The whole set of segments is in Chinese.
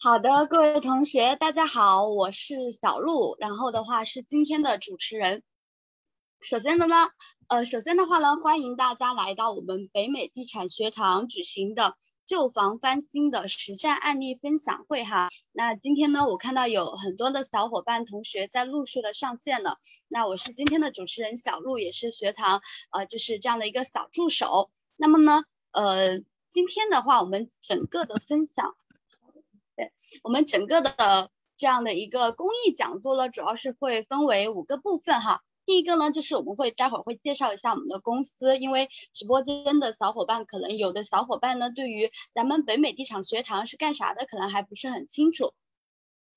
好的，各位同学，大家好，我是小鹿，然后的话是今天的主持人。首先的呢，呃，首先的话呢，欢迎大家来到我们北美地产学堂举行的旧房翻新的实战案例分享会哈。那今天呢，我看到有很多的小伙伴同学在陆续的上线了。那我是今天的主持人小鹿，也是学堂呃就是这样的一个小助手。那么呢，呃，今天的话，我们整个的分享。对我们整个的这样的一个公益讲座呢，主要是会分为五个部分哈。第一个呢，就是我们会待会儿会介绍一下我们的公司，因为直播间的小伙伴可能有的小伙伴呢，对于咱们北美地产学堂是干啥的，可能还不是很清楚。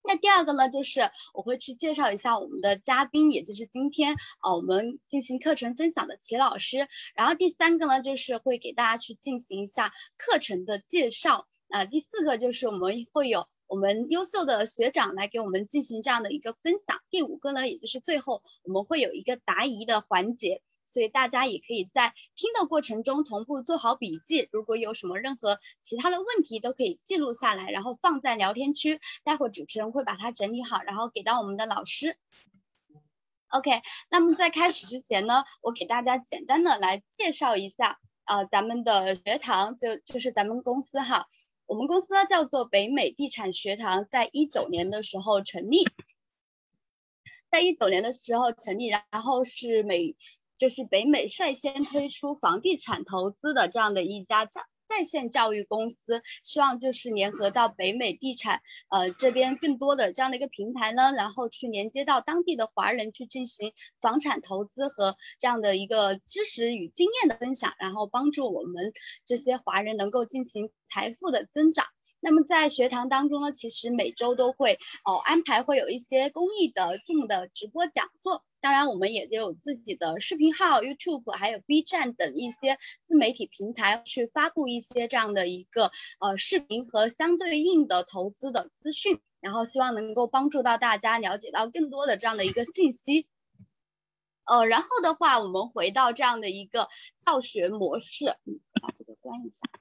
那第二个呢，就是我会去介绍一下我们的嘉宾，也就是今天啊我们进行课程分享的齐老师。然后第三个呢，就是会给大家去进行一下课程的介绍。啊，第四个就是我们会有我们优秀的学长来给我们进行这样的一个分享。第五个呢，也就是最后我们会有一个答疑的环节，所以大家也可以在听的过程中同步做好笔记。如果有什么任何其他的问题，都可以记录下来，然后放在聊天区，待会主持人会把它整理好，然后给到我们的老师。OK，那么在开始之前呢，我给大家简单的来介绍一下，呃，咱们的学堂就就是咱们公司哈。我们公司呢叫做北美地产学堂，在一九年的时候成立，在一九年的时候成立，然后是美就是北美率先推出房地产投资的这样的一家在在线教育公司，希望就是联合到北美地产呃这边更多的这样的一个平台呢，然后去连接到当地的华人去进行房产投资和这样的一个知识与经验的分享，然后帮助我们这些华人能够进行财富的增长。那么在学堂当中呢，其实每周都会哦安排会有一些公益的 Zoom 的直播讲座。当然，我们也有自己的视频号，YouTube，还有 B 站等一些自媒体平台去发布一些这样的一个呃视频和相对应的投资的资讯，然后希望能够帮助到大家了解到更多的这样的一个信息。呃，然后的话，我们回到这样的一个教学模式，把这个关一下。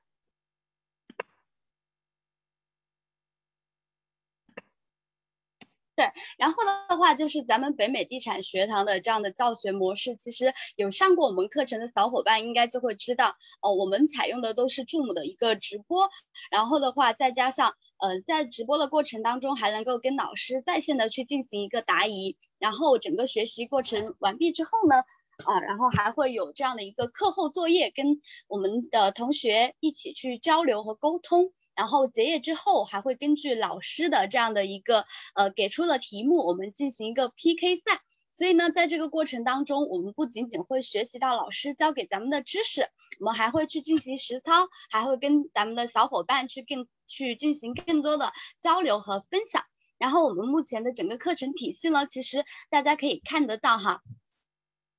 对，然后的话就是咱们北美地产学堂的这样的教学模式，其实有上过我们课程的小伙伴应该就会知道，哦，我们采用的都是 Zoom 的一个直播，然后的话再加上，呃，在直播的过程当中还能够跟老师在线的去进行一个答疑，然后整个学习过程完毕之后呢，啊，然后还会有这样的一个课后作业，跟我们的同学一起去交流和沟通。然后结业之后，还会根据老师的这样的一个呃给出的题目，我们进行一个 PK 赛。所以呢，在这个过程当中，我们不仅仅会学习到老师教给咱们的知识，我们还会去进行实操，还会跟咱们的小伙伴去更去进行更多的交流和分享。然后我们目前的整个课程体系呢，其实大家可以看得到哈。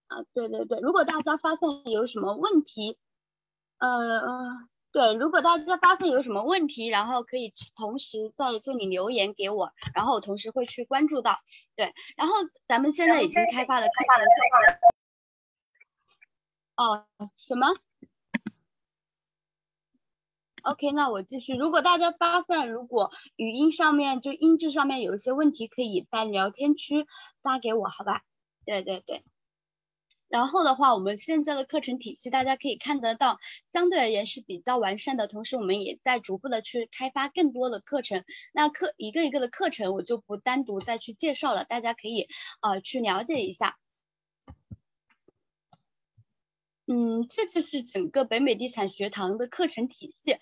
啊，对对对，如果大家发现有什么问题，呃。对，如果大家发现有什么问题，然后可以同时在这里留言给我，然后我同时会去关注到。对，然后咱们现在已经开发的课程。哦，什么？OK，那我继续。如果大家发现如果语音上面就音质上面有一些问题，可以在聊天区发给我，好吧？对对对。然后的话，我们现在的课程体系大家可以看得到，相对而言是比较完善的。同时，我们也在逐步的去开发更多的课程。那课一个一个的课程，我就不单独再去介绍了，大家可以呃去了解一下。嗯，这就是整个北美地产学堂的课程体系，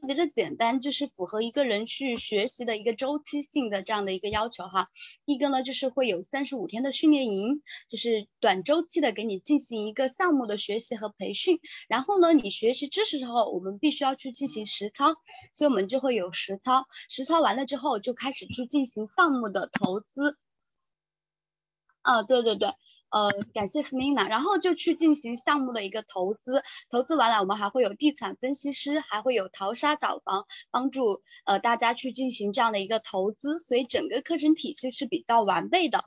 特别的简单，就是符合一个人去学习的一个周期性的这样的一个要求哈。第一个呢，就是会有三十五天的训练营，就是短周期的给你进行一个项目的学习和培训。然后呢，你学习知识之后，我们必须要去进行实操，所以我们就会有实操。实操完了之后，就开始去进行项目的投资。啊，对对对。呃，感谢 Smina，然后就去进行项目的一个投资，投资完了，我们还会有地产分析师，还会有淘沙找房，帮助呃大家去进行这样的一个投资，所以整个课程体系是比较完备的。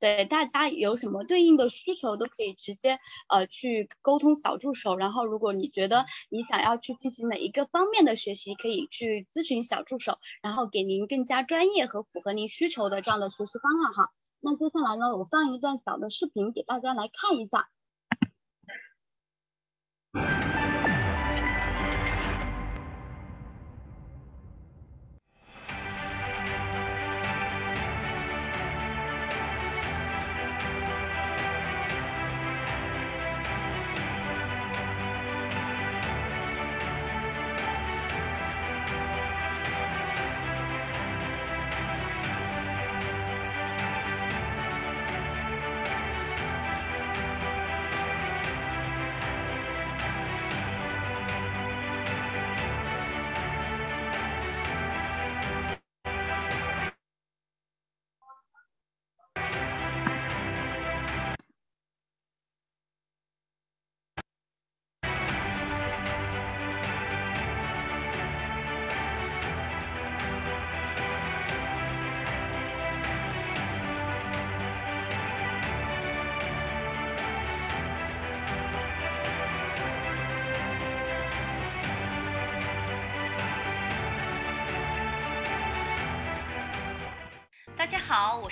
对大家有什么对应的需求，都可以直接呃去沟通小助手。然后，如果你觉得你想要去进行哪一个方面的学习，可以去咨询小助手，然后给您更加专业和符合您需求的这样的学习方案哈。那接下来呢，我放一段小的视频给大家来看一下。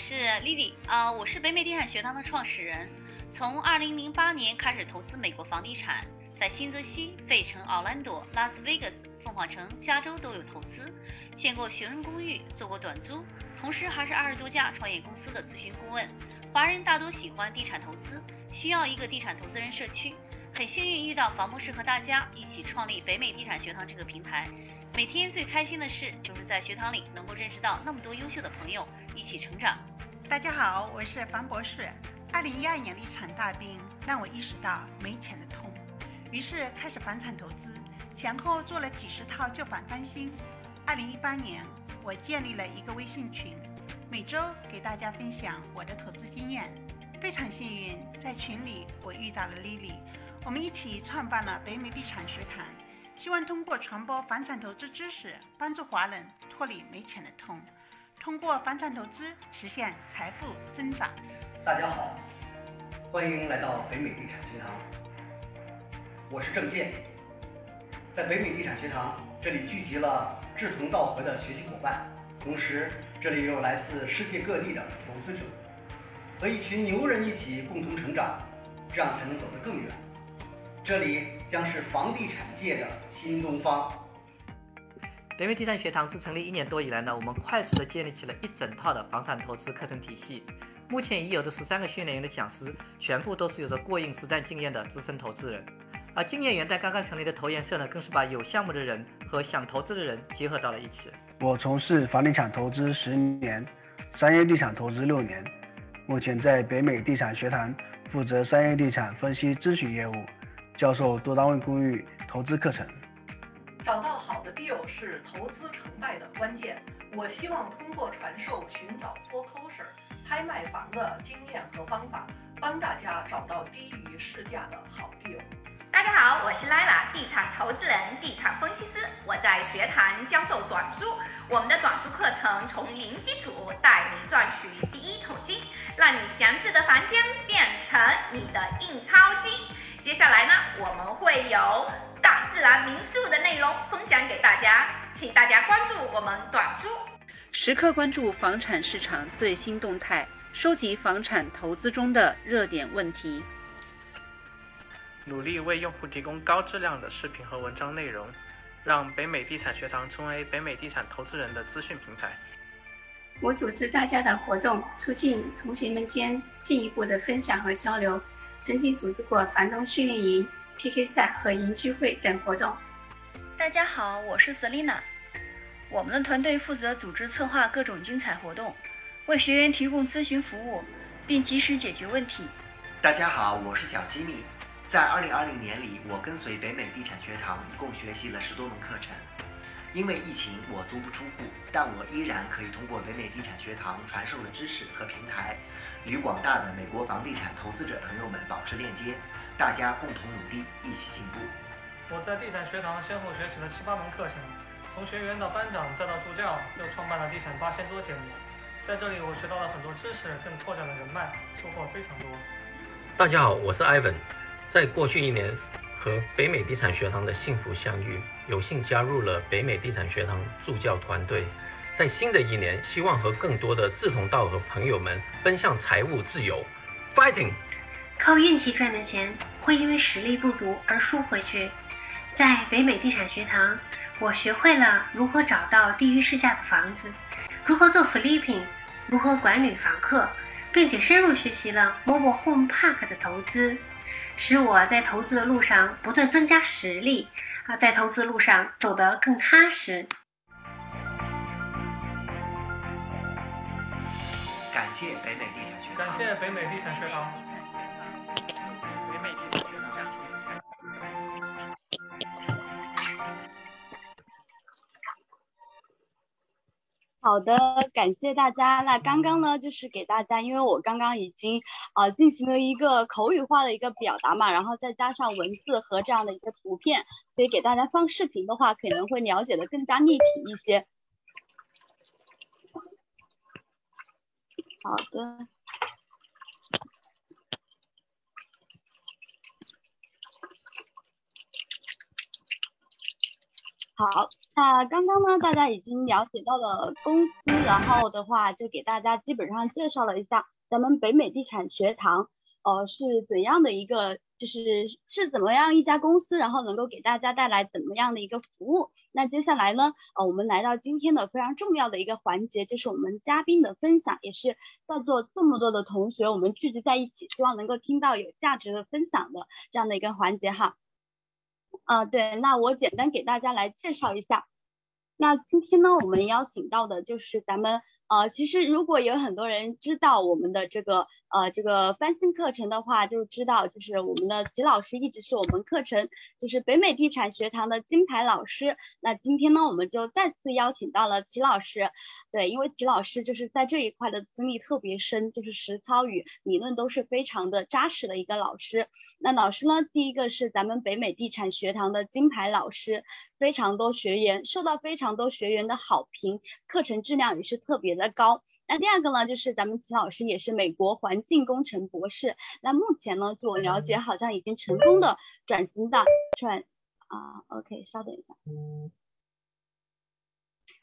是 Lily，啊，我是北美地产学堂的创始人。从2008年开始投资美国房地产，在新泽西、费城、奥兰多、拉斯维加斯、凤凰城、加州都有投资，建过学生公寓，做过短租，同时还是二十多家创业公司的咨询顾问。华人大多喜欢地产投资，需要一个地产投资人社区。很幸运遇到房博士和大家一起创立北美地产学堂这个平台。每天最开心的事就是在学堂里能够认识到那么多优秀的朋友，一起成长。大家好，我是房博士。二零一二年的一场大病让我意识到没钱的痛，于是开始房产投资，前后做了几十套旧房翻新。二零一八年，我建立了一个微信群，每周给大家分享我的投资经验。非常幸运，在群里我遇到了 Lily，我们一起创办了北美地产学堂。希望通过传播房产投资知识，帮助华人脱离没钱的痛，通过房产投资实现财富增长。大家好，欢迎来到北美地产学堂，我是郑健。在北美地产学堂，这里聚集了志同道合的学习伙伴，同时这里也有来自世界各地的投资者，和一群牛人一起共同成长，这样才能走得更远。这里将是房地产界的新东方。北美地产学堂自成立一年多以来呢，我们快速的建立起了一整套的房产投资课程体系。目前已有的十三个训练营的讲师，全部都是有着过硬实战经验的资深投资人。而今年元旦刚刚成立的投研社呢，更是把有项目的人和想投资的人结合到了一起。我从事房地产投资十年，商业地产投资六年，目前在北美地产学堂负责商业地产分析咨询业务。教授多单位公寓投资课程。找到好的 deal 是投资成败的关键。我希望通过传授寻找 foreclosure 拍卖房的经验和方法，帮大家找到低于市价的好 deal。大家好，我是 Lila，地产投资人、地产分析师。我在学堂教授短租，我们的短租课程从零基础带你赚取第一桶金，让你闲置的房间变成你的印钞机。接下来呢，我们会有大自然民宿的内容分享给大家，请大家关注我们短租，时刻关注房产市场最新动态，收集房产投资中的热点问题，努力为用户提供高质量的视频和文章内容，让北美地产学堂成为北美地产投资人的资讯平台。我组织大家的活动，促进同学们间进一步的分享和交流。曾经组织过房东训练营、PK 赛和营聚会等活动。大家好，我是 Selina，我们的团队负责组织策划各种精彩活动，为学员提供咨询服务，并及时解决问题。大家好，我是小吉米，在2020年里，我跟随北美地产学堂一共学习了十多门课程。因为疫情，我足不出户，但我依然可以通过北美地产学堂传授的知识和平台，与广大的美国房地产投资者朋友们保持链接，大家共同努力，一起进步。我在地产学堂先后学习了七八门课程，从学员到班长再到助教，又创办了地产八千多节目。在这里我学到了很多知识，更拓展了人脉，收获非常多。大家好，我是 Ivan，在过去一年和北美地产学堂的幸福相遇，有幸加入了北美地产学堂助教团队。在新的一年，希望和更多的志同道合朋友们奔向财务自由，fighting！靠运气赚的钱会因为实力不足而输回去。在北美地产学堂，我学会了如何找到低于市价的房子，如何做 flipping，如何管理房客，并且深入学习了 mobile home park 的投资，使我在投资的路上不断增加实力啊，在投资路上走得更踏实。感谢北美地产学堂。感谢北美地产学堂。北美地产学堂。好的，感谢大家。那刚刚呢，就是给大家，因为我刚刚已经呃进行了一个口语化的一个表达嘛，然后再加上文字和这样的一个图片，所以给大家放视频的话，可能会了解的更加立体一些。好的。好，那刚刚呢，大家已经了解到了公司，然后的话就给大家基本上介绍了一下咱们北美地产学堂，呃是怎样的一个，就是是怎么样一家公司，然后能够给大家带来怎么样的一个服务。那接下来呢，呃我们来到今天的非常重要的一个环节，就是我们嘉宾的分享，也是在座这么多的同学我们聚集在一起，希望能够听到有价值的分享的这样的一个环节哈。啊，对，那我简单给大家来介绍一下。那今天呢，我们邀请到的就是咱们。呃，其实如果有很多人知道我们的这个呃这个翻新课程的话，就知道就是我们的齐老师一直是我们课程就是北美地产学堂的金牌老师。那今天呢，我们就再次邀请到了齐老师。对，因为齐老师就是在这一块的资历特别深，就是实操与理论都是非常的扎实的一个老师。那老师呢，第一个是咱们北美地产学堂的金牌老师，非常多学员受到非常多学员的好评，课程质量也是特别。的高，那第二个呢，就是咱们齐老师也是美国环境工程博士，那目前呢，据我了解，好像已经成功的转型到转啊，OK，稍等一下，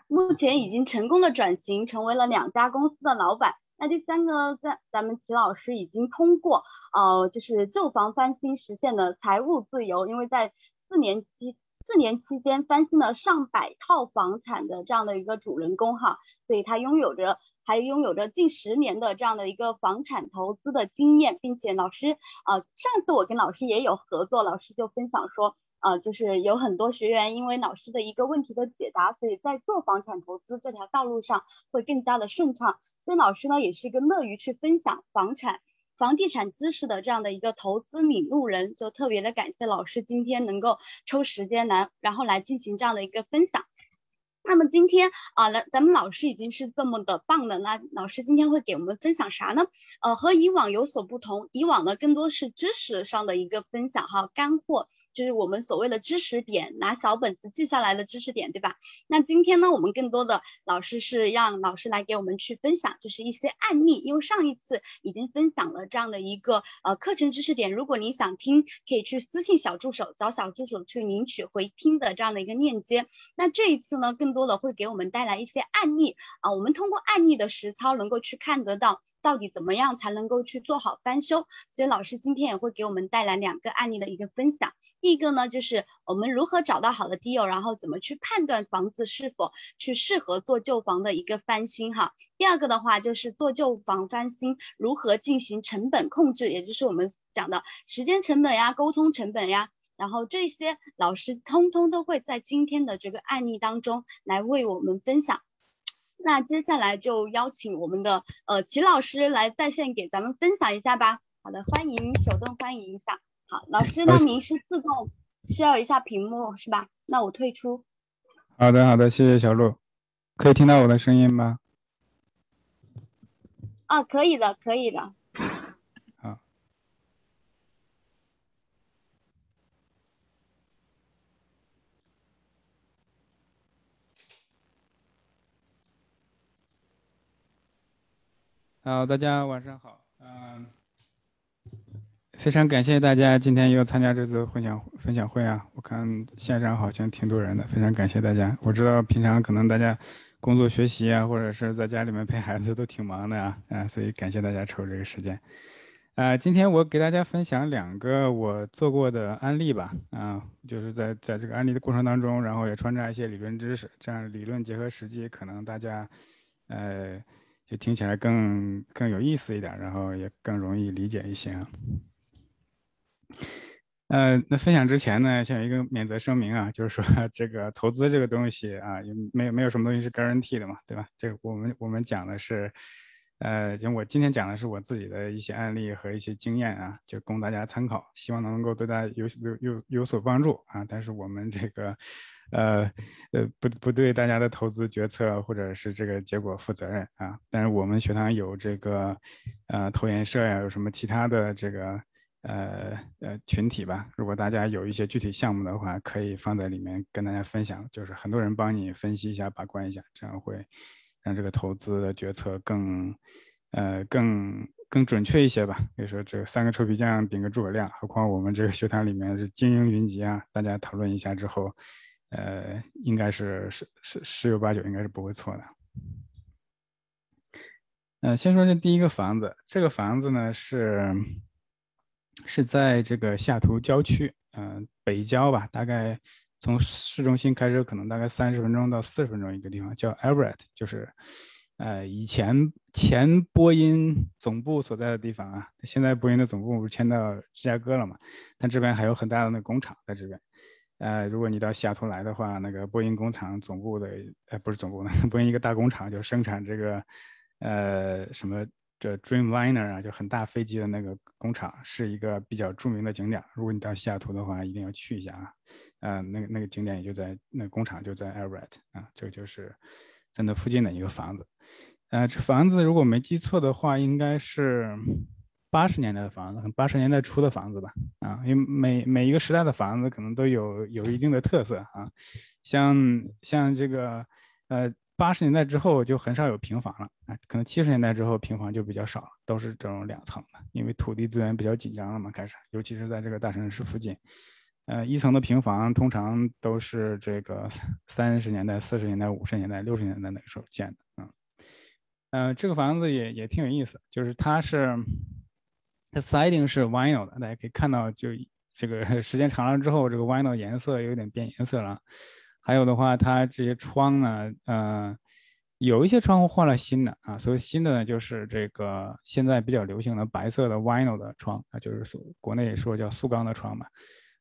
目前已经成功的转型成为了两家公司的老板。那第三个，在咱们齐老师已经通过呃，就是旧房翻新实现的财务自由，因为在四年期。四年期间翻新了上百套房产的这样的一个主人公哈，所以他拥有着还拥有着近十年的这样的一个房产投资的经验，并且老师啊，上次我跟老师也有合作，老师就分享说，呃，就是有很多学员因为老师的一个问题的解答，所以在做房产投资这条道路上会更加的顺畅，所以老师呢也是一个乐于去分享房产。房地产知识的这样的一个投资领路人，就特别的感谢老师今天能够抽时间来，然后来进行这样的一个分享。那么今天啊，来咱们老师已经是这么的棒了，那老师今天会给我们分享啥呢？呃，和以往有所不同，以往呢更多是知识上的一个分享哈，干货。就是我们所谓的知识点，拿小本子记下来的知识点，对吧？那今天呢，我们更多的老师是让老师来给我们去分享，就是一些案例。因为上一次已经分享了这样的一个呃课程知识点，如果你想听，可以去私信小助手，找小助手去领取回听的这样的一个链接。那这一次呢，更多的会给我们带来一些案例啊，我们通过案例的实操，能够去看得到。到底怎么样才能够去做好翻修？所以老师今天也会给我们带来两个案例的一个分享。第一个呢，就是我们如何找到好的 DO，然后怎么去判断房子是否去适合做旧房的一个翻新哈。第二个的话就是做旧房翻新如何进行成本控制，也就是我们讲的时间成本呀、沟通成本呀，然后这些老师通通都会在今天的这个案例当中来为我们分享。那接下来就邀请我们的呃齐老师来在线给咱们分享一下吧。好的，欢迎手动欢迎一下。好，老师，那您是自动需要一下屏幕是吧？那我退出。好的，好的，谢谢小鹿。可以听到我的声音吗？啊，可以的，可以的。好，大家晚上好。非常感谢大家今天又参加这次分享分享会啊！我看线上好像挺多人的，非常感谢大家。我知道平常可能大家工作学习啊，或者是在家里面陪孩子都挺忙的啊，啊，所以感谢大家抽这个时间。啊，今天我给大家分享两个我做过的案例吧，啊，就是在在这个案例的过程当中，然后也穿插一些理论知识，这样理论结合实际，可能大家，呃，就听起来更更有意思一点，然后也更容易理解一些啊。呃，那分享之前呢，先有一个免责声明啊，就是说 这个投资这个东西啊，也没有没有什么东西是 guarantee 的嘛，对吧？这个我们我们讲的是。呃，就我今天讲的是我自己的一些案例和一些经验啊，就供大家参考，希望能够对大家有有有有所帮助啊。但是我们这个，呃呃，不不对大家的投资决策或者是这个结果负责任啊。但是我们学堂有这个，呃，投研社呀，有什么其他的这个，呃呃群体吧。如果大家有一些具体项目的话，可以放在里面跟大家分享，就是很多人帮你分析一下、把关一下，这样会。让这个投资的决策更，呃，更更准确一些吧。比如说，这三个臭皮匠顶个诸葛亮，何况我们这个学堂里面是精英云集啊！大家讨论一下之后，呃，应该是十十十有八九应该是不会错的。嗯，先说这第一个房子，这个房子呢是是在这个下图郊区，嗯，北郊吧，大概。从市中心开车可能大概三十分钟到四十分钟一个地方叫 Everett，就是，呃，以前前波音总部所在的地方啊。现在波音的总部不是迁到芝加哥了嘛？但这边还有很大的那工厂在这边。呃，如果你到西雅图来的话，那个波音工厂总部的，呃，不是总部的，波音一个大工厂，就生产这个，呃，什么这 Dreamliner 啊，就很大飞机的那个工厂，是一个比较著名的景点。如果你到西雅图的话，一定要去一下啊。嗯，那个那个景点也就在那工厂就在 Everett 啊，这就是在那附近的一个房子。呃，这房子如果没记错的话，应该是八十年代的房子，八十年代初的房子吧。啊，因为每每一个时代的房子可能都有有一定的特色啊。像像这个呃八十年代之后就很少有平房了啊，可能七十年代之后平房就比较少了，都是这种两层的，因为土地资源比较紧张了嘛，开始，尤其是在这个大城市附近。呃，一层的平房通常都是这个 三十年代、四十年代、五十年代、六十年代那个时候建的嗯。呃，这个房子也也挺有意思，就是它是它 siding 是 vinyl 的，大家可以看到，就这个 时间长了之后，这个 vinyl 颜色有点变颜色了。还有的话，它这些窗呢，呃，有一些窗户换了新的啊，所以新的呢就是这个现在比较流行的白色的 vinyl 的窗啊，就是国内说叫塑钢的窗嘛。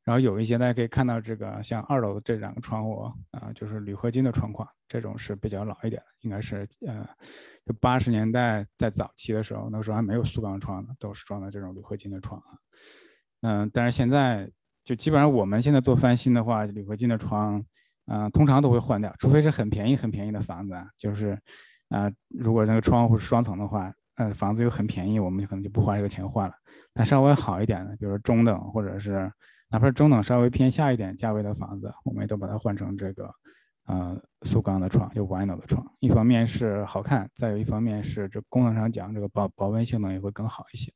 然后有一些大家可以看到，这个像二楼这两个窗户啊，就是铝合金的窗框，这种是比较老一点的，应该是呃，就八十年代在早期的时候，那时候还没有塑钢窗呢，都是装的这种铝合金的窗啊。嗯，但是现在就基本上我们现在做翻新的话，铝合金的窗，嗯，通常都会换掉，除非是很便宜很便宜的房子啊，就是啊，如果那个窗户是双层的话，呃，房子又很便宜，我们可能就不花这个钱换了。但稍微好一点的，比如中等或者是。哪怕是中等稍微偏下一点价位的房子，我们也都把它换成这个，呃，塑钢的窗，就 vinyl 的窗。一方面是好看，再有一方面是这功能上讲，这个保保温性能也会更好一些。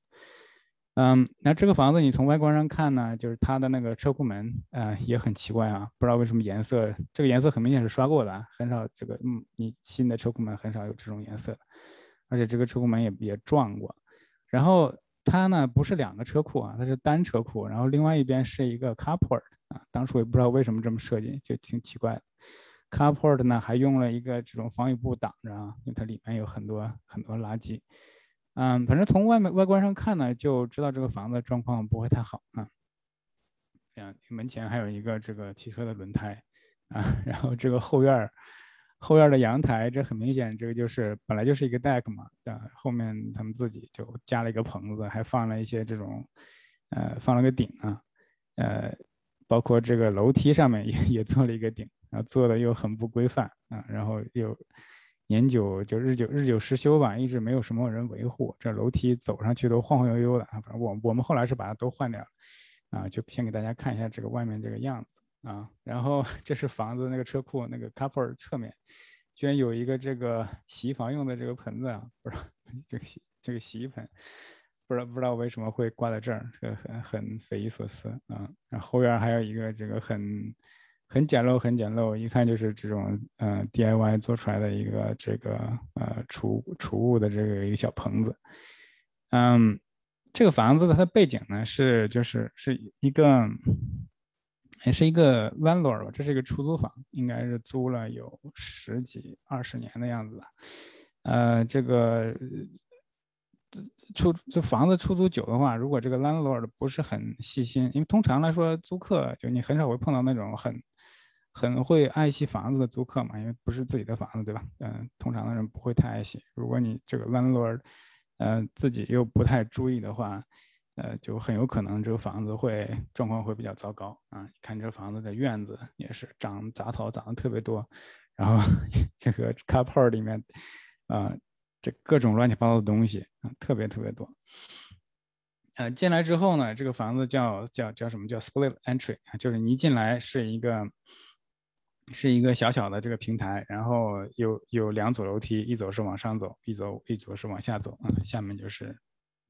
嗯，那这个房子你从外观上看呢，就是它的那个车库门，呃，也很奇怪啊，不知道为什么颜色，这个颜色很明显是刷过的，很少这个，嗯，你新的车库门很少有这种颜色，而且这个车库门也也撞过，然后。它呢不是两个车库啊，它是单车库，然后另外一边是一个 carport 啊。当初也不知道为什么这么设计，就挺奇怪的。carport 呢还用了一个这种防雨布挡着啊，因为它里面有很多很多垃圾。嗯，反正从外面外观上看呢，就知道这个房子状况不会太好啊。这样门前还有一个这个汽车的轮胎啊，然后这个后院儿。后院的阳台，这很明显，这个就是本来就是一个 deck 嘛，啊，后面他们自己就加了一个棚子，还放了一些这种，呃，放了个顶啊，呃，包括这个楼梯上面也 也做了一个顶，然后做的又很不规范啊，然后又年久就日久日久失修吧，一直没有什么人维护，这楼梯走上去都晃晃悠悠的啊，反正我我们后来是把它都换掉了，啊，就先给大家看一下这个外面这个样子。啊，然后 这是房子那个车库那个 carport 侧面，居然有一个这个洗衣房用的这个盆子啊，不知道 这个洗这个洗衣盆，不知道不知道为什么会挂在这儿，这个很很匪夷所思啊。然后后院还有一个这个很很简陋很简陋，一看就是这种呃 DIY 做出来的一个这个呃储储物的这个一个小棚子。嗯，这个房子的它的背景呢是就是是一个。也是一个 landlord 吧，这是一个出租房，应该是租了有十几二十年的样子吧。呃，这个出这房子出租久的话，如果这个 landlord 不是很细心，因为通常来说租客就你很少会碰到那种很很会爱惜房子的租客嘛，因为不是自己的房子，对吧？嗯，通常的人不会太爱惜。如果你这个 landlord 呃自己又不太注意的话，呃，就很有可能这个房子会状况会比较糟糕啊！看这房子的院子也是长杂草长得特别多，然后 这个 carport 里面，啊，这各种乱七八糟的东西啊，特别特别多。呃，进来之后呢，这个房子叫叫叫什么叫 split entry 啊？就是你一进来是一个是一个小小的这个平台，然后有有两组楼梯，一组是往上走，一组一组是往下走啊，下面就是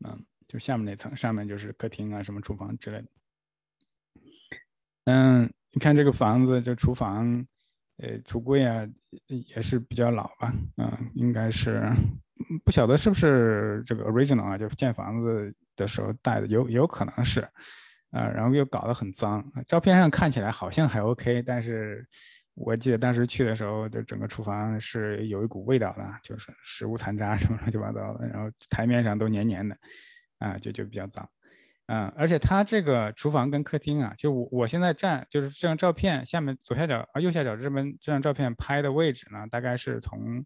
嗯。就下面那层，上面就是客厅啊，什么厨房之类的。嗯，你看这个房子，这厨房，呃，橱柜啊，也是比较老吧？嗯，应该是不晓得是不是这个 original 啊，就是建房子的时候带的，有有可能是，啊，然后又搞得很脏。照片上看起来好像还 OK，但是我记得当时去的时候，就整个厨房是有一股味道的，就是食物残渣 什么乱七八糟的，然后台面上都黏黏的。啊，就就比较脏，嗯，而且它这个厨房跟客厅啊，就我我现在站就是这张照片下面左下角啊右下角这边这张照片拍的位置呢，大概是从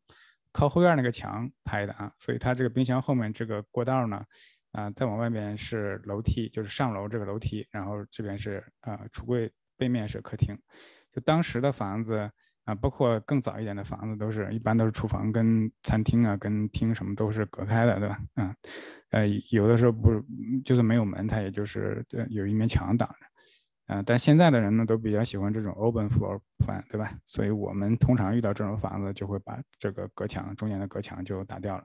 靠后院那个墙拍的啊，所以它这个冰箱后面这个过道呢，啊，再往外边是楼梯，就是上楼这个楼梯，然后这边是啊橱柜背面是客厅，就当时的房子啊，包括更早一点的房子，都是一般都是厨房跟餐厅啊跟厅什么都是隔开的，对吧？嗯。呃，有的时候不就是没有门，它也就是有一面墙挡着，嗯，但现在的人呢都比较喜欢这种 open floor plan，对吧？所以我们通常遇到这种房子，就会把这个隔墙中间的隔墙就打掉了。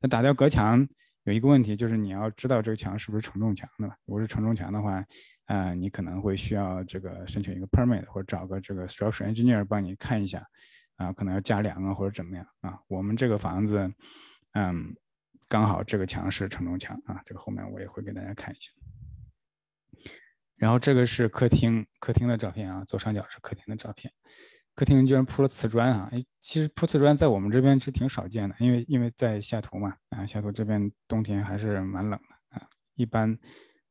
那打掉隔墙有一个问题，就是你要知道这个墙是不是承重墙，对吧？如果是承重墙的话，啊，你可能会需要这个申请一个 permit，或者找个这个 structural engineer 帮你看一下，啊，可能要加梁啊或者怎么样啊？我们这个房子，嗯。刚好这个墙是承重墙啊，这个后面我也会给大家看一下。然后这个是客厅，客厅的照片啊，左上角是客厅的照片。客厅居然铺了瓷砖啊！哎，其实铺瓷砖在我们这边是挺少见的，因为因为在下图嘛啊，下图这边冬天还是蛮冷的啊。一般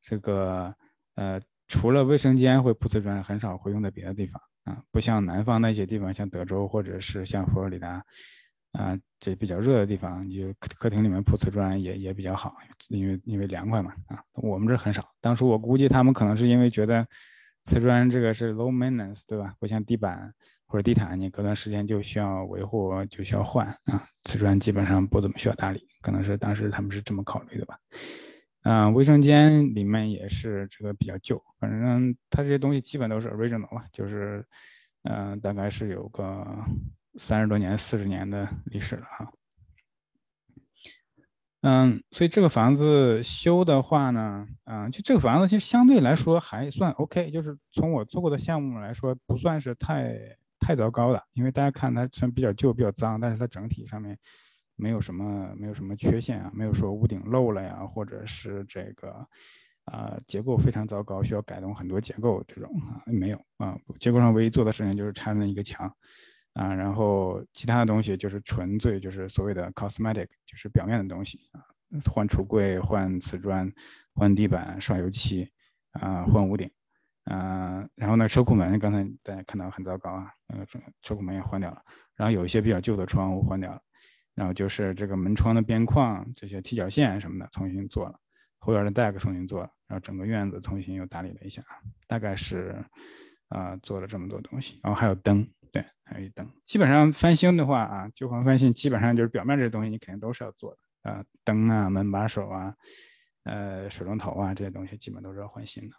这个呃，除了卫生间会铺瓷砖，很少会用在别的地方啊，不像南方那些地方，像德州或者是像佛罗里达。啊，这比较热的地方，你就客客厅里面铺瓷砖也也比较好，因为因为凉快嘛。啊，我们这很少。当初我估计他们可能是因为觉得瓷砖这个是 low maintenance，对吧？不像地板或者地毯，你隔段时间就需要维护，就需要换啊。瓷砖基本上不怎么需要打理，可能是当时他们是这么考虑的吧。嗯，卫生间里面也是这个比较旧，反正它这些东西基本都是 original 了，就是嗯，大概是有个。三十多年、四十年的历史了哈，嗯，所以这个房子修的话呢，嗯，就这个房子其实相对来说还算 OK，就是从我做过的项目来说，不算是太太糟糕的。因为大家看它虽然比较旧、比较脏，但是它整体上面没有什么没有什么缺陷啊，没有说屋顶漏了呀，或者是这个啊结构非常糟糕，需要改动很多结构这种啊没有啊，结构上唯一做的事情就是拆了一个墙。啊，然后其他的东西就是纯粹就是所谓的 cosmetic，就是表面的东西啊，换橱柜、换瓷砖、换地板、刷油漆啊，换屋顶，嗯，然后呢，车库门刚才大家看到很糟糕啊，那个车车库门也换掉了，然后有一些比较旧的窗户换掉了，然后就是这个门窗的边框这些踢脚线什么的重新做了，后院的 deck 重新做了，然后整个院子重新又打理了一下，大概是啊做了这么多东西，然后还有灯。对，还有一灯。基本上翻新的话啊，旧房翻新基本上就是表面这些东西你肯定都是要做的啊，灯啊、门把手啊、呃、水龙头啊这些东西基本都是要换新的。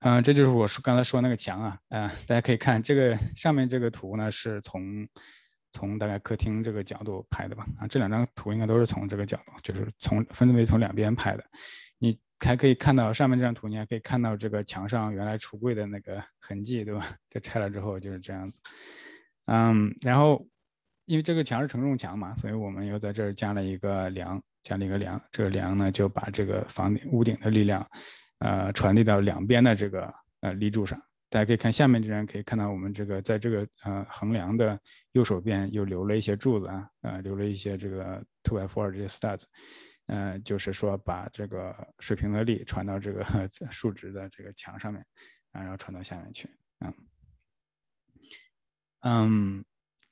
嗯，这就是我说刚才说那个墙啊，啊，大家可以看这个上面这个图呢，是从从大概客厅这个角度拍的吧。啊，这两张图应该都是从这个角度，就是从分别从两边拍的。你还可以看到上面这张图，你还可以看到这个墙上原来橱柜的那个痕迹，对吧？这拆了之后就是这样子。嗯，然后因为这个墙是承重墙嘛，所以我们又在这儿加了一个梁，加了一个梁。这个梁呢，就把这个房顶屋顶的力量，呃，传递到两边的这个呃立柱上。大家可以看下面这张，可以看到我们这个在这个呃横梁的右手边又留了一些柱子啊，呃，留了一些这个 two by four 这些 studs，呃，就是说把这个水平的力传到这个 竖直的这个墙上面，啊，然后传到下面去，嗯，嗯，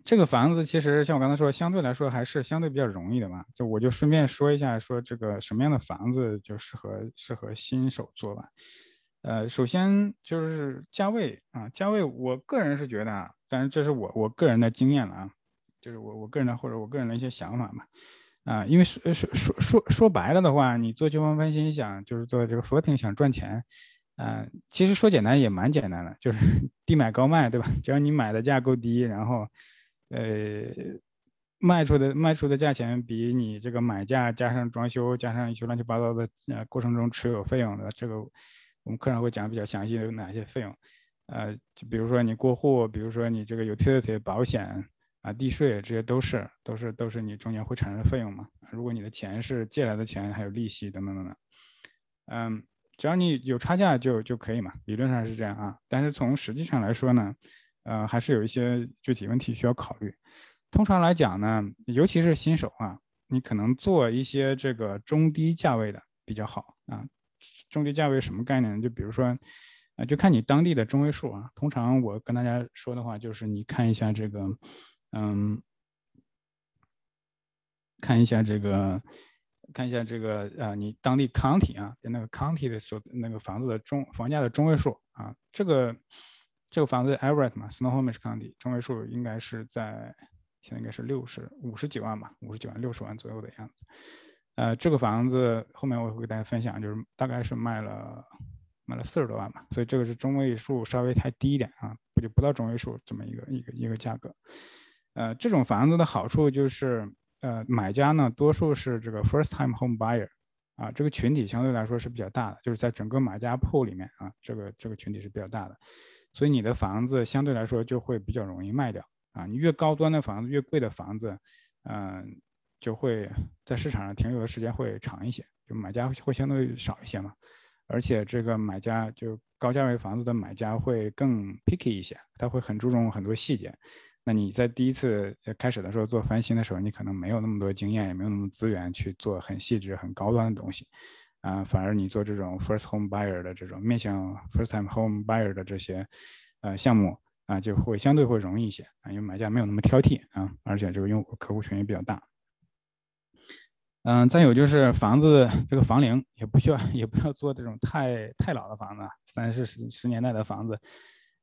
这个房子其实像我刚才说，相对来说还是相对比较容易的嘛，就我就顺便说一下，说这个什么样的房子就适合适合新手做吧。呃，首先就是价位啊，价位，我个人是觉得啊，但是这是我我个人的经验了啊，就是我我个人的或者我个人的一些想法嘛，啊，因为说说说说说白了的话，你做旧房翻新想就是做这个 flipping 想赚钱，啊，其实说简单也蛮简单的，就是 低买高卖，对吧？只要你买的价够低，然后呃卖出的卖出的价钱比你这个买价加上装修加上一些乱七八糟的呃过程中持有费用的这个。我们课上会讲比较详细的有哪些费用，呃，就比如说你过户，比如说你这个 utility 保险啊、地税，这些都是都是都是你中间会产生费用嘛。如果你的钱是借来的钱，还有利息等等等等，嗯，只要你有差价就就可以嘛，理论上是这样啊。但是从实际上来说呢，呃，还是有一些具体问题需要考虑。通常来讲呢，尤其是新手啊，你可能做一些这个中低价位的比较好啊。中低价位什么概念？就比如说，啊，就看你当地的中位数啊。通常我跟大家说的话，就是你看一下这个，嗯，看一下这个，看一下这个，呃，你当地 county 啊，那个 county 的所那个房子的中房价的中位数啊。这个这个房子 Everett 嘛，Snohomish County 中位数应该是在现在应该是六十五十几万吧，五十几万六十万左右的样子。呃，这个房子后面我会给大家分享，就是大概是卖了买了四十多万吧，所以这个是中位数稍微太低一点啊，不就不到中位数这么一个一个一个价格。呃，这种房子的好处就是，呃，买家呢多数是这个 first time home buyer，啊，这个群体相对来说是比较大的，就是在整个买家铺里面啊，这个这个群体是比较大的，所以你的房子相对来说就会比较容易卖掉啊，你越高端的房子，越贵的房子，嗯。就会在市场上停留的时间会长一些，就买家会相对少一些嘛，而且这个买家就高价位房子的买家会更 picky 一些，他会很注重很多细节。那你在第一次开始的时候做翻新的时候，你可能没有那么多经验，也没有那么资源去做很细致、很高端的东西，啊，反而你做这种 first home buyer 的这种面向 first time home buyer 的这些呃项目啊，就会相对会容易一些啊，因为买家没有那么挑剔啊，而且这个用户客户群也比较大。嗯，再有就是房子这个房龄也不需要，也不要做这种太太老的房子，三四十十年代的房子，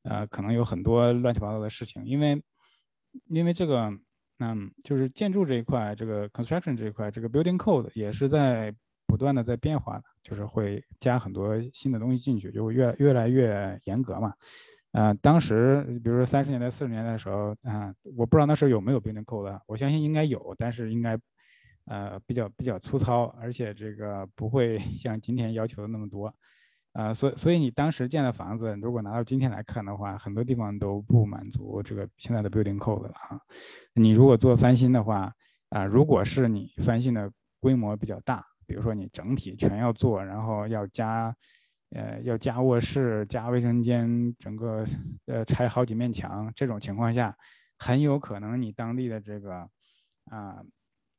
呃，可能有很多乱七八糟的事情，因为因为这个，嗯，就是建筑这一块，这个 construction 这一块，这个 building code 也是在不断的在变化的，就是会加很多新的东西进去，就会越越来越严格嘛。呃，当时比如说三十年代、四十年代的时候，啊，我不知道那时候有没有 building code，我相信应该有，但是应该。呃，比较比较粗糙，而且这个不会 像今天要求的那么多，呃，所所以你当时建的房子，如果拿到今天来看的话，很多地方都不满足这个现在的 building code 了啊。你如果做翻新的话，啊，如果是你翻新的规模比较大，比如说你整体全要做，然后要加，呃，要加卧室、加卫生间，整个呃拆好几面墙，这种情况下，很有可能你当地的这个啊。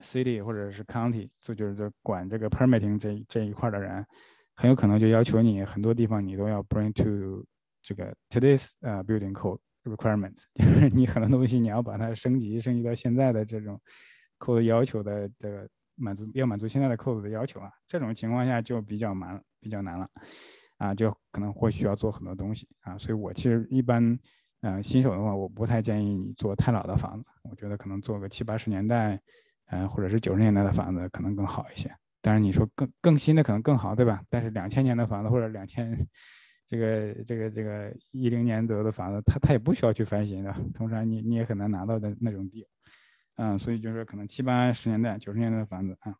City 或者是 county 就就是管这个 permitting 这这一块的人，很有可能就要求你很多地方你都要 bring to 这个 today's 呃 building code requirements，就 是你很多东西你要把它升级升级到现在的这种 code 要求的这个满足要满足现在的 code 的要求啊，这种情况下就比较难比较难了啊，就可能会需要做很多东西啊，所以我其实一般嗯新手的话，我不太建议你做太老的房子，我觉得可能做个七八十年代。嗯，或者是九十年代的房子可能更好一些，当然你说更更新的可能更好，对吧？但是两千年的房子或者两千这个这个这个一零年左右的房子，它它也不需要去翻新的，通常你你也很难拿到的那种地，嗯，所以就是可能七八十年代、九十年代的房子啊，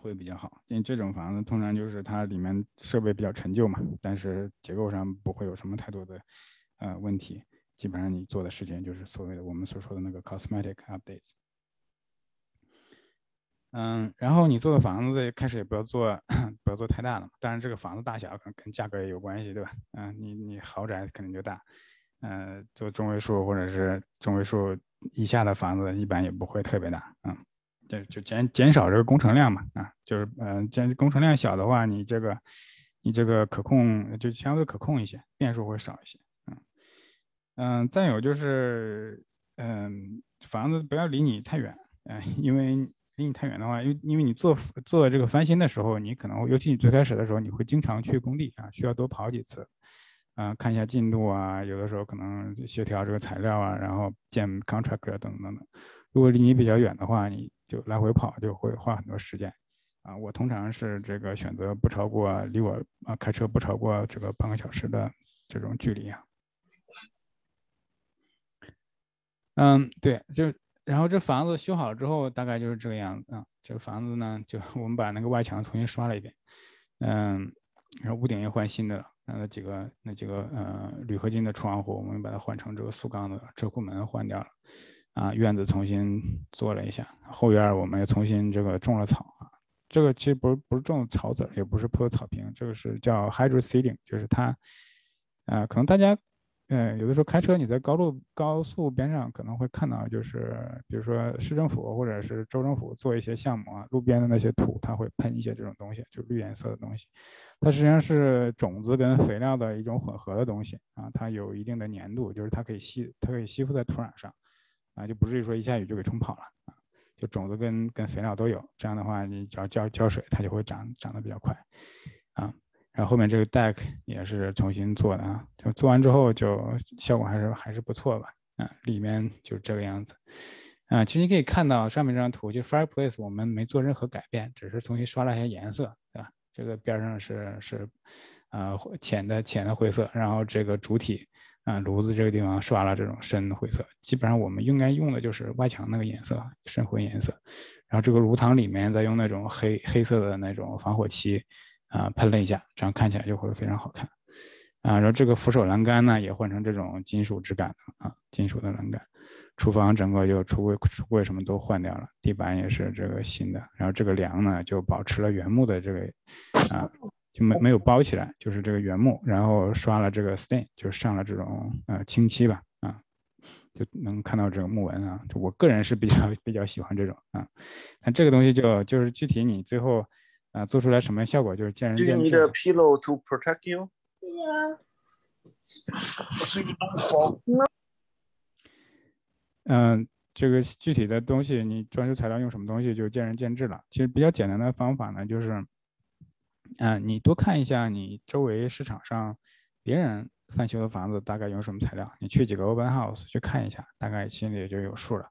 会比较好，因为这种房子通常就是它里面设备比较陈旧嘛，但是结构上不会有什么太多的呃问题，基本上你做的事情就是所谓的我们所说的那个 cosmetic updates。嗯，然后你做的房子开始也不要做，不要做太大的，当然这个房子大小可能跟价格也有关系，对吧？嗯，你你豪宅肯定就大，嗯，做中位数或者是中位数以下的房子一般也不会特别大，嗯，就就减减少这个工程量嘛，啊，就是嗯，减工程量小的话，你这个你这个可控就相对可控一些，变数会少一些，嗯嗯，再有就是嗯，房子不要离你太远，嗯，因为。离你太远的话，因为因为你做做这个翻新的时候，你可能尤其你最开始的时候，你会经常去工地啊，需要多跑几次，啊，看一下进度啊，有的时候可能协调这个材料啊，然后见 contractor 等等等。如果离你比较远的话，你就来回跑就会花很多时间，啊，我通常是这个选择不超过离我啊开车不超过这个半个小时的这种距离啊。嗯，对，就。然后这房子修好了之后，大概就是这个样子啊。这个房子呢，就我们把那个外墙重新刷了一遍，嗯，然后屋顶也换新的了。那几个那几个呃铝合金的窗户，我们把它换成这个塑钢的车库门换掉了，啊，院子重新做了一下，后院我们也重新这个种了草啊。这个其实不是不是种草籽，也不是铺草坪，这个是叫 hydro seeding，就是它，啊，可能大家。嗯，有的时候开车你在高路高速边上可能会看到，就是比如说市政府或者是州政府做一些项目啊，路边的那些土，它会喷一些这种东西，就绿颜色的东西。它实际上是种子跟肥料的一种混合的东西啊，它有一定的粘度，就是它可以吸，它可以吸附在土壤上啊，就不至于说一下雨就给冲跑了啊。就种子跟跟肥料都有，这样的话你只要浇浇水，它就会长长得比较快啊。然后后面这个 deck 也是重新做的啊，就做完之后就效果还是还是不错吧，啊，里面就这个样子，啊，其实你可以看到上面这张图，就 fireplace 我们没做任何改变，只是重新刷了一下颜色，对吧？这个边上是是，啊，浅的浅的灰色，然后这个主体啊炉子这个地方刷了这种深灰色，基本上我们应该用的就是外墙那个颜色，深灰颜色，然后这个炉膛里面再用那种黑黑色的那种防火漆。啊，喷了一下，这样看起来就会非常好看，啊，然后这个扶手栏杆呢也换成这种金属质感的啊，金属的栏杆，厨房整个就橱柜橱柜什么都换掉了，地板也是这个新的，然后这个梁呢就保持了原木的这个啊，就没没有包起来，就是这个原木，然后刷了这个 stain，就上了这种呃清漆吧，啊，就能看到这个木纹啊，我个人是比较比较喜欢这种啊，那这个东西就就是具体你最后。啊，做出来什么效果就是见仁见智。Do you need a pillow to protect you? Yeah. 嗯，这个具体的东西，你装修材料用什么东西就见仁见智了。其实比较简单的方法呢，就是，嗯，你多看一下你周围市场上别人翻修的房子大概用什么材料，你去几个 open house 去看一下，大概心里也就有数了。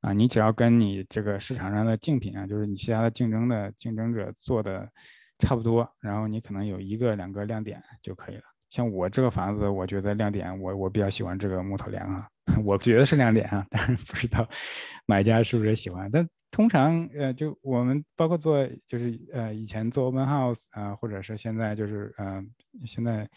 啊，你只要跟你这个市场上的竞品啊，就是你其他的竞争的竞争者做的差不多，然后你可能有一个两个亮点就可以了。像我这个房子，我觉得亮点，我我比较喜欢这个木头梁啊，我觉得是亮点啊，但是不知道买家是不是喜欢。但通常呃，就我们包括做就是呃以前做 open house 啊，或者是现在就是呃现在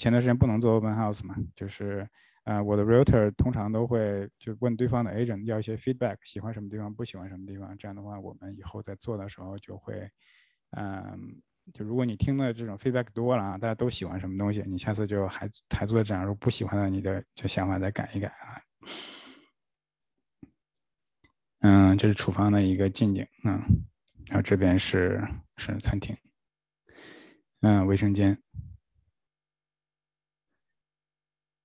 前段时间不能做 open house 嘛，就是。啊，我的 realtor 通常都会就问对方的 agent 要一些 feedback，喜欢什么地方，不喜欢什么地方。这样的话，我们以后在做的时候就会，嗯，就如果你听的这种 feedback 多了啊，大家都喜欢什么东西，你下次就还还做这样，如果不喜欢的，你的就想法再改一改啊。嗯，这是厨房的一个近景，嗯，然后这边是是餐厅，嗯，卫生间。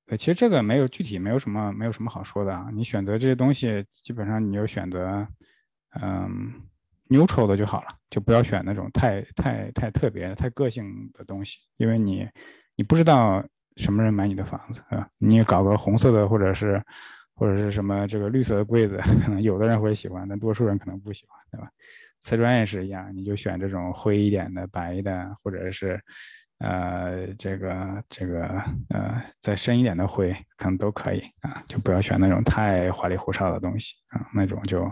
对，其实这个没有具体，没有什么，没有什么好说的啊。你选择这些东西，基本上你就选择，嗯，neutral 的就好了，就不要选那种太太太特别、太个性的东西，因为你你不知道什么人买你的房子，啊，你你搞个红色的，或者是或者是什么这个绿色的柜子，可能有的人会喜欢，但多数人可能不喜欢，对吧？瓷砖也是一样，你就选这种灰一点的、白的，或者是。呃，这个这个呃，再深一点的灰可能都可以啊，就不要选那种太花里胡哨的东西啊，那种就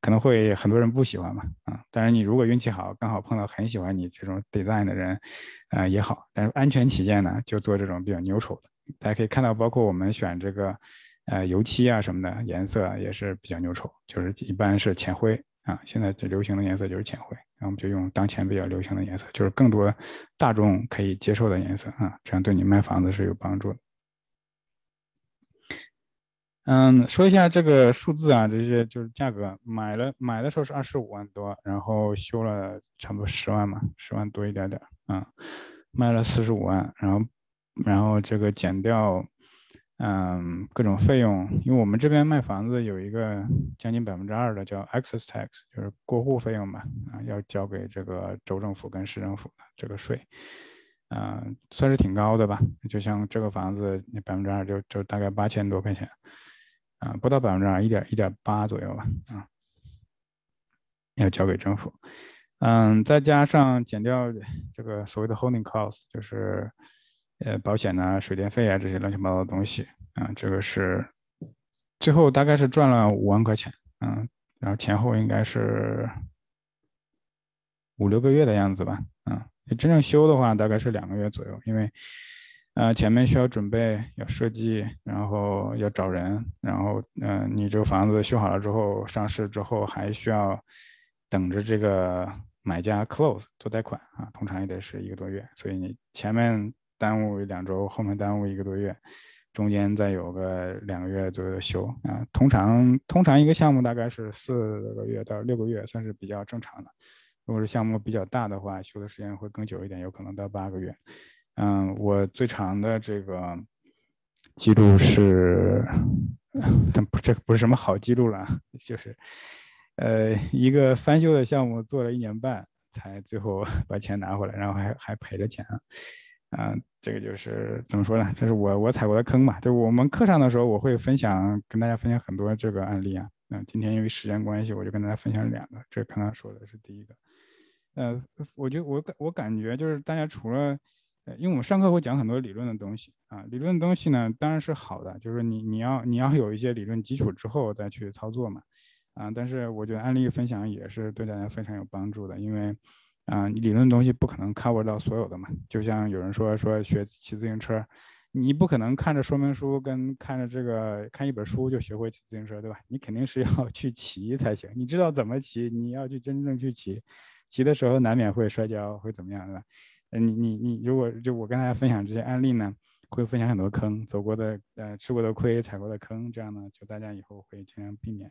可能会很多人不喜欢嘛啊。当然，你如果运气好，刚好碰到很喜欢你这种 design 的人，啊也好。但是安全起见呢，就做这种比较 neutral 的。大家可以看到，包括我们选这个呃油漆啊什么的颜色也是比较 neutral，就是一般是浅灰啊。现在最流行的颜色就是浅灰。那我们就用当前比较流行的颜色，就是更多大众可以接受的颜色啊，这样对你卖房子是有帮助的。嗯，说一下这个数字啊，这些就是价格，买了买的时候是二十五万多，然后修了差不多十万嘛，十万多一点点啊，卖了四十五万，然后然后这个减掉。嗯，各种费用，因为我们这边卖房子有一个将近百分之二的叫 excess tax，就是过户费用吧，啊，要交给这个州政府跟市政府的这个税，啊，算是挺高的吧。就像这个房子，那百分之二就就大概八千多块钱，啊，不到百分之二，一点一点八左右吧，啊，要交给政府。嗯，再加上减掉这个所谓的 holding cost，就是。呃，保险呐，水电费啊，这些乱七八糟的东西啊，这个是最后大概是赚了五万块钱，嗯，然后前后应该是五六个月的样子吧，嗯，真正修的话大概是两个月左右，因为呃前面需要准备，要设计，然后要找人，然后嗯，你这个房子修好了之后上市之后还需要等着这个买家 close 做贷款啊，通常也得是一个多月，所以你前面。耽误两周，后面耽误一个多月，中间再有个两个月左右的修啊。通常通常一个项目大概是四个月到六个月，算是比较正常的。如果是项目比较大的话，修的时间会更久一点，有可能到八个月。嗯，我最长的这个记录是，但不这不是什么好记录了，就是呃一个翻修的项目做了一年半，才最后 把钱拿回来，然后还还赔着钱。这个就是怎么说呢？这是我我踩过的坑嘛。就我们课上的时候，我会分享跟大家分享很多这个案例啊。嗯，今天因为时间关系，我就跟大家分享两个。这刚刚说的是第一个。呃，我就我感我感觉就是大家除了，呃，因为我们上课会讲很多理论的东西啊，理论的东西呢当然是好的，就是你你要你要有一些理论基础之后再去操作嘛。啊，但是我觉得案例分享也是对大家非常有帮助的，因为。啊，理论东西不可能 cover 到所有的嘛。就像有人说说学骑自行车，你不可能看着说明书跟看着这个看一本书就学会骑自行车，对吧？你肯定是要 去骑才行。你知道怎么骑，你要去真正去骑，骑的时候难免会摔跤，会怎么样，对吧？呃，你你你，如果就我跟大家分享这些案例呢，会分享很多坑，走过的呃吃过的亏，踩过的坑，这样呢，就大家以后会尽量避免。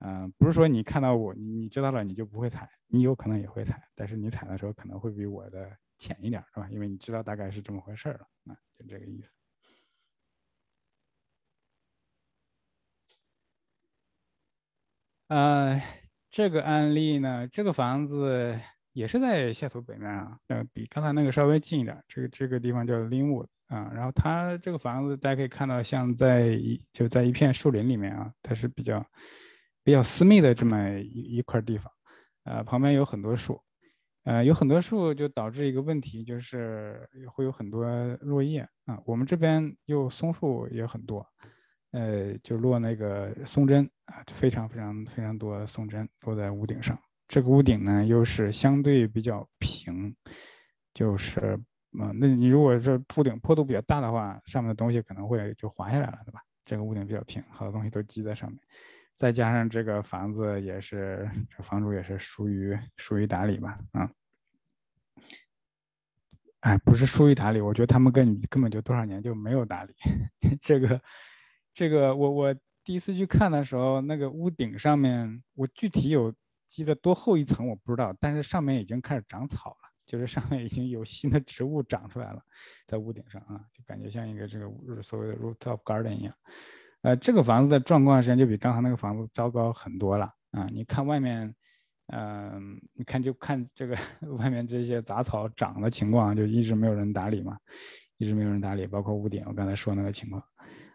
嗯，不是说你看到我，你你知道了你就不会踩，你有可能也会踩，但是你踩的时候可能会比我的浅一点，是吧？因为你知道大概是这么回事了，啊，就这个意思。呃，这个案例呢，这个房子也是在下图北面啊，呃，比刚才那个稍微近一点，这个这个地方叫 Linwood 啊，然后它这个房子大家可以看到，像在一就在一片树林里面啊，它是比较。比较私密的这么一一块地方，呃，旁边有很多树，呃，有很多树就导致一个问题，就是会有很多落叶啊。我们这边又松树也很多，呃，就落那个松针啊，非常非常非常多松针落在屋顶上。这个屋顶呢又是相对比较平，就是啊，那你如果是屋顶坡度比较大的话，上面的东西可能会就滑下来了，对吧？这个屋顶比较平，好多东西都积在上面。再加上这个房子也是，这房主也是疏于疏于打理吧，啊，哎，不是疏于打理，我觉得他们跟你根本就多少年就没有打理。这个，这个，我我第一次去看的时候，那个屋顶上面，我具体有积了多厚一层我不知道，但是上面已经开始长草了，就是上面已经有新的植物长出来了，在屋顶上啊，就感觉像一个这个所谓的 rooftop garden 一样。呃，这个房子的状况实际上就比刚才那个房子糟糕很多了啊！你看外面，嗯，你看就看这个 外面这些杂草长的情况，就一直没有人打理嘛，一直没有人打理，包括屋顶，我刚才说那个情况，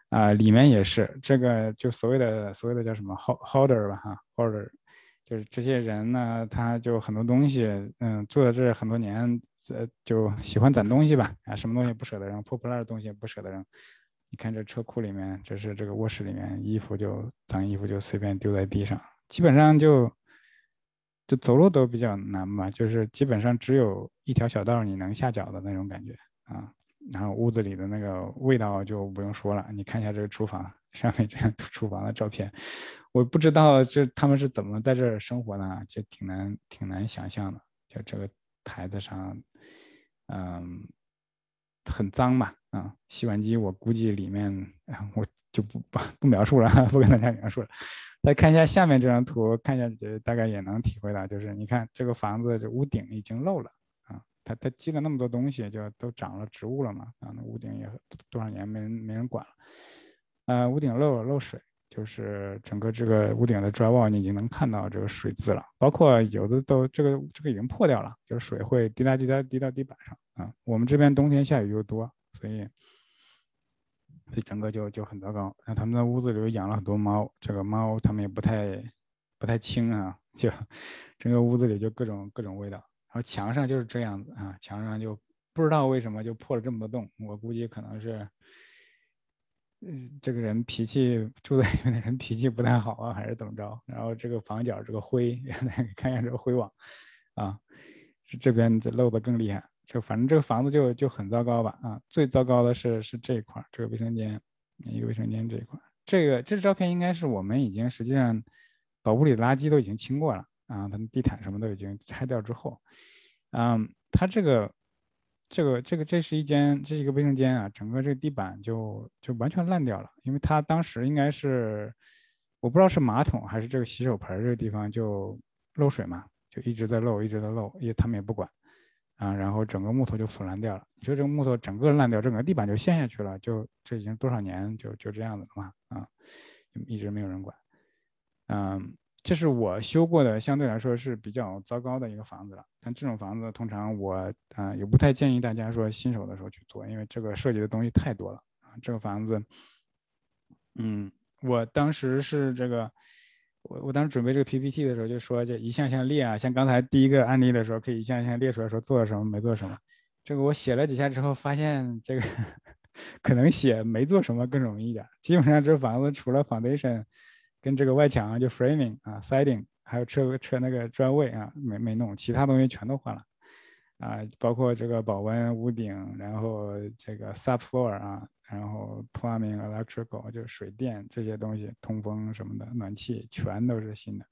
啊，里面也是这个，就所谓的所谓的叫什么 holder 吧哈，holder，就是这些人呢，他就很多东西，嗯，住在这很多年，呃就喜欢攒东西吧，啊，什么东西不舍得扔，破破烂的东西不舍得扔。你看这车库里面，这是这个卧室里面，衣服就脏衣服就随便丢在地上，基本上就就走路都比较难吧，就是基本上只有一条小道你能下脚的那种感觉啊。然后屋子里的那个味道就不用说了，你看一下这个厨房 上面这样厨房的照片，我不知道这他们是怎么在这儿生活的，就挺难挺难想象的。就这个台子上，嗯，很脏嘛，啊，洗碗机我估计里面，我就不不 不描述了，不跟大家描述了。再看一下下面这张图，看一下这大概也能体会到，就是你看这个房子这屋顶已经漏了啊。它它积了那么多东西，就都长了植物了嘛？啊，那屋顶也多少年没人没人管了。呃，屋顶漏了漏水，就是整个这个屋顶的 drywall 你已经能看到这个水渍了，包括有的都这个这个已经破掉了，就是水会滴答滴答滴到地板上啊。我们这边冬天下雨又多，所以所以整个就就很糟糕。那他们在屋子里养了很多猫，这个猫他们也不太不太清啊，就整个屋子里就各种各种味道。然后墙上就是这样子啊，墙上就不知道为什么就破了这么多洞，我估计可能是，嗯，这个人脾气住在里面的人脾气不太好啊，还是怎么着？然后这个房角这个灰，看一下这个灰网，啊，这边漏的更厉害，就反正这个房子就就很糟糕吧啊，最糟糕的是是这一块这个卫生间，一个卫生间这一块这个这照片应该是我们已经实际上把屋里的垃圾都已经清过了。啊，它们地毯什么都已经拆掉之后，嗯，它这个，这个，这个，这是一间，这是一个卫生间啊，整个这个地板就就完全烂掉了，因为它当时应该是，我不知道是马桶还是这个洗手盆这个地方就漏水嘛，就一直在漏，一直在漏，也他们也不管，啊，然后整个木头就腐烂掉了。你说这个木头整个烂掉，整个地板就陷下去了，就这已经多少年就就这样子了嘛，啊，一直没有人管，嗯。这是我修过的，相对来说是比较糟糕的一个房子了。但这种房子通常我啊也不太建议大家说新手的时候去做，因为这个涉及的东西太多了啊。这个房子，嗯，我当时是这个，我我当时准备这个 PPT 的时候就说这一项项列啊，像刚才第一个案例的时候可以一项项列出来说做了什么没做什么。这个我写了几下之后发现这个 可能写没做什么更容易一点。基本上这房子除了 foundation。跟这个外墙就 framing 啊，siding，还有车车那个砖位啊，没没弄，其他东西全都换了，啊，包括这个保温、屋顶，然后这个 subfloor 啊，然后 plumbing、electrical 就是水电这些东西，通风什么的，暖气全都是新的，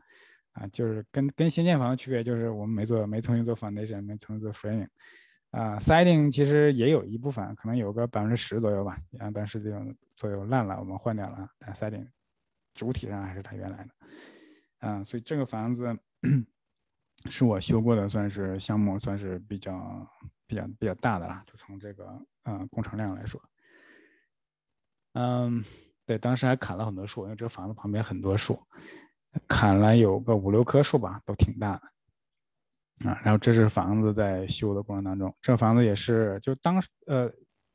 啊，就是跟跟新建房的区别就是我们没做，没重新做 foundation，没重新做 framing，啊，siding 其实也有一部分，可能有个百分之十左右吧，啊，但是这种左右烂了，我们换掉了，但 siding。主体上还是它原来的，嗯，所以这个房子 是我修过的，算是项目，算是比较比较比较大的了。就从这个嗯工程量来说，嗯，对，当时还砍了很多树，因为这个房子旁边很多树，砍了有个五六棵树吧，都挺大的啊。然后这是房子在修的过程当中，这房子也是就当呃。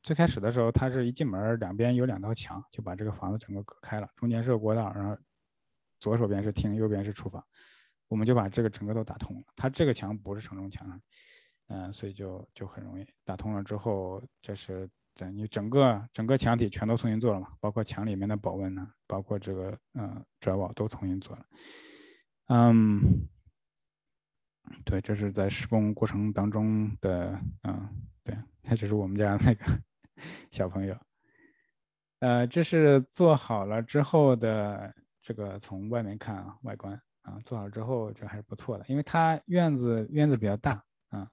最开始的时候，它是一进门两边有两道墙，就把这个房子整个隔开了，中间是个过道，然后左手边是厅，右边是厨房，我们就把这个整个都打通了。它这个墙不是承重墙，嗯，所以就就很容易打通了之后，这是对，你整个整个墙体全都重新做了嘛，包括墙里面的保温呢，包括这个嗯砖瓦都重新做了。嗯，对，这是在施工过程当中的，嗯，对，那这是我们家那个。小朋友，呃，这是做好了之后的这个从外面看啊，外观啊，做好之后这还是不错的，因为它院子院子比较大啊，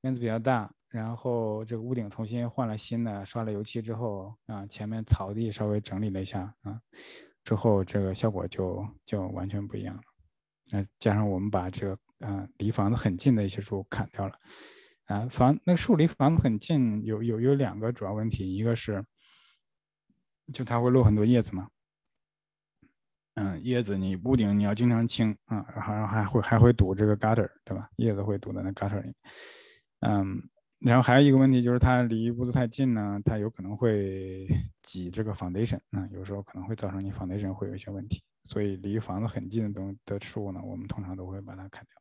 院子比较大，然后这个屋顶重新换了新的，刷了油漆之后啊，前面草地稍微整理了一下啊，之后这个效果就就完全不一样了。那加上我们把这个嗯离房子很近的一些树砍掉了。啊，房那个树离房子很近，有有有两个主要问题，一个是，就它会落很多叶子嘛，嗯，叶子你屋顶你要经常清啊，然后还会还会堵这个 gutter，对吧？叶子会堵在那 gutter 里，嗯，然后还有一个问题就是它离屋子太近呢，它有可能会挤这个 foundation，那有时候可能会造成你 foundation 会有一些问题，所以离房子很近的东的树呢，我们通常都会把它砍掉。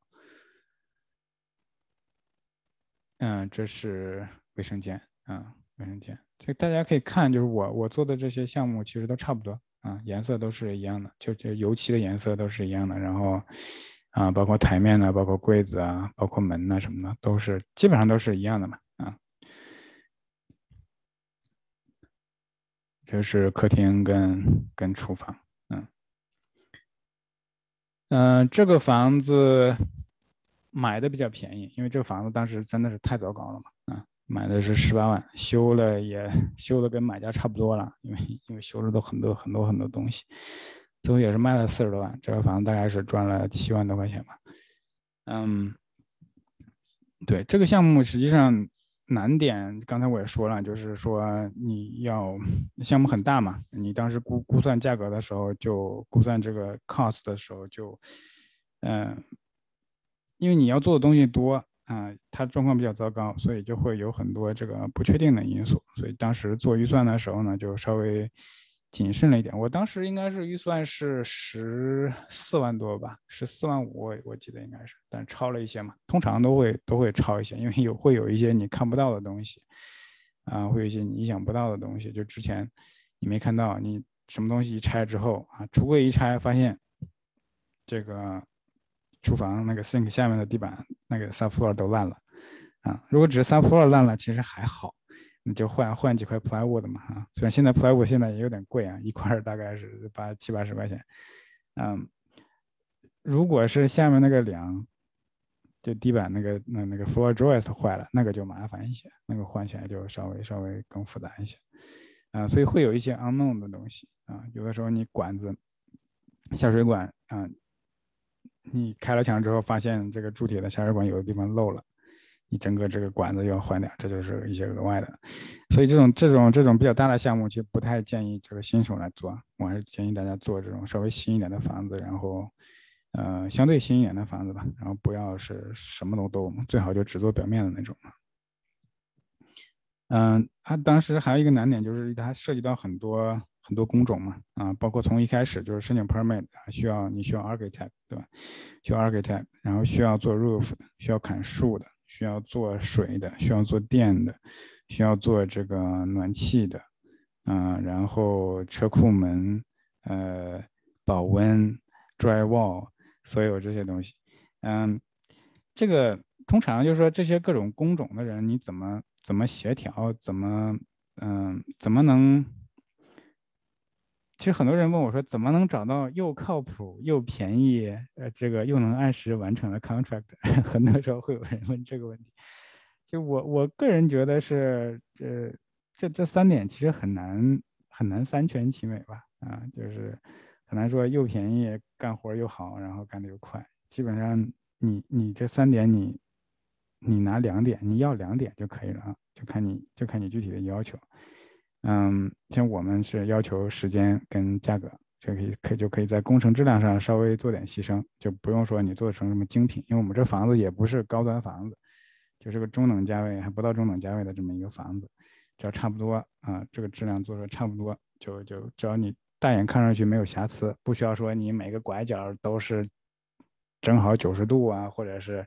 嗯，这是卫生间啊，卫生间。这大家可以看，就是我我做的这些项目其实都差不多啊，颜色都是一样的，就就油漆的颜色都是一样的。然后啊，包括台面呢，包括柜子啊，包括门呐什么的，都是基本上都是一样的嘛啊。这是客厅跟跟厨房，嗯嗯，这个房子买的比较便宜，因为这个房子当时真的是太糟糕了嘛，啊，买的是十八万，修了也修的跟买家差不多了，因为因为修了都很多很多很多东西，最后也是卖了四十多万，这个房子大概是赚了七万多块钱吧，嗯，对，这个项目实际上。难点刚才我也说了，就是说你要项目很大嘛，你当时估估算价格的时候，就估算这个 cost 的时候就，嗯，因为你要做的东西多啊，它状况比较糟糕，所以就会有很多这个不确定的因素，所以当时做预算的时候呢，就稍微。谨慎了一点，我当时应该是预算是十四万多吧，十四万五，我我记得应该是，但超了一些嘛，通常都会都会超一些，因为有会有一些你看不到的东西，啊，会有一些你意想不到的东西，就之前你没看到，你什么东西一拆之后啊，橱柜一拆发现这个厨房那个 sink 下面的地板那个 subfloor 都烂了，啊，如果只是 subfloor 烂了，其实还好。你就换换几块 plywood 嘛哈，虽然现在 plywood 现在也有点贵啊，一块大概是八七八十块钱。嗯，如果是下面那个梁，就地板那个那那个 floor joist 坏了，那个就麻烦一些，那个换起来就稍微稍微更复杂一些。啊，所以会有一些 unknown 的东西啊，有的时候你管子下水管啊，你开了墙之后发现这个铸铁的下水管有的地方漏了。你整个这个管子要换掉，这就是一些额外的，所以这种这种这种比较大的项目，其实不太建议这个新手来做。我还是建议大家做这种稍微新一点的房子，然后，呃，相对新一点的房子吧，然后不要是什么都都，最好就只做表面的那种。嗯，它当时还有一个难点就是它涉及到很多很多工种嘛，啊，包括从一开始就是申请 permit 需要你需要 architect 对吧？需要 architect，然后需要做 roof，需要砍树的。需要做水的，需要做电的，需要做这个暖气的，嗯，然后车库门，呃，保温，dry wall，所有这些东西，嗯，这个通常就是说这些各种工种的人，你怎么怎么协调，怎么，嗯，怎么能？其实很多人问我说，怎么能找到又靠谱又便宜，呃，这个又能按时完成的 contract？很多时候会有人问这个问题。就我我个人觉得是，呃这这三点其实很难很难三全其美吧？啊，就是很难说又便宜干活又好，然后干的又快。基本上你你这三点你你拿两点，你要两点就可以了啊，就看你就看你具体的要求。嗯，像我们是要求时间跟价格，就可以可以就可以在工程质量上稍微做点牺牲，就不用说你做成什么精品，因为我们这房子也不是高端房子，就是个中等价位还不到中等价位的这么一个房子，只要差不多啊，这个质量做的差不多，就就只要你大眼看上去没有瑕疵，不需要说你每个拐角都是正好九十度啊，或者是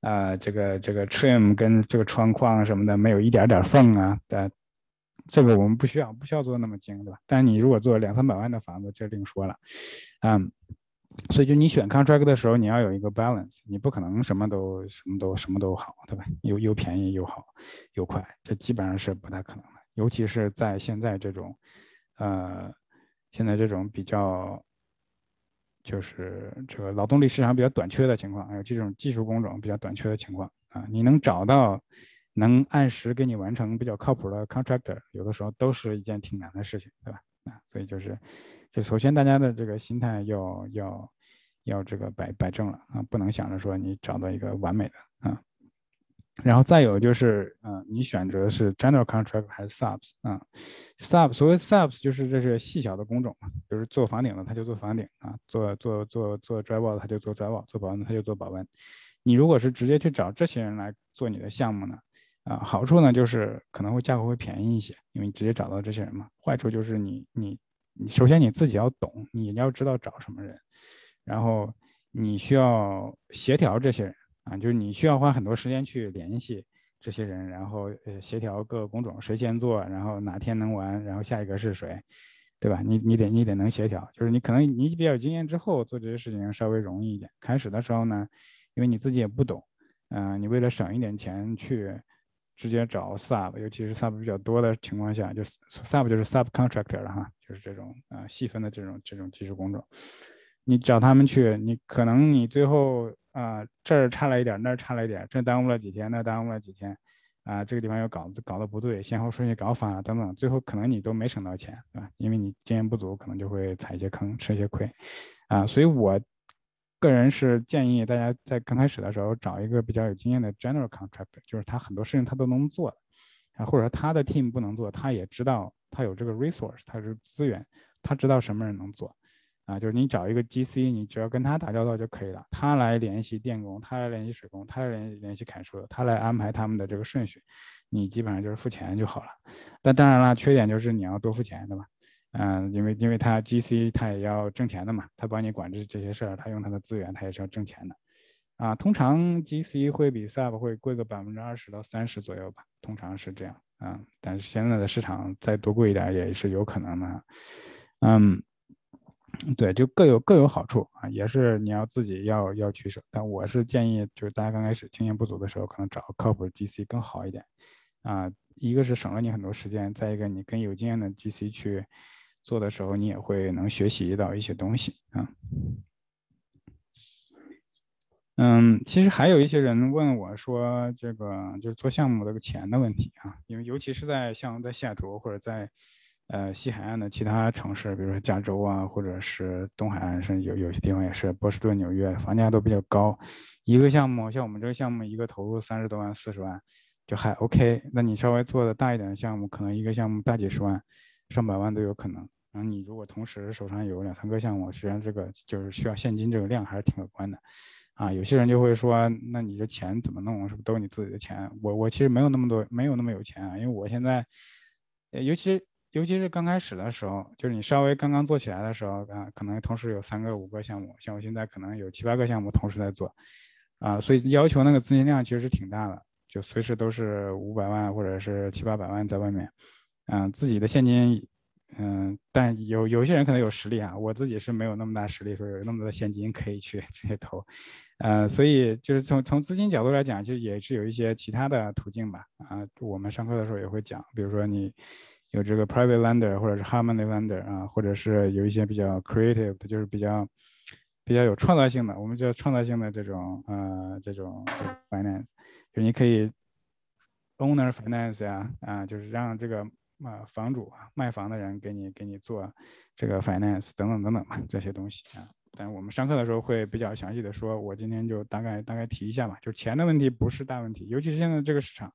啊这个这个 trim 跟这个窗框什么的没有一点点缝啊的。这个我们不需要，不需要做那么精，对吧？但你如果做两三百万的房子，这另说了，嗯，所以就你选 contract 的时候，你要有一个 balance，你不可能什么都什么都什么都好，对吧？又又便宜又好又快，这基本上是不太可能的，尤其是在现在这种，呃，现在这种比较，就是这个劳动力市场比较短缺的情况，还有这种技术工种比较短缺的情况啊，你能找到。能按时给你完成比较靠谱的 contractor，有的时候都是一件挺难的事情，对吧？啊，所以就是，就首先大家的这个心态要要要这个摆摆正了啊，不能想着说你找到一个完美的啊。然后再有就是，嗯，你选择是 general contract 还是 subs 啊？subs 所谓 subs 就是这是细小的工种嘛，比如做房顶的他就做房顶啊，做做做做 drywall 他就做 drywall，做保温他就做保温。你如果是直接去找这些人来做你的项目呢？啊，好处呢就是可能会价格会便宜一些，因为你直接找到这些人嘛。坏处就是你你你首先你自己要懂，你要知道找什么人，然后你需要协调这些人啊，就是你需要花很多时间去联系这些人，然后呃协调各个工种谁先做，然后哪天能完，然后下一个是谁，对吧？你你得你得能协调，就是你可能你比较有经验之后做这些事情稍微容易一点。开始的时候呢，因为你自己也不懂，嗯、你为了省一点钱去直接找 sub，尤其是 sub 比较多的情况下，就 sub 就是 subcontractor 了哈，就是这种呃细分的这种这种技术工种。你找他们去，你可能你最后啊、这儿差了一点，那儿差了一点，这耽误了几天，那耽误了几天，啊、这个地方又搞搞得不对，先后顺序搞反了等等，最后可能你都没省到钱，对吧？因为你经验不足，可能就会踩一些坑，吃一些亏，啊，所以我个人是建议大家在刚开始的时候找一个比较有经验的 general contractor，就是他很多事情他都能做，啊，或者说他的 team 不能做，他也知道他有这个 resource，他是资源，他知道什么人能做。啊，就是你找一个 GC，你只要跟他打交道就可以了，他来联系电工，他来联系水工，他来联联系砍树的，他来安排他们的这个顺序，你基本上就是付钱就好了。但当然了，缺点就是你要多付钱，对吧？嗯，因为因为他 GC 他也要挣钱的嘛，他帮你管这这些事儿，他用他的资源，他也是要挣钱的。啊，通常 GC 会比 Sub 会贵个百分之二十到三十左右吧，通常是这样啊。但是现在的市场再多贵一点也是有可能的。嗯。对，就各有各有好处啊，也是你要自己要要取舍。但我是建议，就是大家刚开始经验不足的时候，可能找个靠谱的 GC 更好一点啊。一个是省了你很多时间，再一个你跟有经验的 GC 去做的时候，你也会能学习到一些东西啊。嗯，其实还有一些人问我说，这个就是做项目这个钱的问题啊，因为尤其是在像在西雅图或者在。呃，西海岸的其他城市，比如说加州啊，或者是东海岸，甚至有有些地方也是波士顿、纽约，房价都比较高。一个项目像我们这个项目，一个投入三十多万、四十万，就还 OK。那你稍微做的大一点的项目，可能一个项目大几十万、上百万都有可能。然后你如果同时手上有两三个项目，实际上这个就是需要现金这个量还是挺可观的。啊，有些人就会说，那你这钱怎么弄？是不是都是你自己的钱？我我其实没有那么多，没有那么有钱啊，因为我现在，尤其。尤其是刚开始的时候，就是你稍微刚刚做起来的时候啊，可能同时有三个、五个项目，像我现在可能有七八个项目同时在做，啊，所以要求那个资金量其实是挺大的，就随时都是五百万或者是七八百万在外面，嗯，自己的现金，嗯，但有有些人可能有实力啊，我自己是没有那么大实力，说有那么多现金可以去 直接投，呃，所以就是从从资金角度来讲，就也是有一些其他的途径吧，啊，我们上课的时候也会讲，比如说你。有这个 private lender 或者是 harmony lender 啊，或者是有一些比较 creative 的，就是比较比较有创造性的，我们叫创造性的这种呃这种 finance，就你可以 owner finance 呀啊，就是让这个啊房主啊卖房的人给你给你做这个 finance 等等等等吧这些东西啊。但我们上课的时候会比较详细的说，我今天就大概大概提一下吧，就钱的问题不是大问题，尤其是现在这个市场，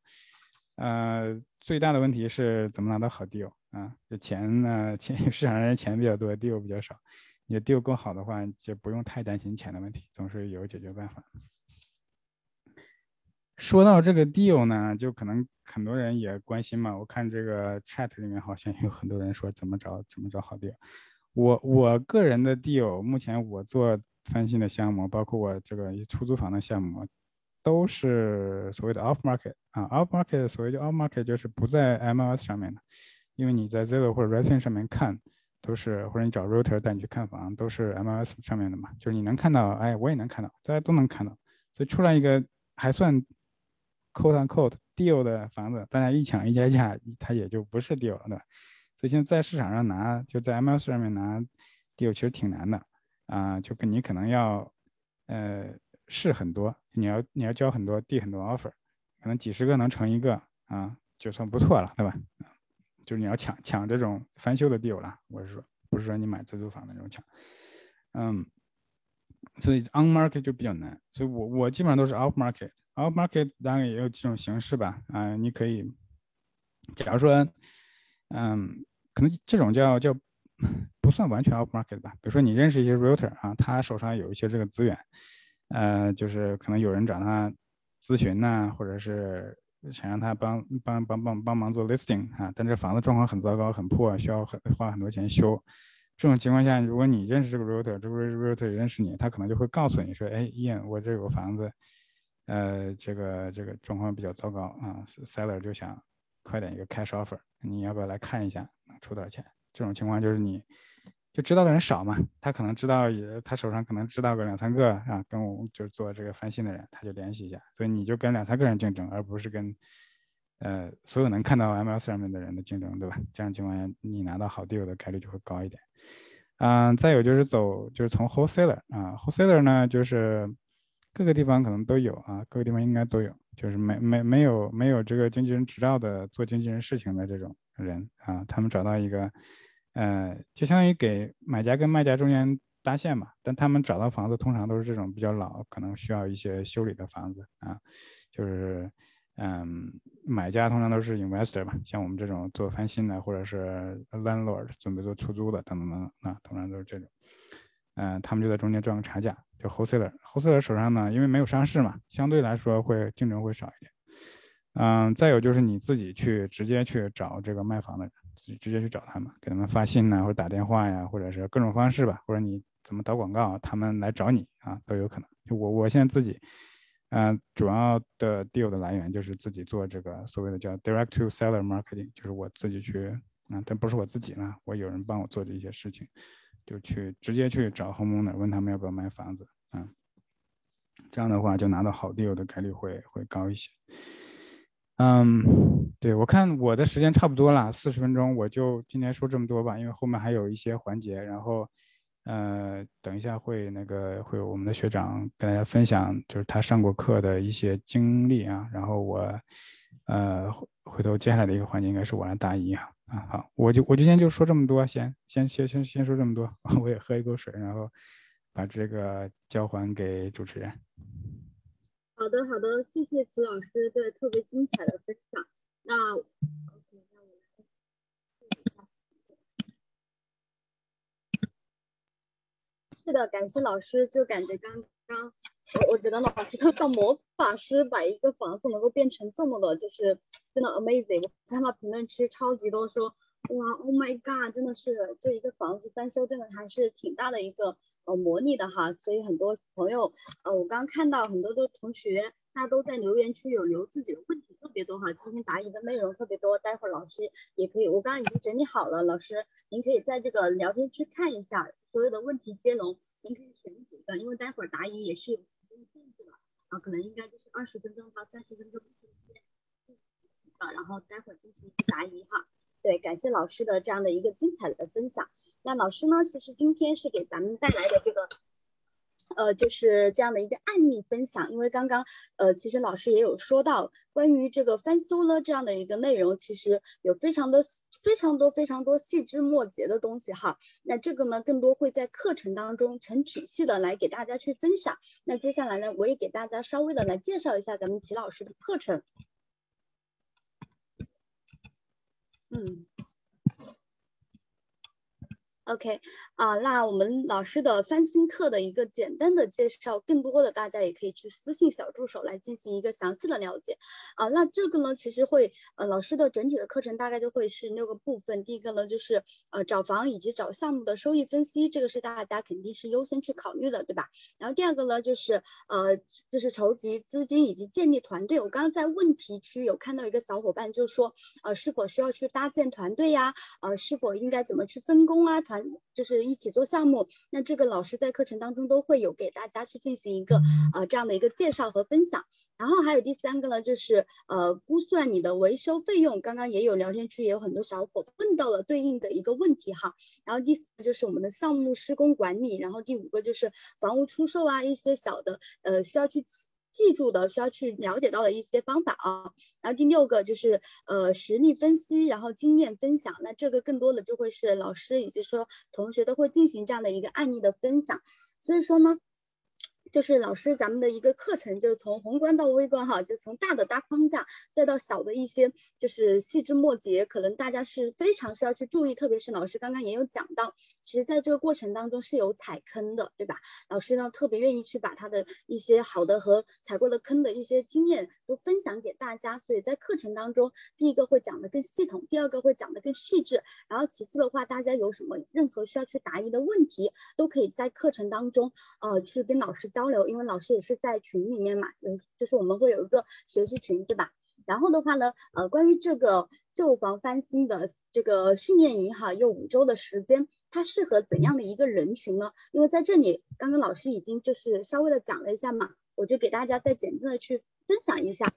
呃。最大的问题是怎么拿到好 deal 啊？这钱呢，钱 市场上钱比较多，deal 比较少。你的 deal 更好的话，就不用太担心钱的问题，总是有解决办法。说到这个 deal 呢，就可能很多人也关心嘛。我看这个 chat 里面好像有很多人说怎么找怎么找好 deal。我我个人的 deal，目前我做翻新的项目，包括我这个出租房的项目。都是所谓的 off market 啊，off market 所谓的 off market 就是不在 MLS 上面的，因为你在 Zillow 或者 Redfin 上面看，都是或者你找 realtor 带你去看房，都是 MLS 上面的嘛，就是你能看到，哎，我也能看到，大家都能看到，所以出来一个还算 quote on quote deal 的房子，大家一抢一加价，它也就不是 deal 了，对吧？所以现在在市场上拿，就在 MLS 上面拿 deal 其实挺难的啊，就跟你可能要，呃。试很多，你要你要交很多，递很多 offer，可能几十个能成一个啊，就算不错了，对吧？就是你要抢抢这种翻修的 deal 了，我是说，不是说你买自住房的那种抢。嗯，所以 on market 就比较难，所以我我基本上都是 off market market，off market 当然也有几种形式吧，啊，你可以，假如说，嗯，可能这种叫叫不算完全 off market 吧，比如说你认识一些 realtor 啊，他手上有一些这个资源。呃，就是可能有人找他咨询呐，或者是想让他帮帮帮帮帮忙做 listing 啊，但这房子状况很糟糕、很破，需要很花很多钱修。这种情况下，如果你认识这个 realtor，这个 realtor 也认识你，他可能就会告诉你说：“哎，Ian，我这有个房子，呃，这个这个状况比较糟糕啊，seller 就想快点一个 cash offer，你要不要来看一下，出多少钱？这种情况就是你就知道的人少嘛，他可能知道也他手上可能知道个两三个啊，跟我就做这个翻新的人，他就联系一下，所以你就跟两三个人竞争，而不是跟呃所有能看到 MLS 上面的人的竞争，对吧？这样情况下你拿到好 deal 的概率就会高一点。嗯，再有就是走就是从 wholesaler 啊，wholesaler 呢就是。各个地方可能都有啊，各个地方应该都有，就是没没没有没有这个经纪人执照的做经纪人事情的这种人啊，他们找到一个，呃，就相当于给买家跟卖家中间搭线嘛。但他们找到房子通常都是这种比较老，可能需要一些修理的房子啊，就是嗯，买家通常都是 investor 吧，像我们这种做翻新的或者是 landlord 准备做出租的等等等等啊，通常都是这种，嗯，他们就在中间赚个差价。就 wholesaler，wholesaler 手上呢，因为没有上市嘛，相对来说会竞争会少一点。嗯，再有就是你自己去直接去找这个卖房的人，直接去找他们，给他们发信呐，或者打电话呀，或者是各种方式吧，或者你怎么导广告，他们来找你啊，都有可能。我我现在自己，嗯，主要的 deal 的来源就是自己做这个所谓的叫 direct to seller marketing，就是我自己去，啊，但不是我自己呢，我有人帮我做这些事情。就去直接去找 homeowner，问他们要不要买房子啊，这样的话就拿到好 deal 的概率会会高一些。嗯，对我看我的时间差不多了，四十分钟，我就今天说这么多吧，因为后面还有一些环节，然后呃，等一下会那个会有我们的学长跟大家分享，就是他上过课的一些经历啊，然后我呃回头接下来的一个环节应该是我来答疑啊。啊，好，我就我就先就说这么多，先先先先先说这么多，我也喝一口水，然后把这个交还给主持人。好的，好的，谢谢齐老师对特别精彩的分享。那 OK，那我来是的，感谢老师，就感觉刚刚我我觉得老师都像魔法师，把一个房子能够变成这么的，就是真的 amazing。我看到评论区超级多说，哇，Oh my God，真的是这一个房子翻修真的还是挺大的一个呃魔力的哈。所以很多朋友呃，我刚刚看到很多的同学，大家都在留言区有留自己的问题特别多哈。今天答疑的内容特别多，待会儿老师也可以，我刚刚已经整理好了，老师您可以在这个聊天区看一下所有的问题接龙，您可以选几个，因为待会儿答疑也是有时间限制的。啊，可能应该就是二十分钟到三十分钟之间，啊，然后待会儿进行答疑哈。对，感谢老师的这样的一个精彩的分享。那老师呢，其实今天是给咱们带来的这个。呃，就是这样的一个案例分享，因为刚刚呃，其实老师也有说到关于这个翻修了这样的一个内容，其实有非常的非常多非常多细枝末节的东西哈。那这个呢，更多会在课程当中成体系的来给大家去分享。那接下来呢，我也给大家稍微的来介绍一下咱们齐老师的课程。嗯。OK，啊，那我们老师的翻新课的一个简单的介绍，更多的大家也可以去私信小助手来进行一个详细的了解。啊，那这个呢，其实会，呃，老师的整体的课程大概就会是六个部分。第一个呢，就是呃找房以及找项目的收益分析，这个是大家肯定是优先去考虑的，对吧？然后第二个呢，就是呃就是筹集资金以及建立团队。我刚刚在问题区有看到一个小伙伴就说，呃是否需要去搭建团队呀？呃是否应该怎么去分工啊？团就是一起做项目，那这个老师在课程当中都会有给大家去进行一个呃这样的一个介绍和分享。然后还有第三个呢，就是呃估算你的维修费用。刚刚也有聊天区也有很多小伙问到了对应的一个问题哈。然后第四个就是我们的项目施工管理。然后第五个就是房屋出售啊一些小的呃需要去。记住的需要去了解到的一些方法啊，然后第六个就是呃实例分析，然后经验分享，那这个更多的就会是老师以及说同学都会进行这样的一个案例的分享，所以说呢。就是老师咱们的一个课程，就是从宏观到微观哈，就从大的大框架，再到小的一些就是细枝末节，可能大家是非常需要去注意，特别是老师刚刚也有讲到，其实在这个过程当中是有踩坑的，对吧？老师呢特别愿意去把他的一些好的和踩过的坑的一些经验都分享给大家，所以在课程当中，第一个会讲的更系统，第二个会讲的更细致，然后其次的话，大家有什么任何需要去答疑的问题，都可以在课程当中呃去跟老师。交流，因为老师也是在群里面嘛，有就是我们会有一个学习群，对吧？然后的话呢，呃，关于这个旧房翻新的这个训练营哈，有五周的时间，它适合怎样的一个人群呢？因为在这里，刚刚老师已经就是稍微的讲了一下嘛，我就给大家再简单的去分享一下。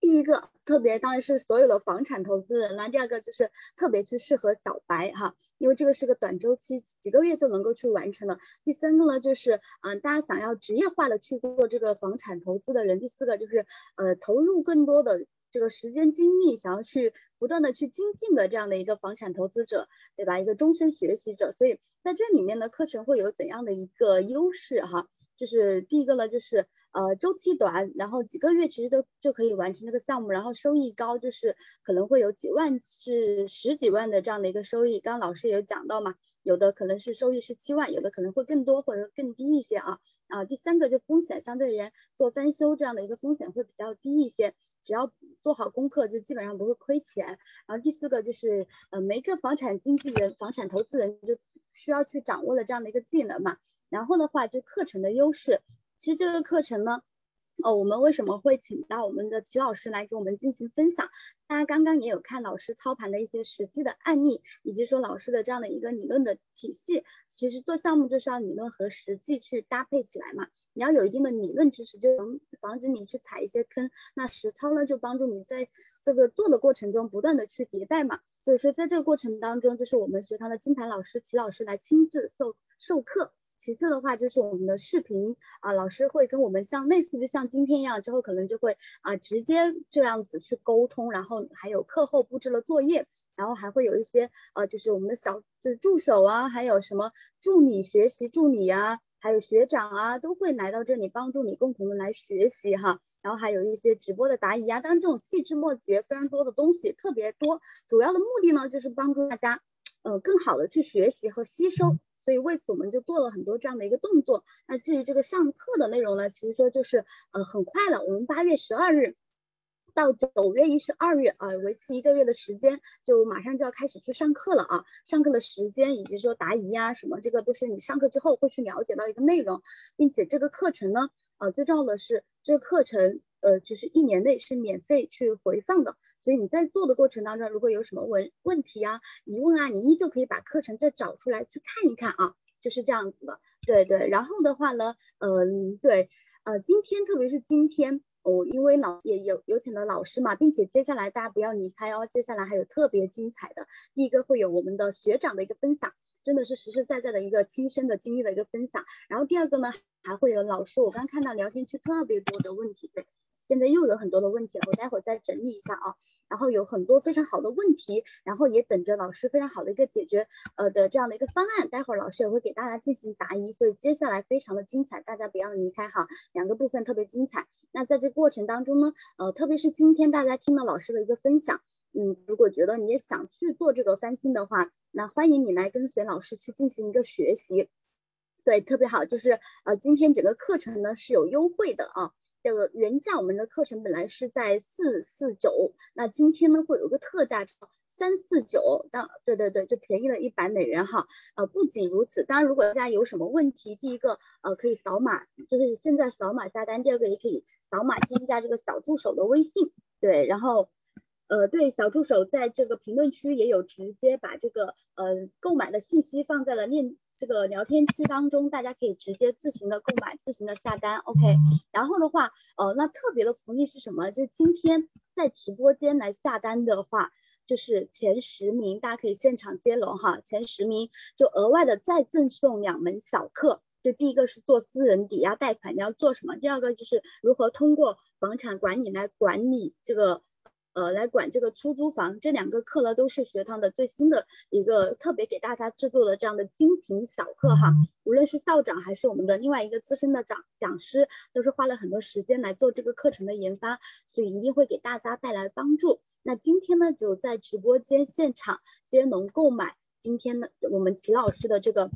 第一个特别当然是所有的房产投资人啦，第二个就是特别去适合小白哈，因为这个是个短周期，几个月就能够去完成的。第三个呢，就是嗯，大家想要职业化的去做这个房产投资的人。第四个就是呃，投入更多的这个时间精力，想要去不断的去精进的这样的一个房产投资者，对吧？一个终身学习者。所以在这里面的课程会有怎样的一个优势哈？就是第一个呢，就是呃周期短，然后几个月其实都就可以完成这个项目，然后收益高，就是可能会有几万至十几万的这样的一个收益。刚刚老师也有讲到嘛，有的可能是收益是七万，有的可能会更多或者更低一些啊啊。第三个就风险相对而言做翻修这样的一个风险会比较低一些，只要做好功课就基本上不会亏钱。然后第四个就是呃每个房产经纪人、房产投资人就需要去掌握的这样的一个技能嘛。然后的话，就课程的优势，其实这个课程呢，哦，我们为什么会请到我们的齐老师来给我们进行分享？大家刚刚也有看老师操盘的一些实际的案例，以及说老师的这样的一个理论的体系。其实做项目就是要理论和实际去搭配起来嘛。你要有一定的理论知识，就能防止你去踩一些坑。那实操呢，就帮助你在这个做的过程中不断的去迭代嘛。所以说在这个过程当中，就是我们学堂的金牌老师齐老师来亲自授授课。其次的话就是我们的视频啊，老师会跟我们像类似于像今天一样，之后可能就会啊直接这样子去沟通，然后还有课后布置了作业，然后还会有一些呃就是我们的小就是助手啊，还有什么助理学习助理啊，还有学长啊，都会来到这里帮助你共同的来学习哈，然后还有一些直播的答疑啊，当然这种细枝末节非常多的东西特别多，主要的目的呢就是帮助大家呃更好的去学习和吸收。所以为此我们就做了很多这样的一个动作。那至于这个上课的内容呢，其实说就是呃很快了，我们八月十二日到九月一十二日啊，为期一个月的时间，就马上就要开始去上课了啊。上课的时间以及说答疑啊什么，这个都是你上课之后会去了解到一个内容，并且这个课程呢，呃最重要的是这个课程。呃，就是一年内是免费去回放的，所以你在做的过程当中，如果有什么问问题啊、疑问啊，你依旧可以把课程再找出来去看一看啊，就是这样子的。对对，然后的话呢，嗯，对，呃，今天特别是今天，哦，因为老也有有请了老师嘛，并且接下来大家不要离开哦，接下来还有特别精彩的，第一个会有我们的学长的一个分享。真的是实实在在的一个亲身的经历的一个分享。然后第二个呢，还会有老师，我刚看到聊天区特别多的问题，对。现在又有很多的问题，我待会儿再整理一下啊。然后有很多非常好的问题，然后也等着老师非常好的一个解决呃的这样的一个方案，待会儿老师也会给大家进行答疑。所以接下来非常的精彩，大家不要离开哈。两个部分特别精彩。那在这过程当中呢，呃，特别是今天大家听了老师的一个分享，嗯，如果觉得你也想去做这个翻新的话，那欢迎你来跟随老师去进行一个学习。对，特别好，就是呃今天整个课程呢是有优惠的啊。这个原价我们的课程本来是在四四九，那今天呢会有个特价三四九，当对对对，就便宜了一百美元哈。呃，不仅如此，当然如果大家有什么问题，第一个呃可以扫码，就是现在扫码下单；第二个也可以扫码添加这个小助手的微信。对，然后呃对，小助手在这个评论区也有直接把这个呃购买的信息放在了链。这个聊天区当中，大家可以直接自行的购买，自行的下单，OK。然后的话，呃，那特别的福利是什么？就今天在直播间来下单的话，就是前十名，大家可以现场接龙哈，前十名就额外的再赠送两门小课。就第一个是做私人抵押贷款，你要做什么？第二个就是如何通过房产管理来管理这个。呃，来管这个出租房，这两个课呢都是学堂的最新的一个特别给大家制作的这样的精品小课哈。无论是校长还是我们的另外一个资深的讲讲师，都是花了很多时间来做这个课程的研发，所以一定会给大家带来帮助。那今天呢，就在直播间现场接龙购买今天的我们齐老师的这个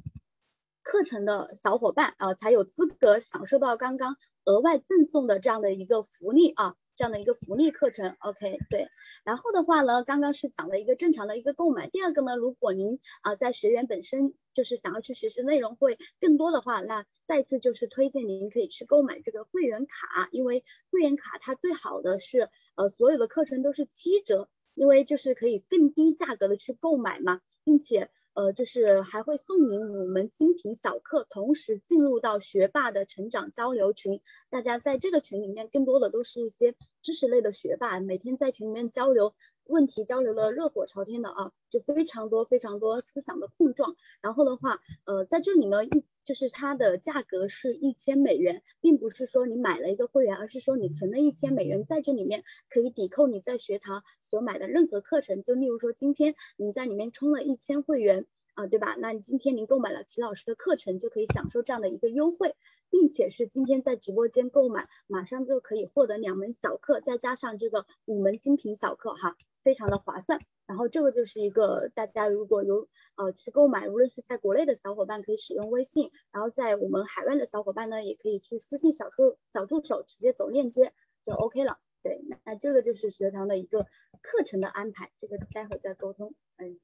课程的小伙伴啊，才有资格享受到刚刚额外赠送的这样的一个福利啊。这样的一个福利课程，OK，对。然后的话呢，刚刚是讲了一个正常的一个购买。第二个呢，如果您啊在学员本身就是想要去学习内容会更多的话，那再次就是推荐您可以去购买这个会员卡，因为会员卡它最好的是呃所有的课程都是七折，因为就是可以更低价格的去购买嘛，并且。呃，就是还会送您五门精品小课，同时进入到学霸的成长交流群。大家在这个群里面，更多的都是一些知识类的学霸，每天在群里面交流问题，交流的热火朝天的啊，就非常多非常多思想的碰撞。然后的话，呃，在这里呢，一就是它的价格是一千美元，并不是说你买了一个会员，而是说你存了一千美元在这里面，可以抵扣你在学堂所买的任何课程。就例如说，今天你在里面充了一千会员。啊，对吧？那今天您购买了齐老师的课程，就可以享受这样的一个优惠，并且是今天在直播间购买，马上就可以获得两门小课，再加上这个五门精品小课，哈，非常的划算。然后这个就是一个大家如果有呃去购买，无论是在国内的小伙伴可以使用微信，然后在我们海外的小伙伴呢，也可以去私信小助小助手，直接走链接就 OK 了。对，那那这个就是学堂的一个课程的安排，这个待会再沟通。嗯。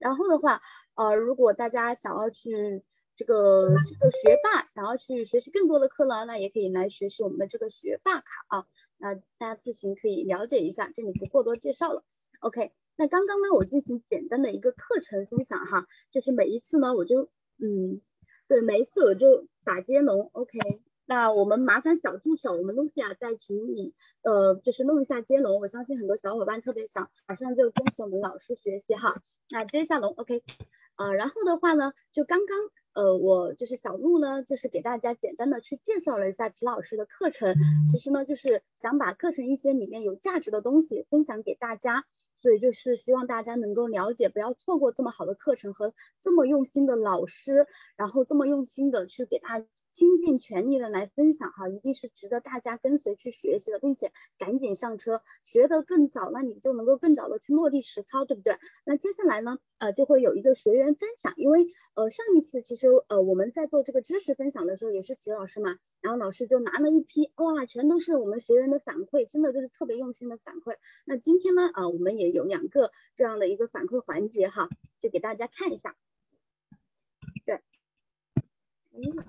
然后的话，呃，如果大家想要去这个这个学霸，想要去学习更多的课呢，那也可以来学习我们的这个学霸卡啊。那大家自行可以了解一下，这里不过多介绍了。OK，那刚刚呢，我进行简单的一个课程分享哈，就是每一次呢，我就嗯，对，每一次我就打接龙，OK。那我们麻烦小助手，我们露西亚在群里，呃，就是弄一下接龙。我相信很多小伙伴特别想马上就跟随我们老师学习哈。那接一下龙，OK。啊，然后的话呢，就刚刚，呃，我就是小鹿呢，就是给大家简单的去介绍了一下齐老师的课程。其实呢，就是想把课程一些里面有价值的东西分享给大家，所以就是希望大家能够了解，不要错过这么好的课程和这么用心的老师，然后这么用心的去给大家。倾尽全力的来分享哈，一定是值得大家跟随去学习的，并且赶紧上车，学得更早，那你就能够更早的去落地实操，对不对？那接下来呢，呃，就会有一个学员分享，因为呃上一次其实呃我们在做这个知识分享的时候，也是齐老师嘛，然后老师就拿了一批，哇，全都是我们学员的反馈，真的就是特别用心的反馈。那今天呢，啊，我们也有两个这样的一个反馈环节哈，就给大家看一下，对，嗯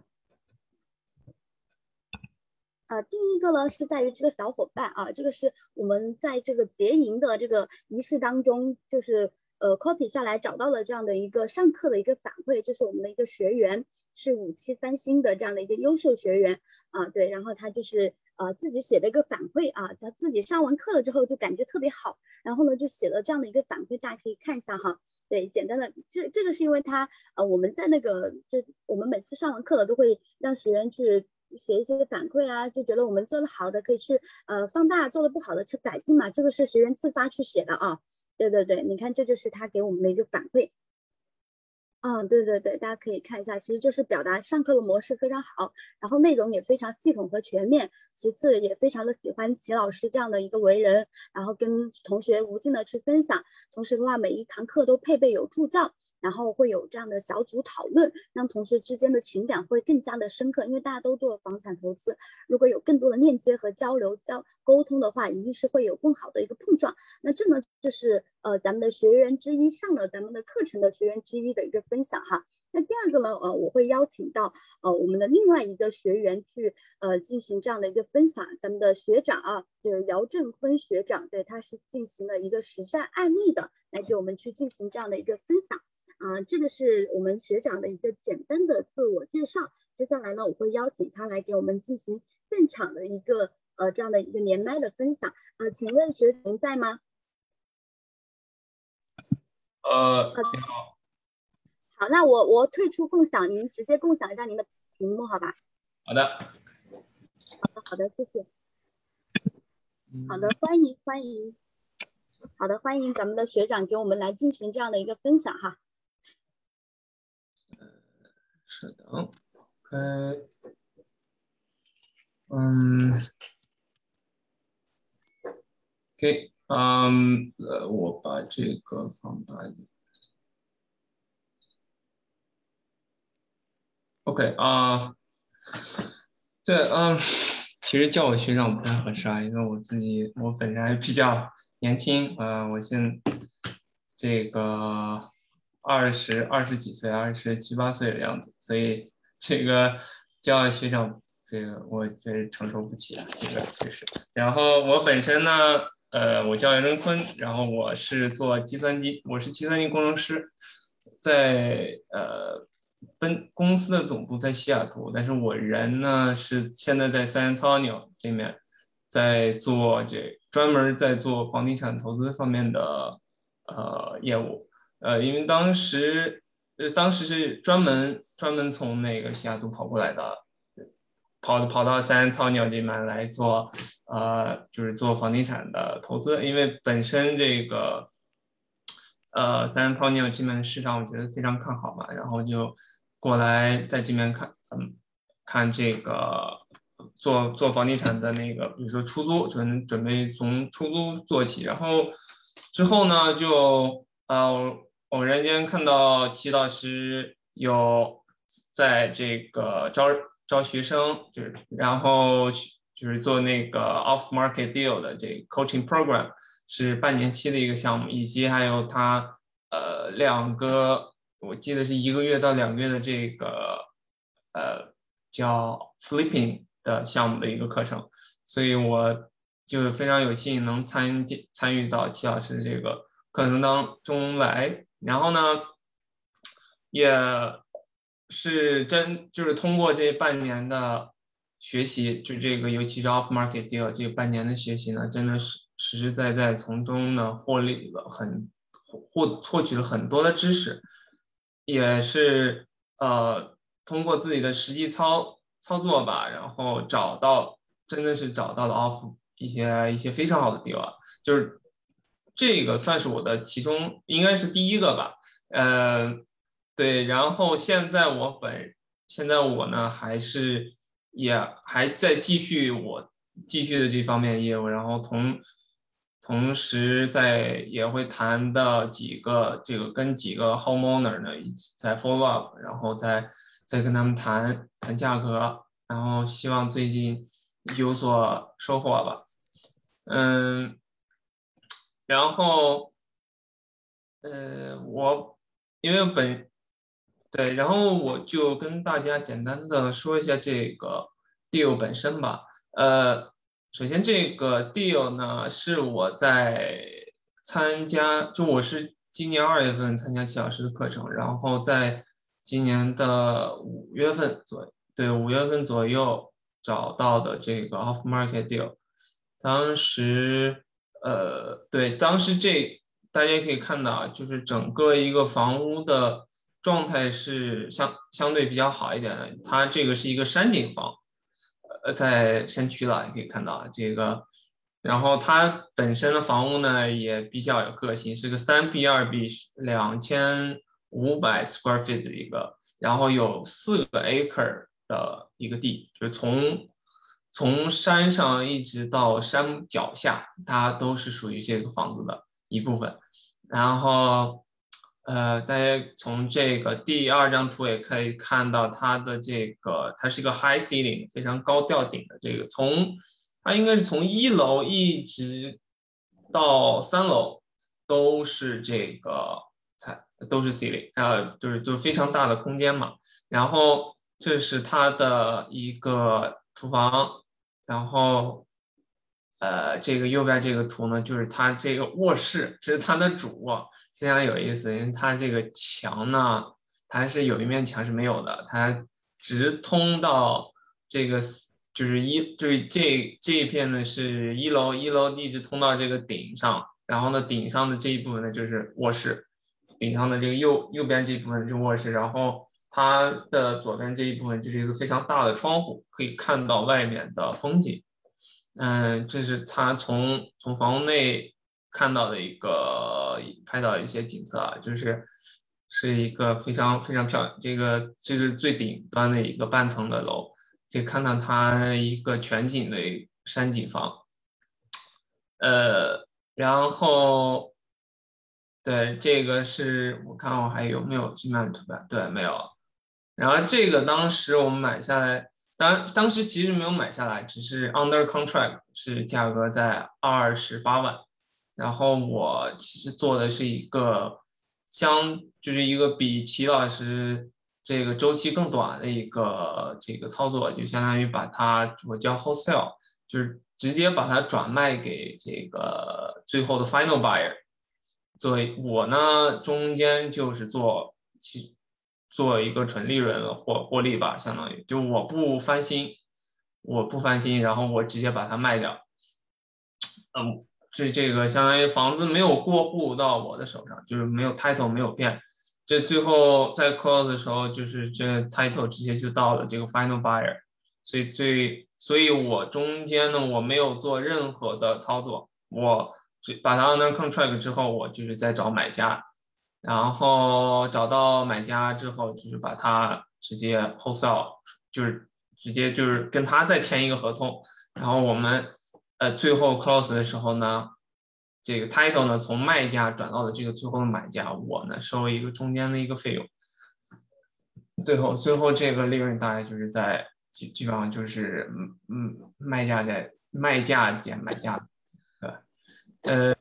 呃，第一个呢是在于这个小伙伴啊，这个是我们在这个结营的这个仪式当中，就是呃 copy 下来找到了这样的一个上课的一个反馈，就是我们的一个学员是五七三星的这样的一个优秀学员啊，对，然后他就是呃自己写的一个反馈啊，他自己上完课了之后就感觉特别好，然后呢就写了这样的一个反馈，大家可以看一下哈，对，简单的这这个是因为他呃我们在那个就我们每次上完课了都会让学员去。写一些反馈啊，就觉得我们做的好的可以去呃放大，做的不好的去改进嘛。这个是学员自发去写的啊。对对对，你看这就是他给我们的一个反馈。嗯，对对对，大家可以看一下，其实就是表达上课的模式非常好，然后内容也非常系统和全面。其次也非常的喜欢齐老师这样的一个为人，然后跟同学无尽的去分享，同时的话每一堂课都配备有助教。然后会有这样的小组讨论，让同学之间的情感会更加的深刻。因为大家都做房产投资，如果有更多的链接和交流、交沟通的话，一定是会有更好的一个碰撞。那这呢，就是呃咱们的学员之一上了咱们的课程的学员之一的一个分享哈。那第二个呢，呃，我会邀请到呃我们的另外一个学员去呃进行这样的一个分享。咱们的学长啊，就是姚振坤学长，对，他是进行了一个实战案例的，来给我们去进行这样的一个分享。啊，这个是我们学长的一个简单的自我介绍。接下来呢，我会邀请他来给我们进行现场的一个呃这样的一个连麦的分享。呃，请问学长在吗？呃，你好。好，那我我退出共享，您直接共享一下您的屏幕，好吧？好的。好的，好的，谢谢。好的，欢迎欢迎。好的，欢迎咱们的学长给我们来进行这样的一个分享哈。稍等，OK，嗯，OK，嗯，呃，我把这个放大一点。OK 啊，对，嗯，其实叫我学长不太合适啊，因为我自己我本身还比较年轻，呃，我现这个二十二十几岁，二十七八岁的样子，所以这个叫学长，这个我确实承受不起啊，这个确实。然后我本身呢，呃，我叫袁振坤，然后我是做计算机，我是计算机工程师，在呃。本公司的总部在西雅图，但是我人呢是现在在 San Antonio 这面，在做这专门在做房地产投资方面的呃业务，呃，因为当时呃当时是专门专门从那个西雅图跑过来的，跑跑到 San Antonio 这边来做呃就是做房地产的投资，因为本身这个呃 San Antonio 这边的市场我觉得非常看好嘛，然后就。过来在这边看，嗯，看这个做做房地产的那个，比如说出租，准准备从出租做起，然后之后呢，就呃偶然间看到齐老师有在这个招招学生，就是然后就是做那个 off market deal 的这个 coaching program，是半年期的一个项目，以及还有他呃两个。我记得是一个月到两个月的这个呃叫 flipping 的项目的一个课程，所以我就非常有幸能参参与到齐老师的这个课程当中来，然后呢，也是真就是通过这半年的学习，就这个尤其是 off market deal 这半年的学习呢，真的是实实在在从中呢获利了很获获取了很多的知识。也是呃通过自己的实际操操作吧，然后找到真的是找到了 off 一些一些非常好的 deal 啊，就是这个算是我的其中应该是第一个吧，呃对，然后现在我本现在我呢还是也还在继续我继续的这方面业务，然后同。同时在也会谈到几个这个跟几个 homeowner 呢在 follow up，然后再再跟他们谈谈价格，然后希望最近有所收获吧。嗯，然后呃我因为本对，然后我就跟大家简单的说一下这个 deal 本身吧。呃。首先，这个 deal 呢是我在参加，就我是今年二月份参加齐老师的课程，然后在今年的五月份左，对五月份左右找到的这个 off market deal。当时，呃，对，当时这大家可以看到啊，就是整个一个房屋的状态是相相对比较好一点的，它这个是一个山景房。呃，在山区了，可以看到这个，然后它本身的房屋呢也比较有个性，是个三 B 二 B 两千五百 square feet 的一个，然后有四个 acre 的一个地，就是从从山上一直到山脚下，它都是属于这个房子的一部分，然后。呃，大家从这个第二张图也可以看到，它的这个它是一个 high ceiling，非常高吊顶的这个，从它应该是从一楼一直到三楼都是这个才都是 ceiling，呃，就是就是非常大的空间嘛。然后这是它的一个厨房，然后呃，这个右边这个图呢，就是它这个卧室，这是它的主卧。非常有意思，因为它这个墙呢，它是有一面墙是没有的，它直通到这个就是一就是这这一片呢是一楼，一楼一直通到这个顶上，然后呢顶上的这一部分呢就是卧室，顶上的这个右右边这一部分是卧室，然后它的左边这一部分就是一个非常大的窗户，可以看到外面的风景。嗯，这是它从从房屋内。看到的一个拍到一些景色啊，就是是一个非常非常漂亮，这个这是最顶端的一个半层的楼，可以看到它一个全景的山景房，呃，然后对这个是我看我还有没有这面图片？对，没有。然后这个当时我们买下来，当当时其实没有买下来，只是 under contract 是价格在二十八万。然后我其实做的是一个相，就是一个比齐老师这个周期更短的一个这个操作，就相当于把它我叫 wholesale，就是直接把它转卖给这个最后的 final buyer。作为我呢，中间就是做其做一个纯利润获获利吧，相当于就我不翻新，我不翻新，然后我直接把它卖掉，嗯。这这个相当于房子没有过户到我的手上，就是没有 title 没有变，这最后在 close 的时候，就是这 title 直接就到了这个 final buyer，所以最所以我中间呢我没有做任何的操作，我把它 under contract 之后，我就是在找买家，然后找到买家之后，就是把它直接 wholesale，就是直接就是跟他再签一个合同，然后我们。呃，最后 close 的时候呢，这个 title 呢从卖家转到了这个最后的买家，我呢收一个中间的一个费用。最后，最后这个利润大概就是在基基本上就是嗯嗯卖价在卖价减买价，对，呃，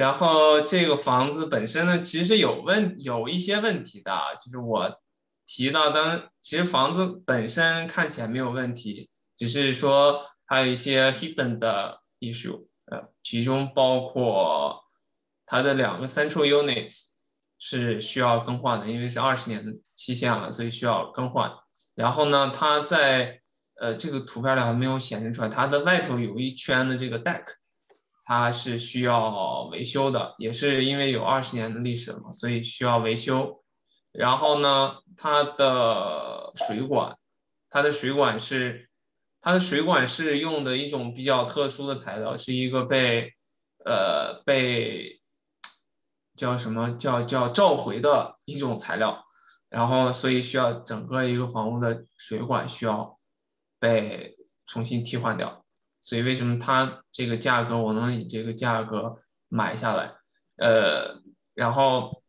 然后这个房子本身呢其实有问有一些问题的，就是我提到当其实房子本身看起来没有问题，只是说。还有一些 hidden 的 issue，呃，其中包括它的两个 central units 是需要更换的，因为是二十年的期限了，所以需要更换。然后呢，它在呃这个图片里还没有显示出来，它的外头有一圈的这个 deck，它是需要维修的，也是因为有二十年的历史了嘛，所以需要维修。然后呢，它的水管，它的水管是。它的水管是用的一种比较特殊的材料，是一个被呃被叫什么叫叫召回的一种材料，然后所以需要整个一个房屋的水管需要被重新替换掉，所以为什么它这个价格我能以这个价格买下来？呃，然后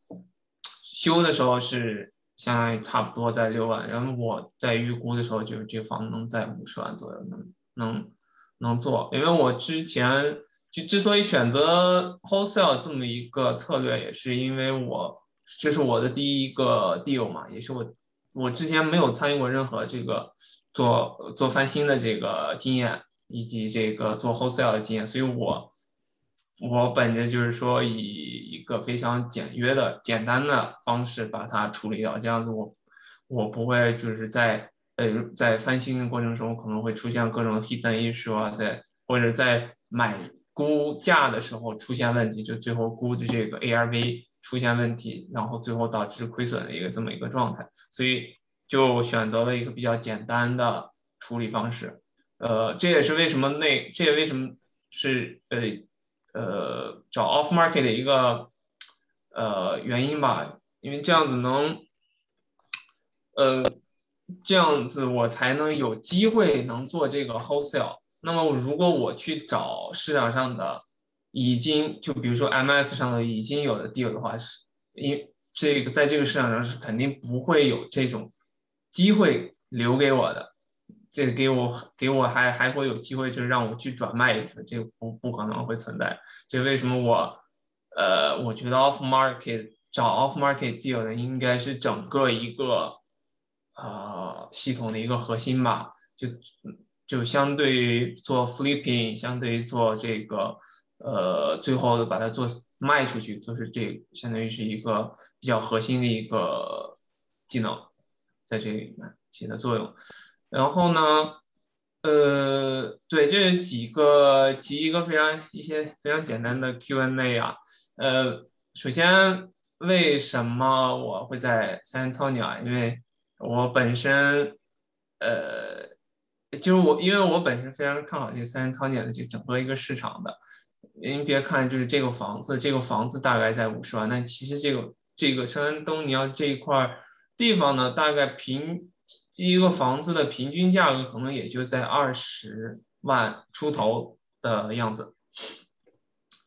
修的时候是。相当于差不多在六万，然后我在预估的时候，就是这个房子能在五十万左右能能能做，因为我之前就之所以选择 wholesale 这么一个策略，也是因为我这是我的第一个 deal 嘛，也是我我之前没有参与过任何这个做做翻新的这个经验，以及这个做 wholesale 的经验，所以我。我本着就是说，以一个非常简约的、简单的方式把它处理掉，这样子我我不会就是在呃在翻新的过程中可能会出现各种 hidden issue 啊，在或者在买估价的时候出现问题，就最后估的这个 ARV 出现问题，然后最后导致亏损的一个这么一个状态，所以就选择了一个比较简单的处理方式。呃，这也是为什么那这也为什么是呃。呃，找 off market 的一个呃原因吧，因为这样子能，呃，这样子我才能有机会能做这个 wholesale。那么如果我去找市场上的已经就比如说 MS 上的已经有的 deal 的话，是因这个在这个市场上是肯定不会有这种机会留给我的。这个给我给我还还会有机会，就是让我去转卖一次，这个不不可能会存在。这为什么我呃，我觉得 off market 找 off market deal 的应该是整个一个呃系统的一个核心吧？就就相对于做 flipping，相对于做这个呃最后把它做卖出去，都是这相当于是一个比较核心的一个技能，在这里面起的作用。然后呢，呃，对，这几个几一个非常一些非常简单的 Q&A 啊，呃，首先为什么我会在 San Antonio 啊？因为我本身，呃，就是我因为我本身非常看好这个 San Antonio 的这整个一个市场的。您别看就是这个房子，这个房子大概在五十万，但其实这个这个圣安东尼奥这一块地方呢，大概平。一个房子的平均价格可能也就在二十万出头的样子，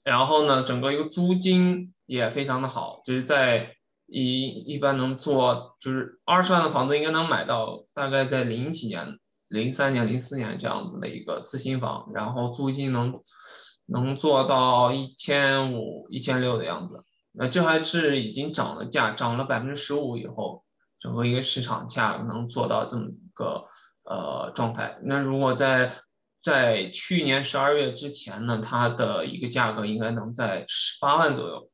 然后呢，整个一个租金也非常的好，就是在一一般能做就是二十万的房子应该能买到大概在零几年、零三年、零四年这样子的一个次新房，然后租金能能做到一千五、一千六的样子。那这还是已经涨了价，涨了百分之十五以后，整个一个市场价能做到这么一个呃状态。那如果在在去年十二月之前呢，它的一个价格应该能在十八万左右。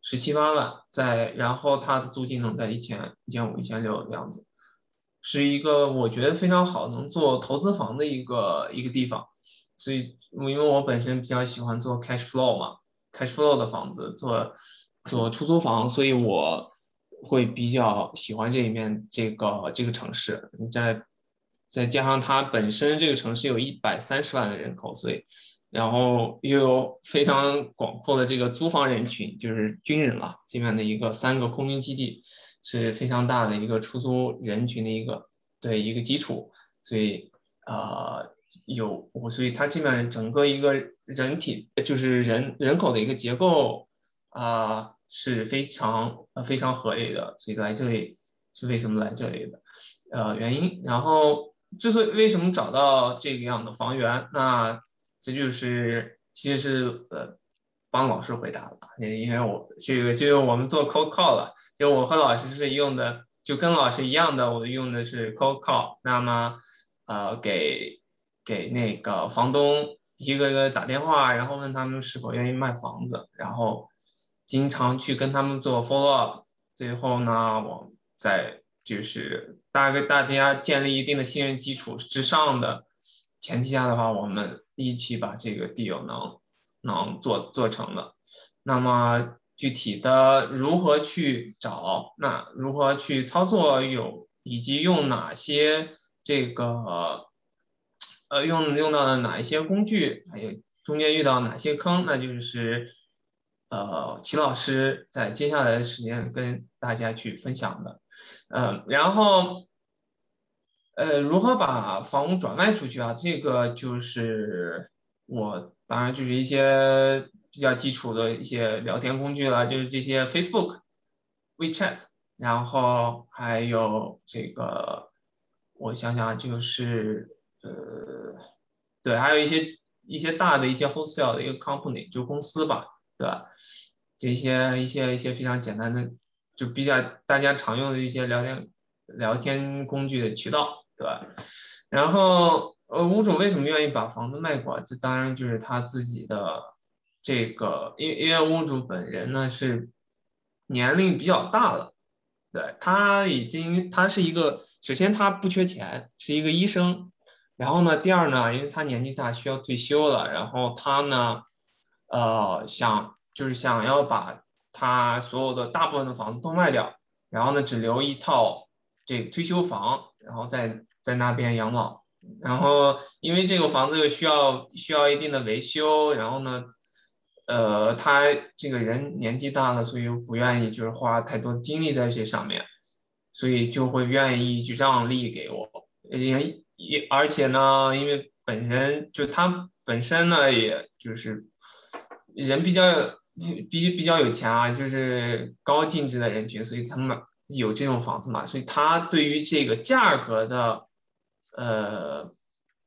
十七八万，在然后它的租金能在一千一千五一千六的样子，是一个我觉得非常好能做投资房的一个一个地方，所以因为我本身比较喜欢做 cash flow 嘛，cash flow 的房子做做出租房，所以我会比较喜欢这一面这个这个城市，你再再加上它本身这个城市有一百三十万的人口，所以。然后又有非常广阔的这个租房人群，就是军人了。这边的一个三个空军基地是非常大的一个出租人群的一个对一个基础，所以呃有我，所以它这边整个一个人体就是人人口的一个结构啊是非常呃非常合理的，所以来这里是为什么来这里的呃原因。然后之所以为什么找到这个样的房源，那这就是其实是呃帮老师回答了，因为我这个就是我们做 cold call 了，就我和老师是用的，就跟老师一样的，我用的是 cold call。那么呃给给那个房东一个个打电话，然后问他们是否愿意卖房子，然后经常去跟他们做 follow up。最后呢，我在就是大概大家建立一定的信任基础之上的前提下的话，我们。一起把这个 deal 能能做做成的，那么具体的如何去找，那如何去操作有以及用哪些这个呃用用到的哪一些工具，还有中间遇到哪些坑，那就是呃齐老师在接下来的时间跟大家去分享的，嗯，然后。呃，如何把房屋转卖出去啊？这个就是我当然就是一些比较基础的一些聊天工具了，就是这些 Facebook、WeChat，然后还有这个，我想想就是呃，对，还有一些一些大的一些 wholesale 的一个 company 就公司吧，对吧？这些一些一些非常简单的，就比较大家常用的一些聊天聊天工具的渠道。对吧，然后呃，屋主为什么愿意把房子卖过？这当然就是他自己的这个，因为因为屋主本人呢是年龄比较大了，对他已经他是一个，首先他不缺钱，是一个医生，然后呢，第二呢，因为他年纪大需要退休了，然后他呢，呃，想就是想要把他所有的大部分的房子都卖掉，然后呢，只留一套这个退休房，然后再。在那边养老，然后因为这个房子又需要需要一定的维修，然后呢，呃，他这个人年纪大了，所以又不愿意就是花太多精力在这上面，所以就会愿意去让利给我，也也而且呢，因为本身就他本身呢，也就是人比较比比较有钱啊，就是高净值的人群，所以他们有这种房子嘛，所以他对于这个价格的。呃，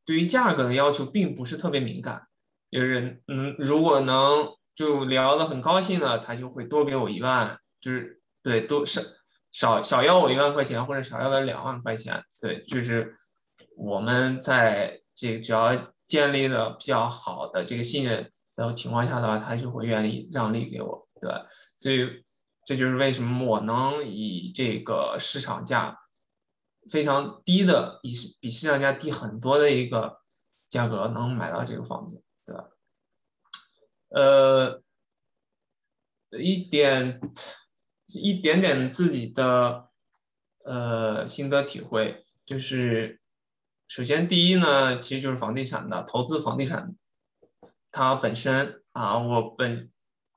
对于价格的要求并不是特别敏感，就是嗯，如果能就聊得很高兴的，他就会多给我一万，就是对，多少少少要我一万块钱或者少要我两万块钱，对，就是我们在这只要建立了比较好的这个信任的情况下的话，他就会愿意让利给我，对，所以这就是为什么我能以这个市场价。非常低的，比比市场价低很多的一个价格能买到这个房子，对吧？呃，一点一点点自己的呃心得体会，就是首先第一呢，其实就是房地产的投资，房地产它本身啊，我本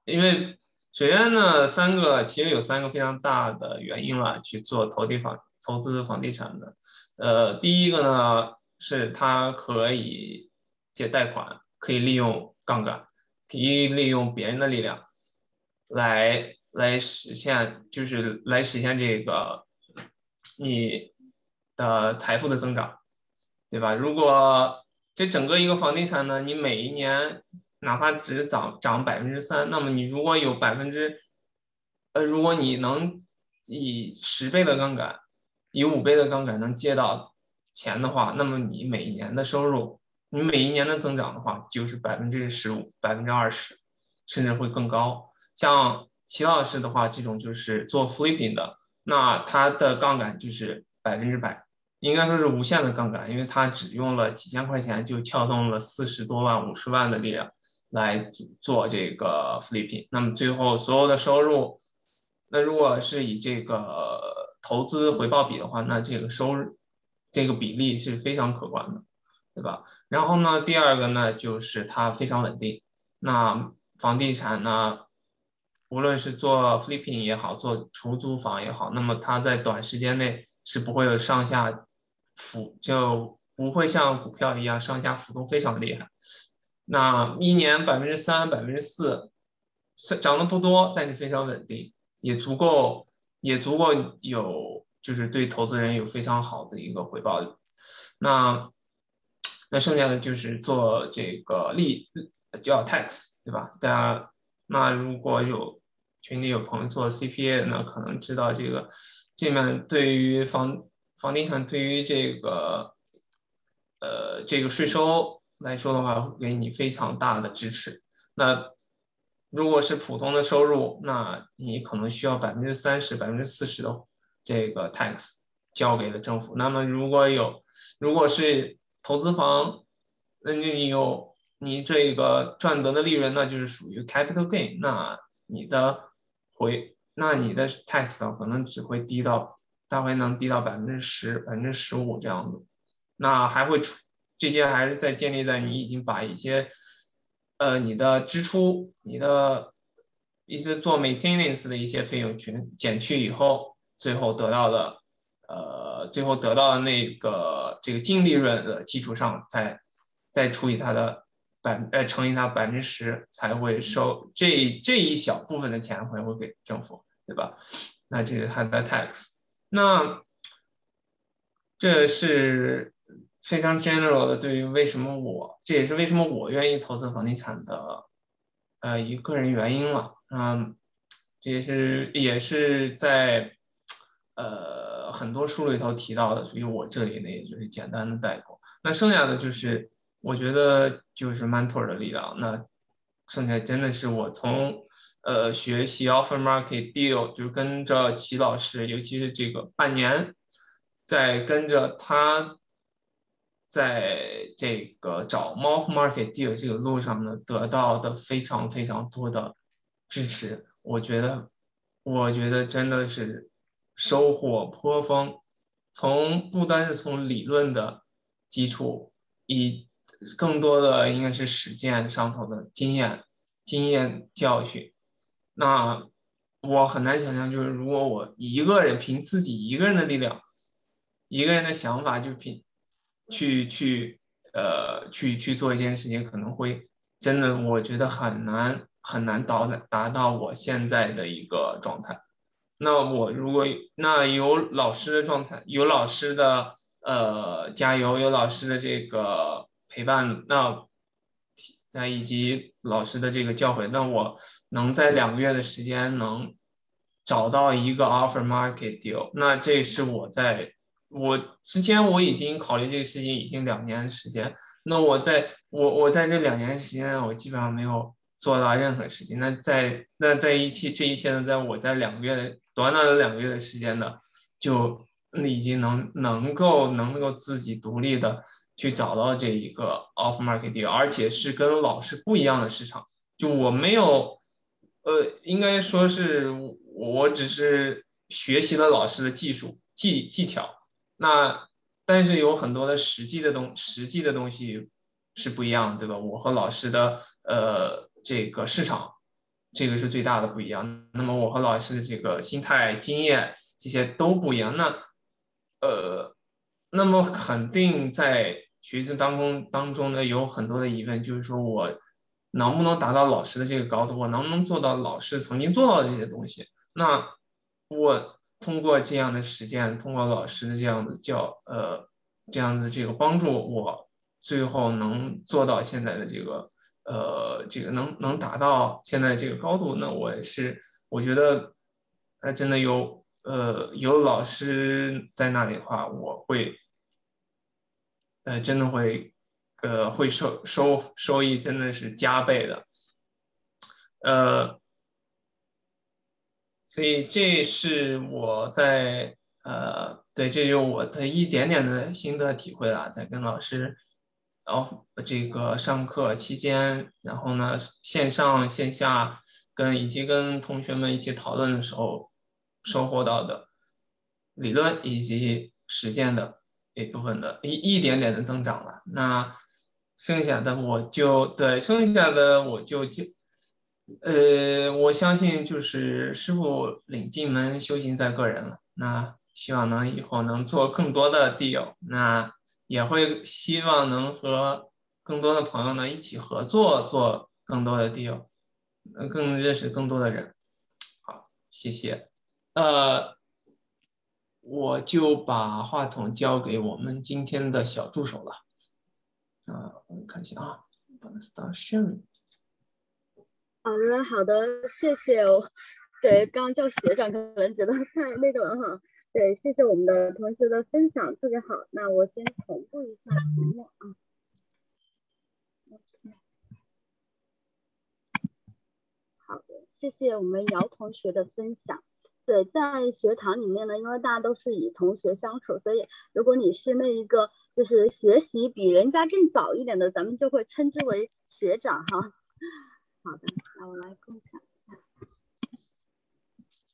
因为首先呢，三个其实有三个非常大的原因了，去做投地房。投资房地产的，呃，第一个呢是它可以借贷款，可以利用杠杆，可以利用别人的力量来来实现，就是来实现这个你的财富的增长，对吧？如果这整个一个房地产呢，你每一年哪怕只涨涨百分之三，那么你如果有百分之，呃，如果你能以十倍的杠杆，以五倍的杠杆能借到钱的话，那么你每一年的收入，你每一年的增长的话，就是百分之十五、百分之二十，甚至会更高。像齐老师的话，这种就是做 flipping 的，那他的杠杆就是百分之百，应该说是无限的杠杆，因为他只用了几千块钱就撬动了四十多万、五十万的力量来做这个 flipping，那么最后所有的收入，那如果是以这个投资回报比的话，那这个收入这个比例是非常可观的，对吧？然后呢，第二个呢就是它非常稳定，那房地产呢？无论是做 flipping 也好，做出租房也好，那么它在短时间内是不会有上下浮，就不会像股票一样上下浮动非常厉害。那一年百分之三、百分之四，涨得不多，但是非常稳定，也足够，也足够有，就是对投资人有非常好的一个回报率。那那剩下的就是做这个利叫 tax，对吧？大家那如果有。群里有朋友做 CPA 的呢，可能知道这个这面对于房房地产对于这个呃这个税收来说的话，会给你非常大的支持。那如果是普通的收入，那你可能需要百分之三十、百分之四十的这个 tax 交给了政府。那么如果有如果是投资房，那你有你这个赚得的利润，那就是属于 capital gain，那你的。回，那你的 tax 可能只会低到，大概能低到百分之十、百分之十五这样子，那还会出这些还是在建立在你已经把一些，呃，你的支出、你的一些做 maintenance 的一些费用全减去以后，最后得到的，呃，最后得到的那个这个净利润的基础上，再再除以它的。百呃乘以它百分之十才会收这这一小部分的钱会会给政府，对吧？那这是它的 tax。那这是非常 general 的，对于为什么我这也是为什么我愿意投资房地产的呃一个人原因了。嗯，这也是也是在呃很多书里头提到的，所以我这里呢也就是简单的带过。那剩下的就是。我觉得就是 mentor 的力量，那剩下真的是我从呃学习 offer market deal，就是跟着齐老师，尤其是这个半年，在跟着他，在这个找 off market deal 这个路上呢，得到的非常非常多的支持。我觉得，我觉得真的是收获颇丰，从不单是从理论的基础以。更多的应该是实践上头的经验、经验教训。那我很难想象，就是如果我一个人凭自己一个人的力量、一个人的想法，就凭去去呃去去做一件事情，可能会真的我觉得很难很难达达到我现在的一个状态。那我如果那有老师的状态，有老师的呃加油，有老师的这个。陪伴那那以及老师的这个教诲，那我能在两个月的时间能找到一个 offer market deal，那这是我在我之前我已经考虑这个事情已经两年时间，那我在我我在这两年时间我基本上没有做到任何事情，那在那在一切这一切呢，在我在两个月的短短的两个月的时间呢，就已经能能够能够自己独立的。去找到这一个 off market deal，而且是跟老师不一样的市场。就我没有，呃，应该说是我只是学习了老师的技术技技巧。那但是有很多的实际的东实际的东西是不一样，对吧？我和老师的呃这个市场，这个是最大的不一样。那么我和老师的这个心态经验这些都不一样。那呃，那么肯定在。学习当中当中呢有很多的疑问，就是说我能不能达到老师的这个高度，我能不能做到老师曾经做到的这些东西？那我通过这样的实践，通过老师的这样的教，呃，这样的这个帮助，我最后能做到现在的这个，呃，这个能能达到现在这个高度，那我是，我觉得，呃，真的有，呃，有老师在那里的话，我会，呃，真的会。呃，会收收收益真的是加倍的，呃，所以这是我在呃，对，这就是我的一点点的心得体会了，在跟老师，然后这个上课期间，然后呢，线上线下跟以及跟同学们一起讨论的时候，收获到的理论以及实践的一部分的一一点点的增长了，那。剩下的我就对，剩下的我就就，呃，我相信就是师傅领进门，修行在个人了。那希望能以后能做更多的地友，那也会希望能和更多的朋友呢一起合作，做更多的地友，能更认识更多的人。好，谢谢。呃，我就把话筒交给我们今天的小助手了。啊，我们看一下啊，，Starshine。好的，好的，谢谢。对，刚刚叫学长可能觉得太那个了哈。对，谢谢我们的同学的分享，特别好。那我先同步一下屏幕啊。好的，谢谢我们姚同学的分享。对，在学堂里面呢，因为大家都是以同学相处，所以如果你是那一个就是学习比人家更早一点的，咱们就会称之为学长哈。好的，那我来共享。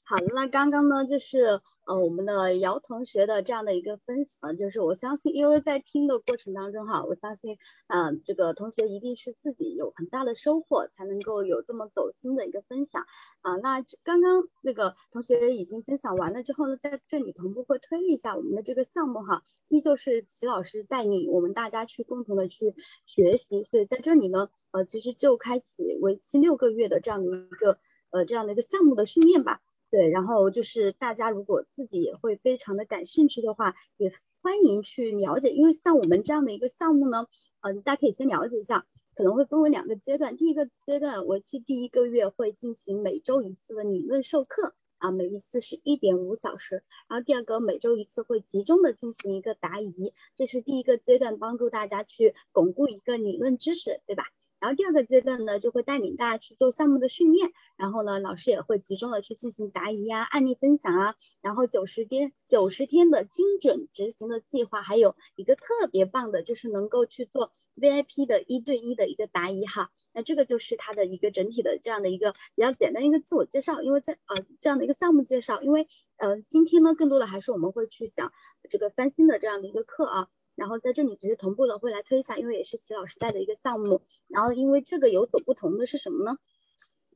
好的，那刚刚呢就是。呃，我们的姚同学的这样的一个分享，就是我相信，因为在听的过程当中哈，我相信，嗯，这个同学一定是自己有很大的收获，才能够有这么走心的一个分享啊。那刚刚那个同学已经分享完了之后呢，在这里同步会推一下我们的这个项目哈，依旧是齐老师带领我们大家去共同的去学习，所以在这里呢，呃，其实就开启为期六个月的这样的一个呃这样的一个项目的训练吧。对，然后就是大家如果自己也会非常的感兴趣的话，也欢迎去了解，因为像我们这样的一个项目呢，呃，大家可以先了解一下，可能会分为两个阶段，第一个阶段为期第一个月会进行每周一次的理论授课，啊，每一次是一点五小时，然后第二个每周一次会集中的进行一个答疑，这是第一个阶段，帮助大家去巩固一个理论知识，对吧？然后第二个阶段呢，就会带领大家去做项目的训练，然后呢，老师也会集中的去进行答疑啊、案例分享啊，然后九十天九十天的精准执行的计划，还有一个特别棒的，就是能够去做 VIP 的一对一的一个答疑哈。那这个就是它的一个整体的这样的一个比较简单一个自我介绍，因为在呃这样的一个项目介绍，因为呃今天呢更多的还是我们会去讲这个翻新的这样的一个课啊。然后在这里只是同步的会来推一下，因为也是齐老师带的一个项目。然后因为这个有所不同的是什么呢？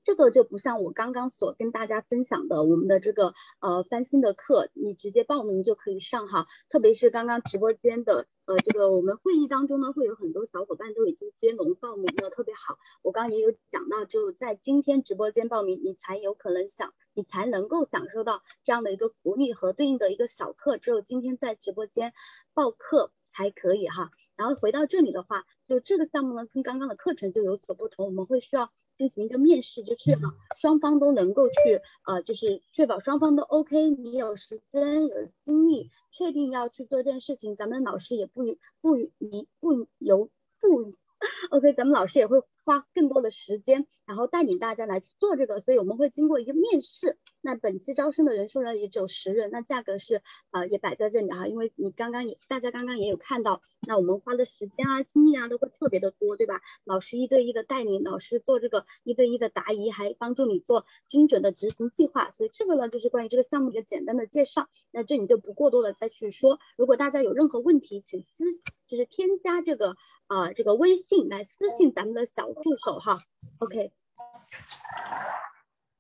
这个就不像我刚刚所跟大家分享的，我们的这个呃翻新的课，你直接报名就可以上哈。特别是刚刚直播间的呃这个我们会议当中呢，会有很多小伙伴都已经接龙报名了，特别好。我刚刚也有讲到，只有在今天直播间报名，你才有可能享，你才能够享受到这样的一个福利和对应的一个小课。只有今天在直播间报课。才可以哈，然后回到这里的话，就这个项目呢，跟刚刚的课程就有所不同，我们会需要进行一个面试，就确保双方都能够去，呃，就是确保双方都 OK，你有时间有精力，确定要去做这件事情，咱们老师也不不你不由不。OK，咱们老师也会花更多的时间，然后带领大家来做这个，所以我们会经过一个面试。那本期招生的人数呢，也只有十人，那价格是呃也摆在这里哈，因为你刚刚也大家刚刚也有看到，那我们花的时间啊、精力啊都会特别的多，对吧？老师一对一的带领，老师做这个一对一的答疑，还帮助你做精准的执行计划。所以这个呢，就是关于这个项目一个简单的介绍。那这里就不过多的再去说，如果大家有任何问题，请私就是添加这个。啊，这个微信来私信咱们的小助手哈，OK。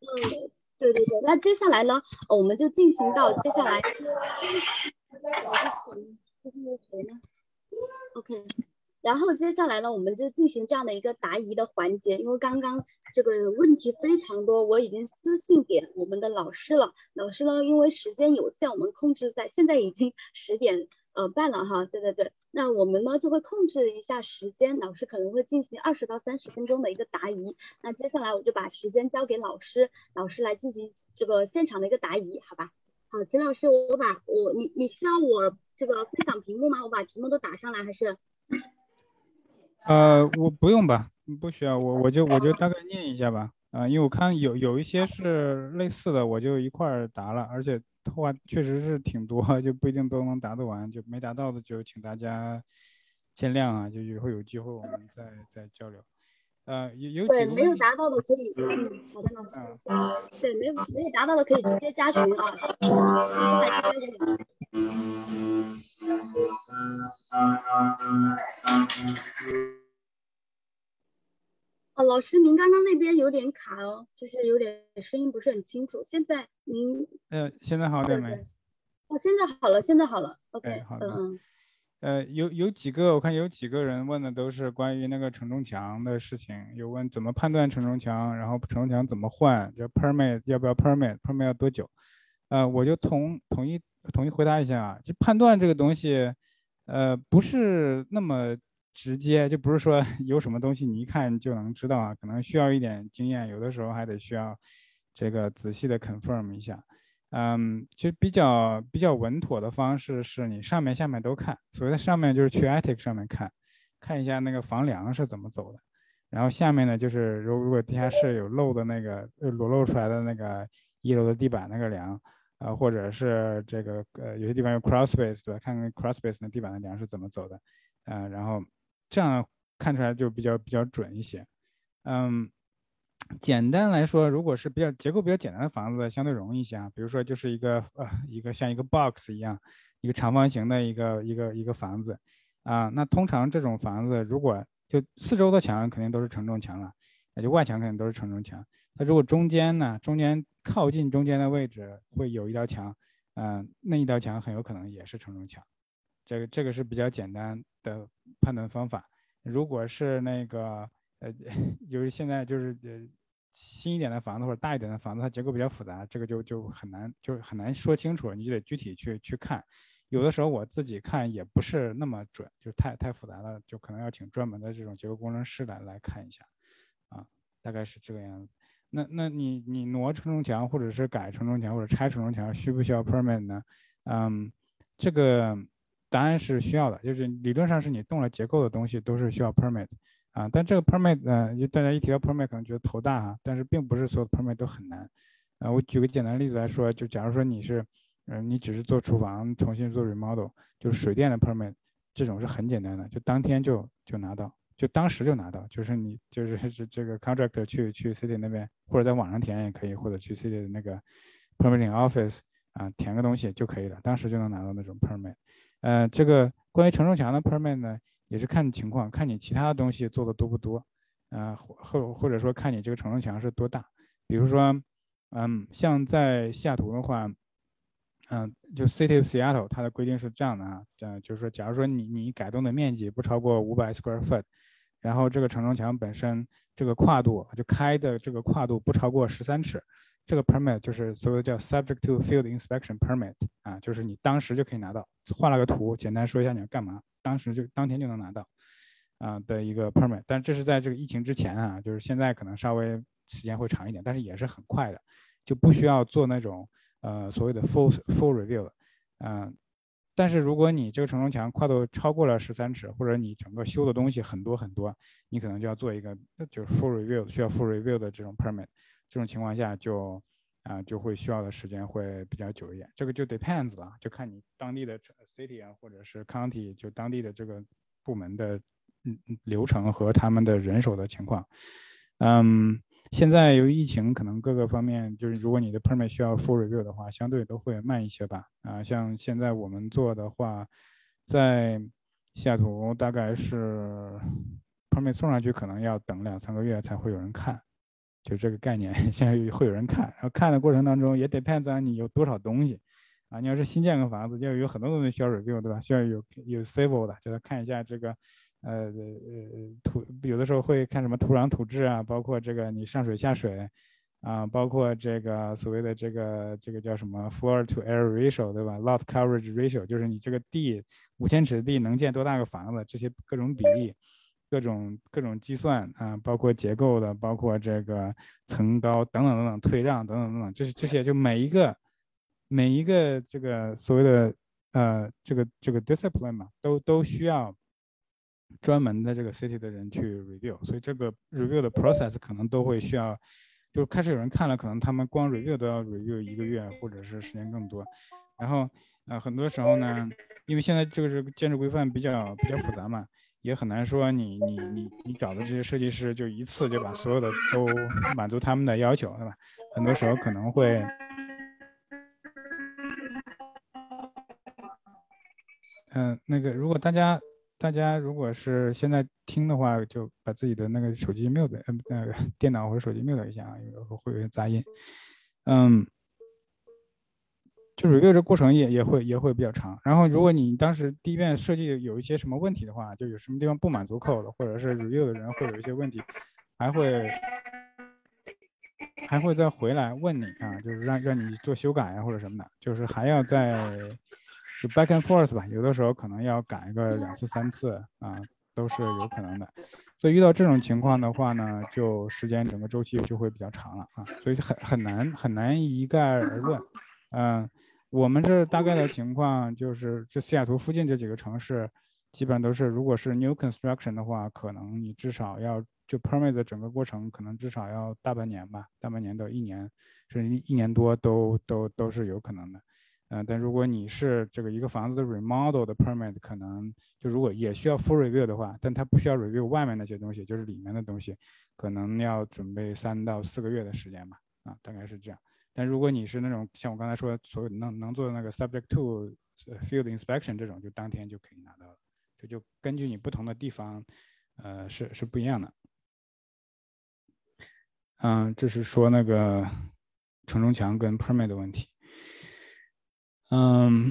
嗯，对对对，那接下来呢，我们就进行到接下来。？OK，然后接下来呢，我们就进行这样的一个答疑的环节。因为刚刚这个问题非常多，我已经私信给我们的老师了。老师呢，因为时间有限，我们控制在现在已经十点呃办了哈。对对对，那我们呢就会控制一下时间，老师可能会进行二十到三十分钟的一个答疑。那接下来我就把时间交给老师，老师来进行这个现场的一个答疑，好吧？好，秦老师，我把我你你需要我这个分享屏幕吗？我把题目都打上来还是？呃，我不用吧，不需要，我我就我就大概念一下吧，啊，因为我看有有一些是类似的，我就一块儿答了，而且话确实是挺多，就不一定都能答得完，就没答到的就请大家见谅啊，就以后有机会我们再再交流。呃，有有对没有达到的可以，嗯，好的老师，对，没有没有达到的可以直接加群啊。哦，老师，您刚刚那边有点卡哦，就是有点声音不是很清楚。现在您，呃，现在好点没？哦，现在好了，现在好了。OK，好的。嗯嗯。呃，有有几个，我看有几个人问的都是关于那个承重墙的事情，有问怎么判断承重墙，然后承重墙怎么换，就 permit 要不要 permit，permit 要多久？呃，我就同统一统一回答一下啊，就判断这个东西，呃，不是那么。直接就不是说 有什么东西你一看就能知道啊，可能需要一点经验，有的时候还得需要这个仔细的 confirm 一下。嗯，其实比较比较稳妥的方式是你上面下面都看，所谓的上面就是去 attic 上面看，看一下那个房梁是怎么走的，然后下面呢就是如如果地下室有漏的那个裸露出来的那个一楼的地板那个梁，啊，或者是这个呃有些地方有 cross space 对吧？看看 cross space 那地板的梁是怎么走的，嗯，然后。这样看出来就比较比较准一些，嗯，简单来说，如果是比较结构比较简单的房子，相对容易一些啊。比如说，就是一个呃一个像一个 box 一样，一个长方形的一个一个一个房子啊。那通常这种房子，如果就四周的墙肯定都是承重墙了，那就外墙肯定都是承重墙。它如果中间呢，中间靠近中间的位置会有一道墙，嗯，那一道墙很有可能也是承重墙。这个这个是比较简单的判断方法。如果是那个呃，由于现在就是呃新一点的房子或者大一点的房子，它结构比较复杂，这个就就很难，就很难说清楚，你就得具体去去看。有的时候我自己看也不是那么准，就太太复杂了，就可能要请专门的这种结构工程师来来看一下。啊，大概是这个样子。那那你你挪承重墙或者是改承重墙或者拆承重墙，需不需要 permit 呢？嗯，这个。答案是需要的，就是理论上是你动了结构的东西都是需要 permit 啊，但这个 permit 呢，就大家一提到 permit 可能觉得头大哈，但是并不是所有 permit 都很难啊。我举个简单例子来说，就假如说你是，嗯，你只是做厨房重新做 remodel，就是水电的 permit，这种是很简单的，就当天就就拿到，就当时就拿到，就是你就是 这这个 contractor 去去 city 那边或者在网上填也可以，或者去 city 的那个 permitting office 啊填个东西就可以了，当时就能拿到那种 permit。呃，这个关于承重墙的 permit 呢，也是看情况，看你其他的东西做的多不多，呃，或或者说看你这个承重墙是多大。比如说，嗯，像在西雅图的话，嗯，就 City of Seattle 它的规定是这样的啊，这样就是说，假如说你你改动的面积不超过五百 square foot，然后这个承重墙本身这个跨度就开的这个跨度不超过十三尺。这个 permit 就是所谓的叫 subject to field inspection permit 啊，就是你当时就可以拿到，画了个图，简单说一下你要干嘛，当时就当天就能拿到啊的一个 permit。但这是在这个疫情之前啊，就是现在可能稍微时间会长一点，但是也是很快的，就不需要做那种呃所谓的 full full review。嗯，但是如果你这个承重墙跨度超过了十三尺，或者你整个修的东西很多很多，你可能就要做一个就是 full review 需要 full review 的这种 permit。这种情况下就啊就会需要的时间会比较久一点，这个就 depends 了，就看你当地的 city 啊或者是 county 就当地的这个部门的嗯流程和他们的人手的情况。嗯，现在由于疫情，可能各个方面就是如果你的 permit 需要 full review 的话，相对都会慢一些吧。啊，像现在我们做的话，在西雅图大概是 permit 送上去可能要等两三个月才会有人看。就这个概念，现在会有人看，然后看的过程当中也 depends on 你有多少东西啊。你要是新建个房子，就有很多东西需要 review，对吧？需要有有 civil 的，就来看一下这个呃呃土有的时候会看什么土壤土质啊，包括这个你上水下水啊，包括这个所谓的这个这个叫什么 floor to air ratio 对吧？lot coverage ratio 就是你这个地五千尺的地能建多大个房子，这些各种比例。各种各种计算啊，包括结构的，包括这个层高等等等等，退让等等等等，这是这些就每一个每一个这个所谓的呃这个这个 discipline 嘛，都都需要专门的这个 city 的人去 review，所以这个 review 的 process 可能都会需要，就开始有人看了，可能他们光 review 都要 review 一个月或者是时间更多，然后呃很多时候呢，因为现在这个是建筑规范比较比较复杂嘛。也很难说你你你你找的这些设计师就一次就把所有的都满足他们的要求，对吧？很多时候可能会，嗯，那个如果大家大家如果是现在听的话，就把自己的那个手机 mute，嗯，那个电脑或者手机 mute 一下啊，有时候会有些杂音，嗯。就 review 这过程也也会也会比较长，然后如果你当时第一遍设计有一些什么问题的话，就有什么地方不满足 code，或者是 review 的人会有一些问题，还会还会再回来问你啊，就是让让你做修改呀或者什么的，就是还要再就 back and forth 吧，有的时候可能要改个两次三次啊，都是有可能的。所以遇到这种情况的话呢，就时间整个周期就会比较长了啊，所以很很难很难一概而论，嗯。我们这大概的情况就是，这西雅图附近这几个城市，基本都是，如果是 new construction 的话，可能你至少要就 permit 的整个过程，可能至少要大半年吧，大半年到一年，甚至一年多都都都是有可能的。嗯，但如果你是这个一个房子的 remodel 的 permit，可能就如果也需要 full review 的话，但它不需要 review 外面那些东西，就是里面的东西，可能要准备三到四个月的时间吧，啊，大概是这样。但如果你是那种像我刚才说，所有能能做的那个 subject to field inspection 这种，就当天就可以拿到了。这就根据你不同的地方，呃，是是不一样的。嗯，这是说那个承重墙跟 permit 的问题。嗯，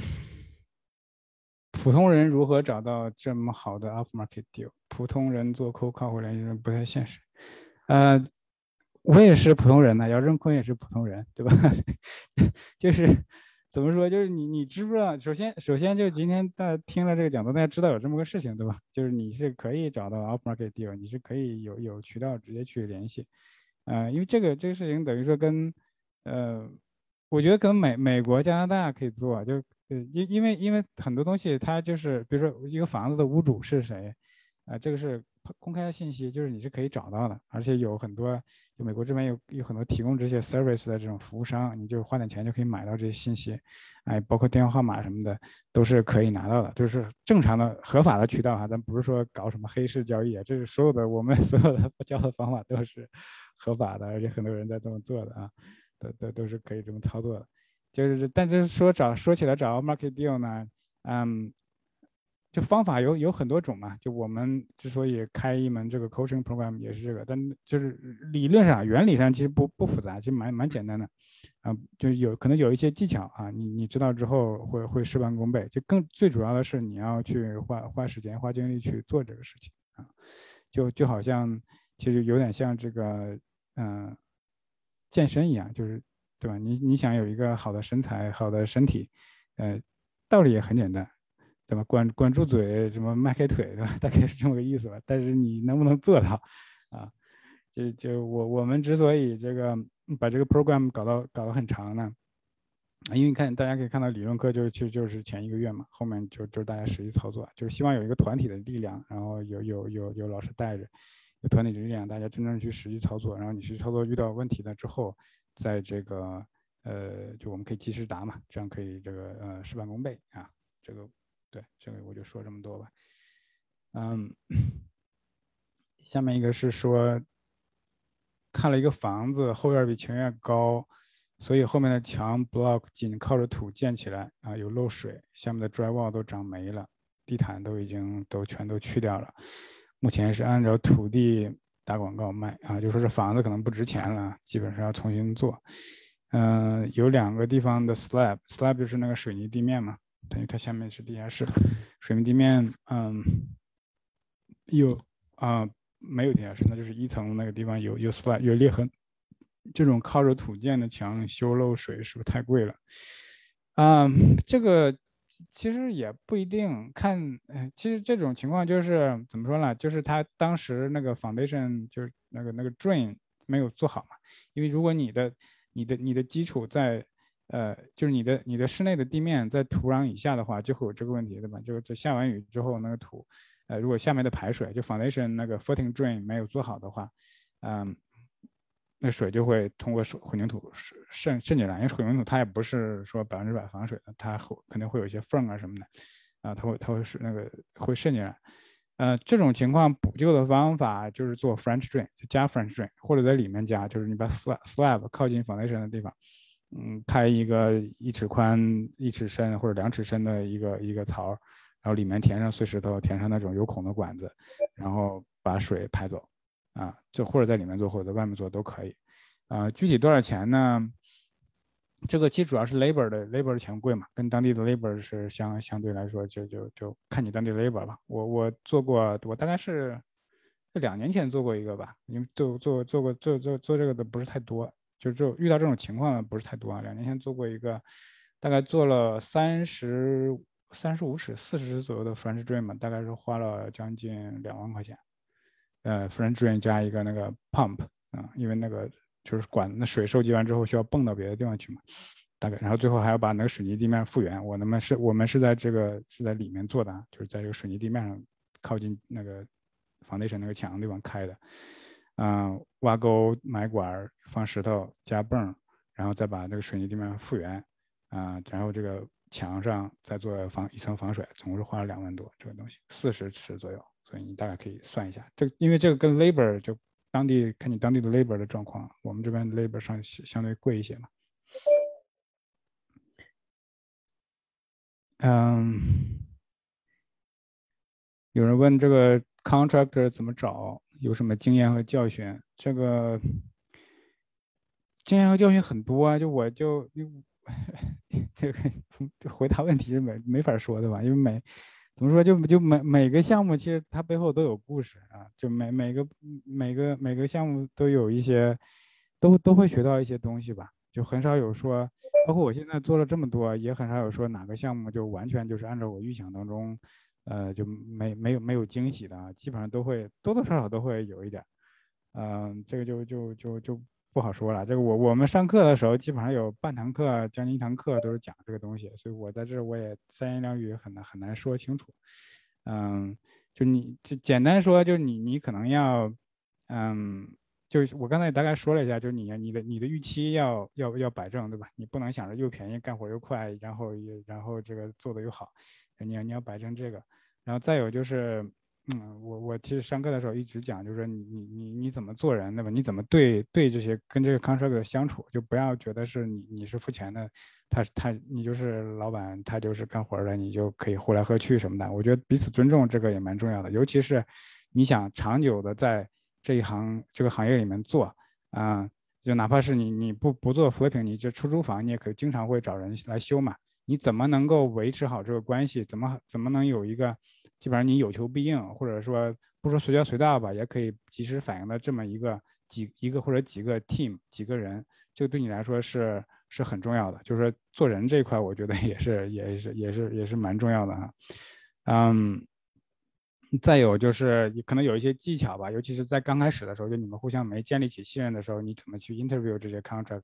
普通人如何找到这么好的 off market deal？普通人做 cold call 联系人不太现实。呃。我也是普通人呢，姚振坤也是普通人，对吧？就是怎么说，就是你你知不知道？首先首先就今天大家听了这个讲座，大家知道有这么个事情，对吧？就是你是可以找到 off market deal，你是可以有有渠道直接去联系，呃，因为这个这个事情等于说跟呃，我觉得跟美美国加拿大可以做，就呃因因为因为很多东西它就是比如说一个房子的屋主是谁，啊，这个是公开的信息，就是你是可以找到的，而且有很多。就美国这边有有很多提供这些 service 的这种服务商，你就花点钱就可以买到这些信息，哎，包括电话号码什么的都是可以拿到的，就是正常的合法的渠道哈，咱不是说搞什么黑市交易啊，这是所有的我们 所有的交的方法都是合法的，而且很多人在这么做的啊，都都都是可以这么操作的，就是，但是说找说起来找 market deal 呢，嗯。就方法有有很多种嘛，就我们之所以开一门这个 coaching program 也是这个，但就是理论上、原理上其实不不复杂，其实蛮蛮简单的，啊，就有可能有一些技巧啊，你你知道之后会会事半功倍，就更最主要的是你要去花花时间、花精力去做这个事情啊，就就好像其实有点像这个嗯健身一样，就是对吧？你你想有一个好的身材、好的身体，呃，道理也很简单。对吧？管管住嘴，什么迈开腿，对吧？大概是这么个意思吧。但是你能不能做到啊？就就我我们之所以这个把这个 program 搞到搞得很长呢，因为你看大家可以看到理论课就就就是前一个月嘛，后面就就是大家实际操作，就是希望有一个团体的力量，然后有有有有老师带着，有团体的力量，大家真正去实际操作，然后你去操作遇到问题了之后，在这个呃，就我们可以及时答嘛，这样可以这个呃事半功倍啊，这个。对，这个我就说这么多吧。嗯，下面一个是说，看了一个房子，后院比前院高，所以后面的墙 block 紧靠着土建起来啊，有漏水，下面的 drywall 都长霉了，地毯都已经都全都去掉了。目前是按照土地打广告卖啊，就说这房子可能不值钱了，基本上要重新做。嗯，有两个地方的 slab，slab 就是那个水泥地面嘛。等于它下面是地下室，水泥地面，嗯，有啊，没有地下室，那就是一层那个地方有有 slab 有裂痕。这种靠着土建的墙修漏水是不是太贵了？啊，这个其实也不一定看。哎，其实这种情况就是怎么说呢？就是他当时那个 foundation 就是那个那个 drain 没有做好嘛。因为如果你的你的你的基础在呃，就是你的你的室内的地面在土壤以下的话，就会有这个问题，对吧？就就下完雨之后那个土，呃，如果下面的排水就 foundation 那个 footing drain 没有做好的话，嗯。那水就会通过混凝土渗渗进来，因为混凝土它也不是说百分之百防水的，它会肯定会有一些缝啊什么的，啊，它会它会是那个会渗进来。呃，这种情况补救的方法就是做 French drain，就加 French drain，或者在里面加，就是你把 slab slab 靠近 foundation 的地方，嗯，开一个一尺宽、一尺深或者两尺深的一个一个槽，然后里面填上碎石头，填上那种有孔的管子，然后把水排走。啊，就或者在里面做，或者在外面做都可以。啊，具体多少钱呢？这个其实主要是 labor 的，labor 的钱贵嘛，跟当地的 labor 是相相对来说就就就看你当地 labor 吧。我我做过，我大概是两年前做过一个吧，因为做做做过做做做这个的不是太多，就就遇到这种情况不是太多啊。两年前做过一个，大概做了三十三十五尺、四十尺左右的 French drain 嘛，大概是花了将近两万块钱。呃，French drain 加一个那个 pump 啊，因为那个就是管那水收集完之后需要泵到别的地方去嘛，大概，然后最后还要把那个水泥地面复原。我们是，我们是在这个是在里面做的，就是在这个水泥地面上，靠近那个房地产那个墙地方开的。嗯，挖沟、埋管、放石头、加泵，然后再把这个水泥地面复原。啊，然后这个墙上再做防一层防水，总共是花了两万多，这个东西四十尺左右。所以你大概可以算一下，这因为这个跟 labor 就当地看你当地的 labor 的状况，我们这边 labor 上相对贵一些嘛。嗯，有人问这个 contractor 怎么找，有什么经验和教训？这个经验和教训很多啊，就我就 这个回答问题是没没法说的吧，因为每。怎么说？就就每每个项目，其实它背后都有故事啊。就每每个每个每个项目都有一些，都都会学到一些东西吧。就很少有说，包括我现在做了这么多，也很少有说哪个项目就完全就是按照我预想当中，呃，就没没有没有惊喜的啊。基本上都会多多少少都会有一点。嗯，这个就就就就。不好说了，这个我我们上课的时候，基本上有半堂课将近一堂课都是讲这个东西，所以我在这我也三言两语很难很难说清楚。嗯，就你就简单说，就是你你可能要，嗯，就是我刚才大概说了一下，就是你你的你的预期要要要摆正，对吧？你不能想着又便宜干活又快，然后也然后这个做的又好，你要你要摆正这个，然后再有就是。嗯，我我其实上课的时候一直讲，就是说你你你怎么做人，对吧？你怎么对对这些跟这个 contractor 相处，就不要觉得是你你是付钱的，他他你就是老板，他就是干活的，你就可以呼来喝去什么的。我觉得彼此尊重这个也蛮重要的，尤其是你想长久的在这一行这个行业里面做啊，就哪怕是你你不不做 flipping，你就出租房，你也可以经常会找人来修嘛。你怎么能够维持好这个关系？怎么怎么能有一个基本上你有求必应，或者说不说随叫随到吧，也可以及时反应的这么一个几一个或者几个 team 几个人，这个对你来说是是很重要的。就是说做人这一块，我觉得也是也是也是也是蛮重要的哈。嗯，再有就是可能有一些技巧吧，尤其是在刚开始的时候，就你们互相没建立起信任的时候，你怎么去 interview 这些 contract？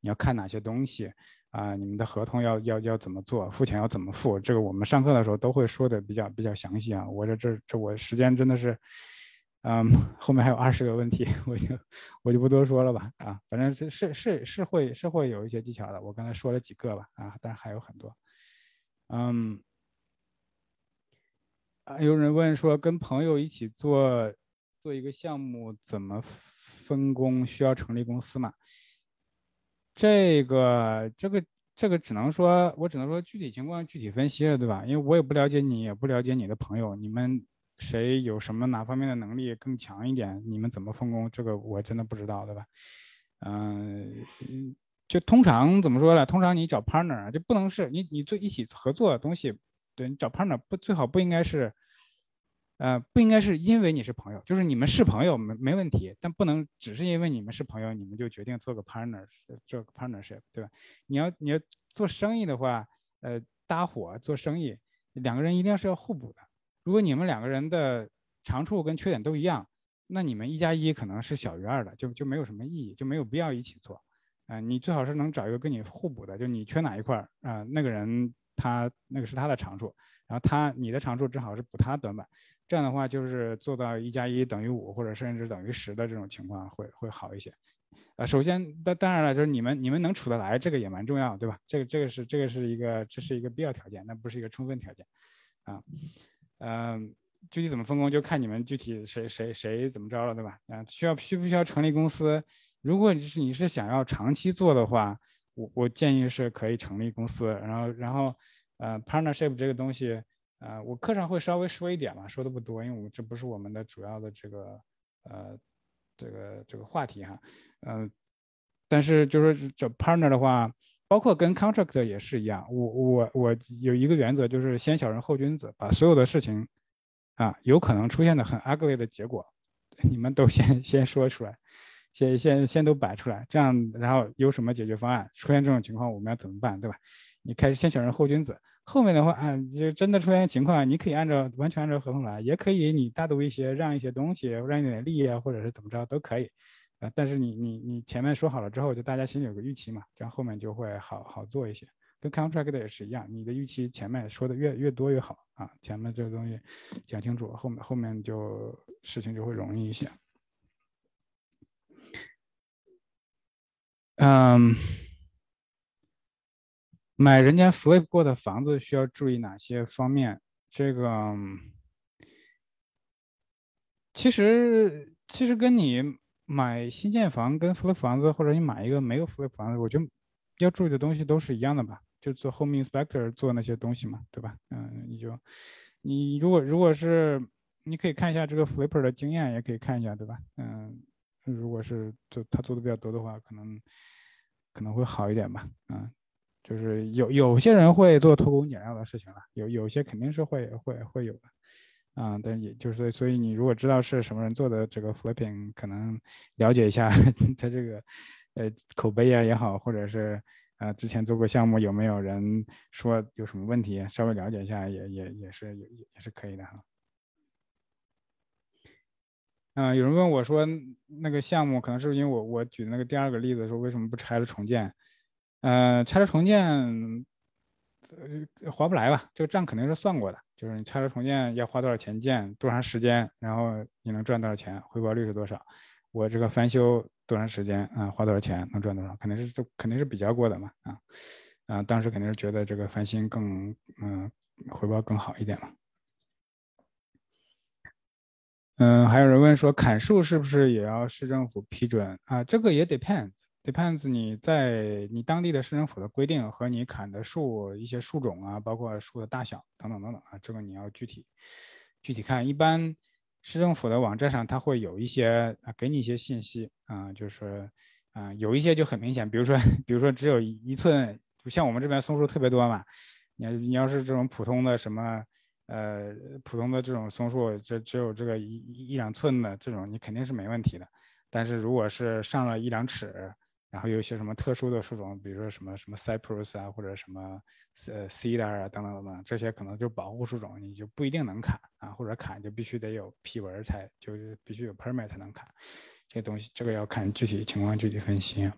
你要看哪些东西？啊，你们的合同要要要怎么做，付钱要怎么付？这个我们上课的时候都会说的比较比较详细啊。我这这这我时间真的是，嗯，后面还有二十个问题，我就我就不多说了吧。啊，反正是是是是会是会有一些技巧的。我刚才说了几个吧，啊，但还有很多。嗯，啊，有人问说跟朋友一起做做一个项目怎么分工？需要成立公司吗？这个这个这个只能说，我只能说具体情况具体分析了，对吧？因为我也不了解你，也不了解你的朋友，你们谁有什么哪方面的能力更强一点，你们怎么分工，这个我真的不知道，对吧？嗯，就通常怎么说呢？通常你找 partner 啊就不能是你你做一起合作的东西，对你找 partner 不最好不应该是呃，不应该是因为你是朋友，就是你们是朋友没没问题，但不能只是因为你们是朋友，你们就决定做个 partner，做个 partnership，对吧？你要你要做生意的话，呃，搭伙做生意，两个人一定是要互补的。如果你们两个人的长处跟缺点都一样，那你们一加一可能是小于二的，就就没有什么意义，就没有必要一起做。啊，你最好是能找一个跟你互补的，就你缺哪一块儿啊，那个人他那个是他的长处，然后他你的长处正好是补他短板。这样的话，就是做到一加一等于五，或者甚至等于十的这种情况会会好一些。呃，首先，当当然了，就是你们你们能处得来，这个也蛮重要，对吧？这个这个是这个是一个这是一个必要条件，那不是一个充分条件啊。嗯，具体怎么分工就看你们具体谁谁谁怎么着了，对吧？啊，需要需不需要成立公司？如果你是你是想要长期做的话，我我建议是可以成立公司，然后然后呃，partnership 这个东西。啊，我课上会稍微说一点嘛，说的不多，因为我们这不是我们的主要的这个呃这个这个话题哈，嗯，但是就是这 partner 的话，包括跟 contract 也是一样，我我我有一个原则，就是先小人后君子，把所有的事情啊有可能出现的很 ugly 的结果，你们都先先说出来，先先先都摆出来，这样然后有什么解决方案，出现这种情况我们要怎么办，对吧？你开始先小人后君子。后面的话啊，就真的出现情况，你可以按照完全按照合同来，也可以你大度一些，让一些东西，让一点利益啊，或者是怎么着都可以，啊，但是你你你前面说好了之后，就大家心里有个预期嘛，这样后面就会好好做一些。跟 contract 也是一样，你的预期前面说的越越多越好啊，前面这个东西讲清楚，后面后面就事情就会容易一些。嗯。买人家 flip 过的房子需要注意哪些方面？这个其实其实跟你买新建房跟 flip 房子，或者你买一个没有 flip 房子，我觉得要注意的东西都是一样的吧？就做 home inspector 做那些东西嘛，对吧？嗯，你就你如果如果是你可以看一下这个 flipper 的经验，也可以看一下，对吧？嗯，如果是做他做的比较多的话，可能可能会好一点吧？嗯。就是有有些人会做偷工减料的事情了，有有些肯定是会会会有的，啊，但也就是所以你如果知道是什么人做的这个 flipping，可能了解一下 他这个呃口碑啊也好，或者是啊之前做过项目有没有人说有什么问题，稍微了解一下也也也是也也是可以的哈。嗯，有人问我说那个项目可能是因为我我举的那个第二个例子说为什么不拆了重建？呃，拆了重建，呃，划不来吧？这个账肯定是算过的，就是你拆了重建要花多少钱建，多长时间，然后你能赚多少钱，回报率是多少？我这个翻修多长时间啊？花多少钱，能赚多少？肯定是这肯定是比较过的嘛，啊，啊，当时肯定是觉得这个翻新更，嗯，回报更好一点嘛。嗯，还有人问说砍树是不是也要市政府批准啊？这个也 depends。Depends 你在你当地的市政府的规定和你砍的树一些树种啊，包括树的大小等等等等啊，这个你要具体具体看。一般市政府的网站上它会有一些啊，给你一些信息啊，就是啊，有一些就很明显，比如说比如说只有一寸，像我们这边松树特别多嘛，你你要是这种普通的什么呃普通的这种松树，这只有这个一一两寸的这种，你肯定是没问题的。但是如果是上了一两尺，然后有一些什么特殊的树种，比如说什么什么 cypress 啊，或者什么呃 cedar 啊等等等等，这些可能就保护树种，你就不一定能砍啊，或者砍就必须得有批文才，就是必须有 permit 才能砍。这东西这个要看具体情况具体分析。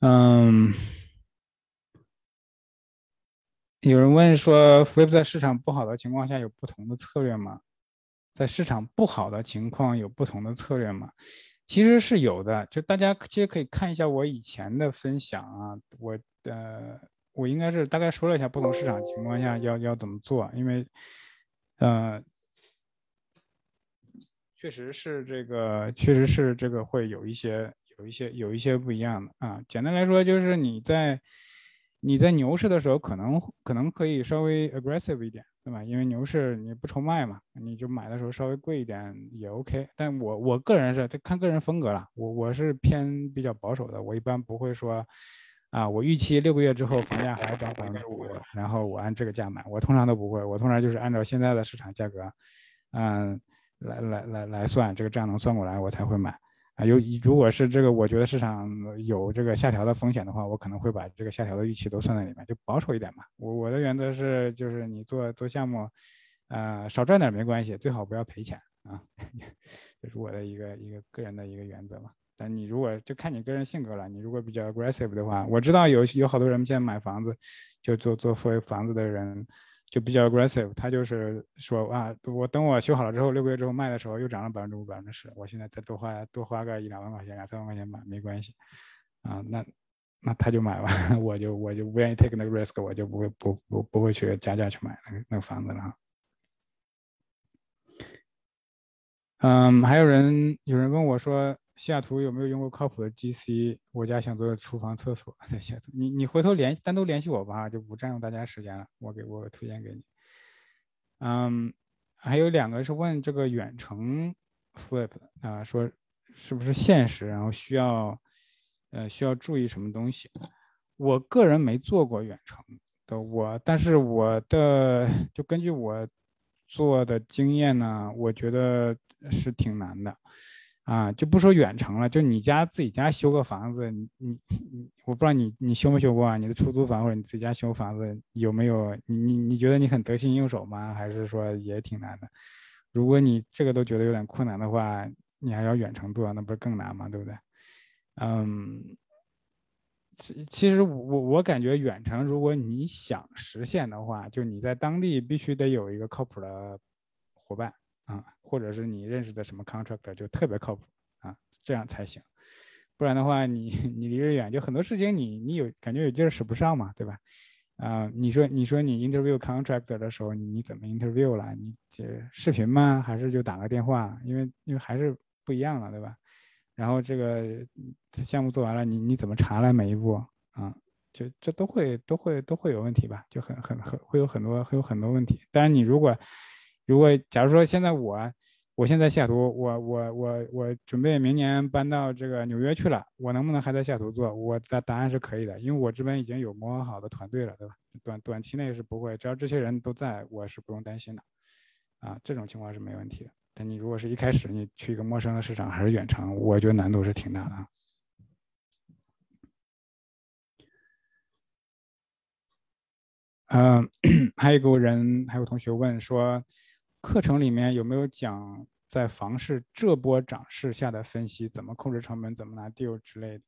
嗯，有人问说，flip 在市场不好的情况下有不同的策略吗？在市场不好的情况有不同的策略吗？其实是有的，就大家其实可以看一下我以前的分享啊，我呃我应该是大概说了一下不同市场情况下要要怎么做，因为呃确实是这个确实是这个会有一些有一些有一些不一样的啊。简单来说就是你在你在牛市的时候可能可能可以稍微 aggressive 一点。对吧？因为牛市你不愁卖嘛，你就买的时候稍微贵一点也 OK。但我我个人是这看个人风格了，我我是偏比较保守的，我一般不会说，啊，我预期六个月之后房价还涨百分之五，然后我按这个价买，我通常都不会，我通常就是按照现在的市场价格，嗯，来来来来算这个账能算过来，我才会买。啊，有如果是这个，我觉得市场有这个下调的风险的话，我可能会把这个下调的预期都算在里面，就保守一点嘛。我我的原则是，就是你做做项目，呃，少赚点没关系，最好不要赔钱啊，这是我的一个一个个人的一个原则嘛。但你如果就看你个人性格了，你如果比较 aggressive 的话，我知道有有好多人现在买房子，就做做房房子的人就比较 aggressive，他就是说啊，我等我修好了之后，六个月之后卖的时候又涨了百分之五、百分之十，我现在再多花多花个一两万块钱、两三万块钱买没关系，啊，那那他就买吧，我就我就不愿意 take 那个 risk，我就不会不不不会去加价去买那个那个房子了。嗯，还有人有人问我说。西雅图有没有用过靠谱的 GC？我家想做厨房厕所在西雅图，你你回头联单独联系我吧，就不占用大家时间了。我给我推荐给你。嗯，还有两个是问这个远程 flip 啊，说是不是现实，然后需要呃需要注意什么东西？我个人没做过远程的，我但是我的就根据我做的经验呢，我觉得是挺难的。啊，就不说远程了，就你家自己家修个房子，你你你，我不知道你你修没修过啊？你的出租房或者你自己家修房子有没有？你你你觉得你很得心应手吗？还是说也挺难的？如果你这个都觉得有点困难的话，你还要远程做，那不是更难吗？对不对？嗯，其其实我我感觉远程，如果你想实现的话，就你在当地必须得有一个靠谱的伙伴。啊，或者是你认识的什么 contractor 就特别靠谱啊，这样才行，不然的话，你 你离着远，就很多事情你你有感觉有劲儿使不上嘛，对吧？啊，你说你说你 interview contractor 的时候，你你怎么 interview 了？你这视频吗？还是就打个电话？因为因为还是不一样了，对吧？然后这个项目做完了，你你怎么查了每一步啊？就这都会都会都会有问题吧？就很很很会有很多会有很多问题。当然你如果如果假如说现在我，我现在西雅图，我我我我准备明年搬到这个纽约去了，我能不能还在西雅图做？我的答案是可以的，因为我这边已经有磨合好的团队了，对吧？短短期内是不会，只要这些人都在，我是不用担心的，啊，这种情况是没问题的。但你如果是一开始你去一个陌生的市场还是远程，我觉得难度是挺大的。嗯，还有个人，还有同学问说。课程里面有没有讲在房市这波涨势下的分析，怎么控制成本，怎么拿 deal 之类的？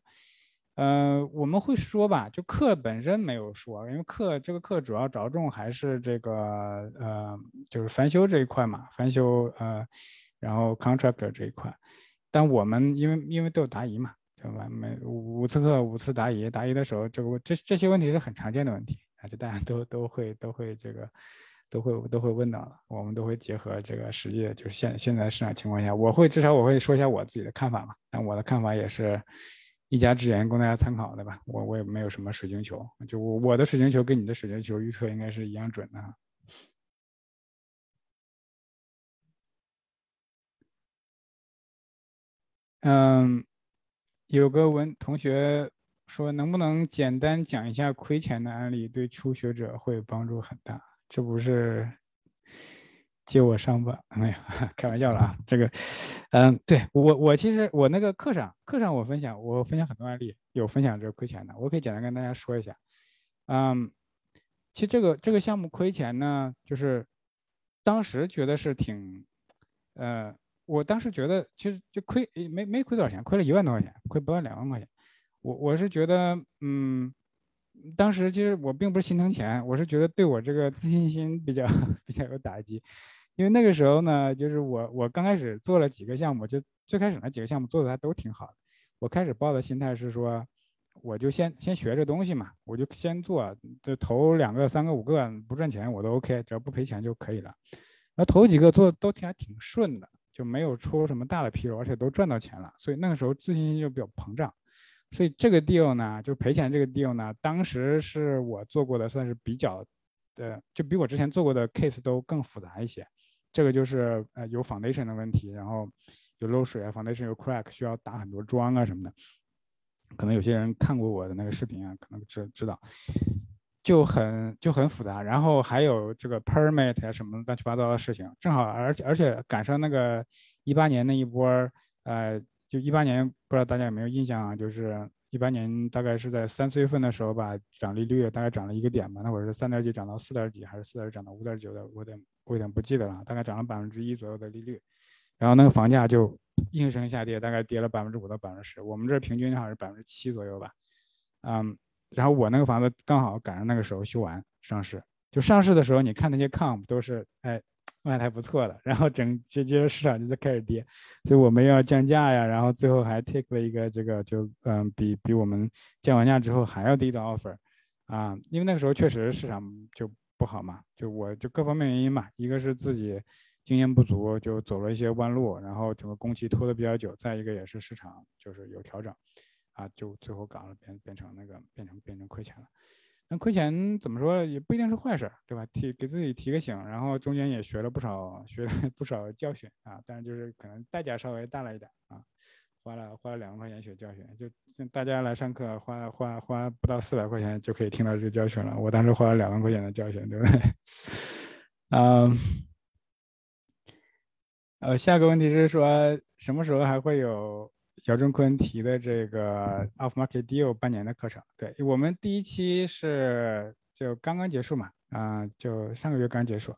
呃，我们会说吧，就课本身没有说，因为课这个课主要着重还是这个呃，就是翻修这一块嘛，翻修呃，然后 contractor 这一块。但我们因为因为都有答疑嘛，对吧？每五次课五次答疑，答疑的时候这个这这些问题是很常见的问题，啊，就大家都都会都会这个。都会都会问到的，我们都会结合这个实际，就是现现在市场情况下，我会至少我会说一下我自己的看法嘛。但我的看法也是一家之言，供大家参考，对吧？我我也没有什么水晶球，就我我的水晶球跟你的水晶球预测应该是一样准的。嗯，有个文同学说，能不能简单讲一下亏钱的案例，对初学者会帮助很大。这不是接我上吧？没有，开玩笑了啊。这个，嗯，对我我其实我那个课上课上我分享我分享很多案例，有分享这个亏钱的，我可以简单跟大家说一下。嗯，其实这个这个项目亏钱呢，就是当时觉得是挺，呃，我当时觉得其实就亏没没亏多少钱，亏了一万多块钱，亏不到两万块钱。我我是觉得，嗯。当时其实我并不是心疼钱，我是觉得对我这个自信心比较 比较有打击，因为那个时候呢，就是我我刚开始做了几个项目，就最开始那几个项目做的还都挺好的。我开始抱的心态是说，我就先先学这东西嘛，我就先做，就投两个、三个、五个不赚钱我都 OK，只要不赔钱就可以了。那头几个做都挺还挺顺的，就没有出什么大的纰漏，而且都赚到钱了，所以那个时候自信心就比较膨胀。所以这个 deal 呢，就赔钱这个 deal 呢，当时是我做过的，算是比较，呃，就比我之前做过的 case 都更复杂一些。这个就是呃有 foundation 的问题，然后有漏水啊，foundation 有 crack，需要打很多桩啊什么的。可能有些人看过我的那个视频啊，可能知知道，就很就很复杂。然后还有这个 permit 啊什么乱七八糟的事情，正好而且而且赶上那个一八年那一波，呃，就一八年不知道大家有没有印象啊？就是一八年大概是在三四月份的时候吧，涨利率大概涨了一个点吧，那会儿是三点几涨到四点几，还是四点涨到五点九的，我有点我有点不记得了，大概涨了百分之一左右的利率，然后那个房价就。应声下跌，大概跌了百分之五到百分之十。我们这平均好像是百分之七左右吧。嗯，然后我那个房子刚好赶上那个时候修完上市，就上市的时候，你看那些 comp 都是哎卖的还不错的，然后整就接着市场就在开始跌，所以我们要降价呀，然后最后还 take 了一个这个就嗯比比我们降完价之后还要低的 offer 啊，因为那个时候确实市场就不好嘛，就我就各方面原因嘛，一个是自己。经验不足，就走了一些弯路，然后整个工期拖得比较久。再一个也是市场就是有调整，啊，就最后搞了变变成那个变成变成亏钱了。那亏钱怎么说也不一定是坏事，对吧？提给自己提个醒，然后中间也学了不少学了不少教训啊，但是就是可能代价稍微大了一点啊，花了花了两万块钱学教训，就大家来上课花花花不到四百块钱就可以听到这个教训了，我当时花了两万块钱的教训，对不对？嗯。呃，下个问题是说什么时候还会有姚振坤提的这个 Off Market Deal 半年的课程？对我们第一期是就刚刚结束嘛，啊，就上个月刚结束。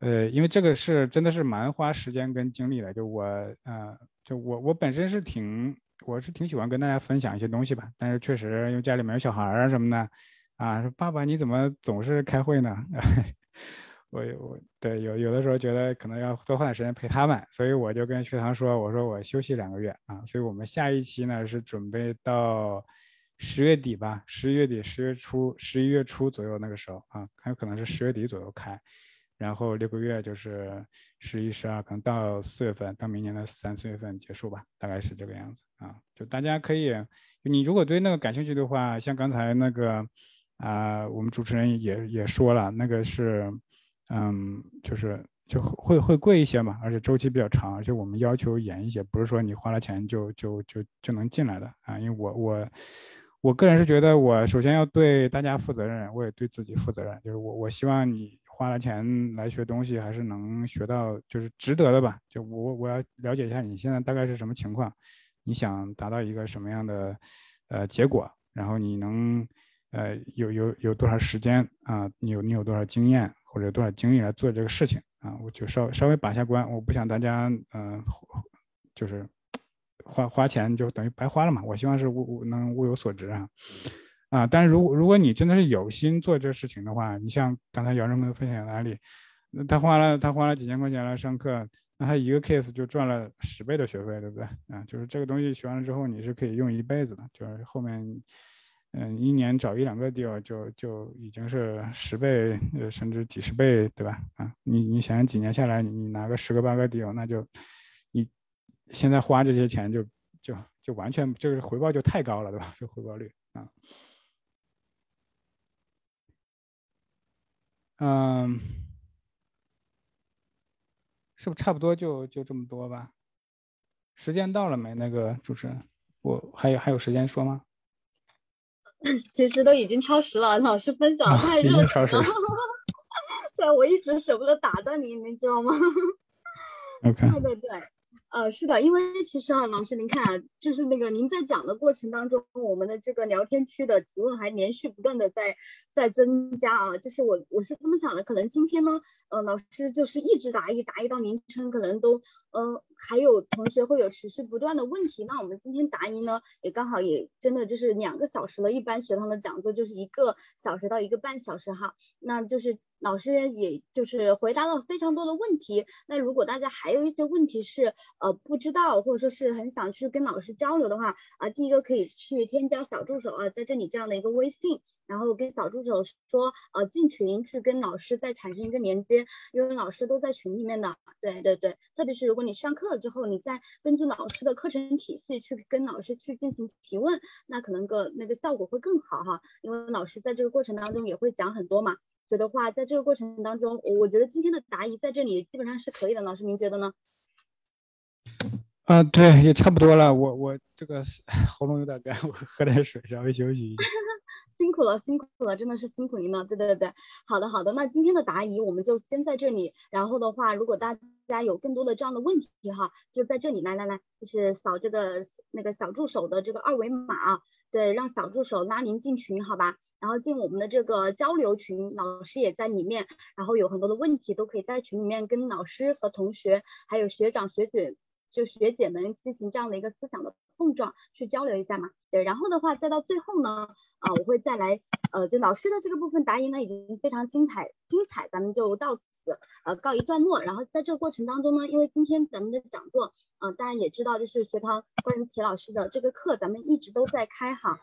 呃，因为这个是真的是蛮花时间跟精力的。就我，呃，就我我本身是挺我是挺喜欢跟大家分享一些东西吧，但是确实因为家里面有小孩啊什么的，啊，说爸爸你怎么总是开会呢？我我对有有的时候觉得可能要多花点时间陪他们，所以我就跟学堂说，我说我休息两个月啊，所以我们下一期呢是准备到十月底吧，十月底十月初十一月初左右那个时候啊，很有可能是十月底左右开，然后六个月就是十一十二，可能到四月份，到明年的三四月份结束吧，大概是这个样子啊。就大家可以，你如果对那个感兴趣的话，像刚才那个啊，我们主持人也也说了，那个是。嗯，就是就会会贵一些嘛，而且周期比较长，而且我们要求严一些，不是说你花了钱就就就就能进来的啊。因为我我我个人是觉得，我首先要对大家负责任，我也对自己负责任，就是我我希望你花了钱来学东西，还是能学到就是值得的吧。就我我要了解一下你现在大概是什么情况，你想达到一个什么样的呃结果，然后你能呃有有有多少时间啊？你有你有多少经验？或者多少精力来做这个事情啊？我就稍稍微把下关，我不想大家嗯，就是花花钱就等于白花了嘛。我希望是物物能物有所值啊啊！但是如果如果你真的是有心做这事情的话，你像刚才姚正坤分享的案例，那他花了他花了几千块钱来上课，那他一个 case 就赚了十倍的学费，对不对啊？就是这个东西学完了之后，你是可以用一辈子的，就是后面。嗯，一年找一两个 deal 就就已经是十倍，呃，甚至几十倍，对吧？啊，你你想想几年下来，你拿个十个八个 deal，那就你现在花这些钱就就就完全就是回报就太高了，对吧？这回报率啊，嗯，是不是差不多就就这么多吧？时间到了没？那个主持人，我还有还有时间说吗？其实都已经超时了，老师分享太热情了，对我一直舍不得打断你，你知道吗？对对对。呃，是的，因为其实啊，老师您看啊，就是那个您在讲的过程当中，我们的这个聊天区的提问还连续不断的在在增加啊，就是我我是这么想的，可能今天呢，呃，老师就是一直答疑，答疑到凌晨，可能都，呃，还有同学会有持续不断的问题，那我们今天答疑呢，也刚好也真的就是两个小时了，一般学堂的讲座就是一个小时到一个半小时哈，那就是。老师也就是回答了非常多的问题，那如果大家还有一些问题是呃不知道或者说是很想去跟老师交流的话啊，第一个可以去添加小助手啊，在这里这样的一个微信。然后跟小助手说，呃，进群去跟老师再产生一个连接，因为老师都在群里面的。对对对，特别是如果你上课了之后，你再根据老师的课程体系去跟老师去进行提问，那可能个那个效果会更好哈。因为老师在这个过程当中也会讲很多嘛，所以的话，在这个过程当中，我觉得今天的答疑在这里基本上是可以的。老师您觉得呢？啊，对，也差不多了。我我这个 喉咙有点干，我喝点水，稍微休息一下。辛苦了，辛苦了，真的是辛苦您了。对对对对，好的好的。那今天的答疑我们就先在这里。然后的话，如果大家有更多的这样的问题哈，就在这里来来来，就是扫这个那个小助手的这个二维码，对，让小助手拉您进群，好吧？然后进我们的这个交流群，老师也在里面。然后有很多的问题都可以在群里面跟老师和同学，还有学长学姐。就学姐们进行这样的一个思想的碰撞，去交流一下嘛。对，然后的话再到最后呢，啊，我会再来，呃，就老师的这个部分答疑呢已经非常精彩，精彩，咱们就到此呃告一段落。然后在这个过程当中呢，因为今天咱们的讲座，嗯，大家也知道，就是学堂关于齐老师的这个课，咱们一直都在开哈。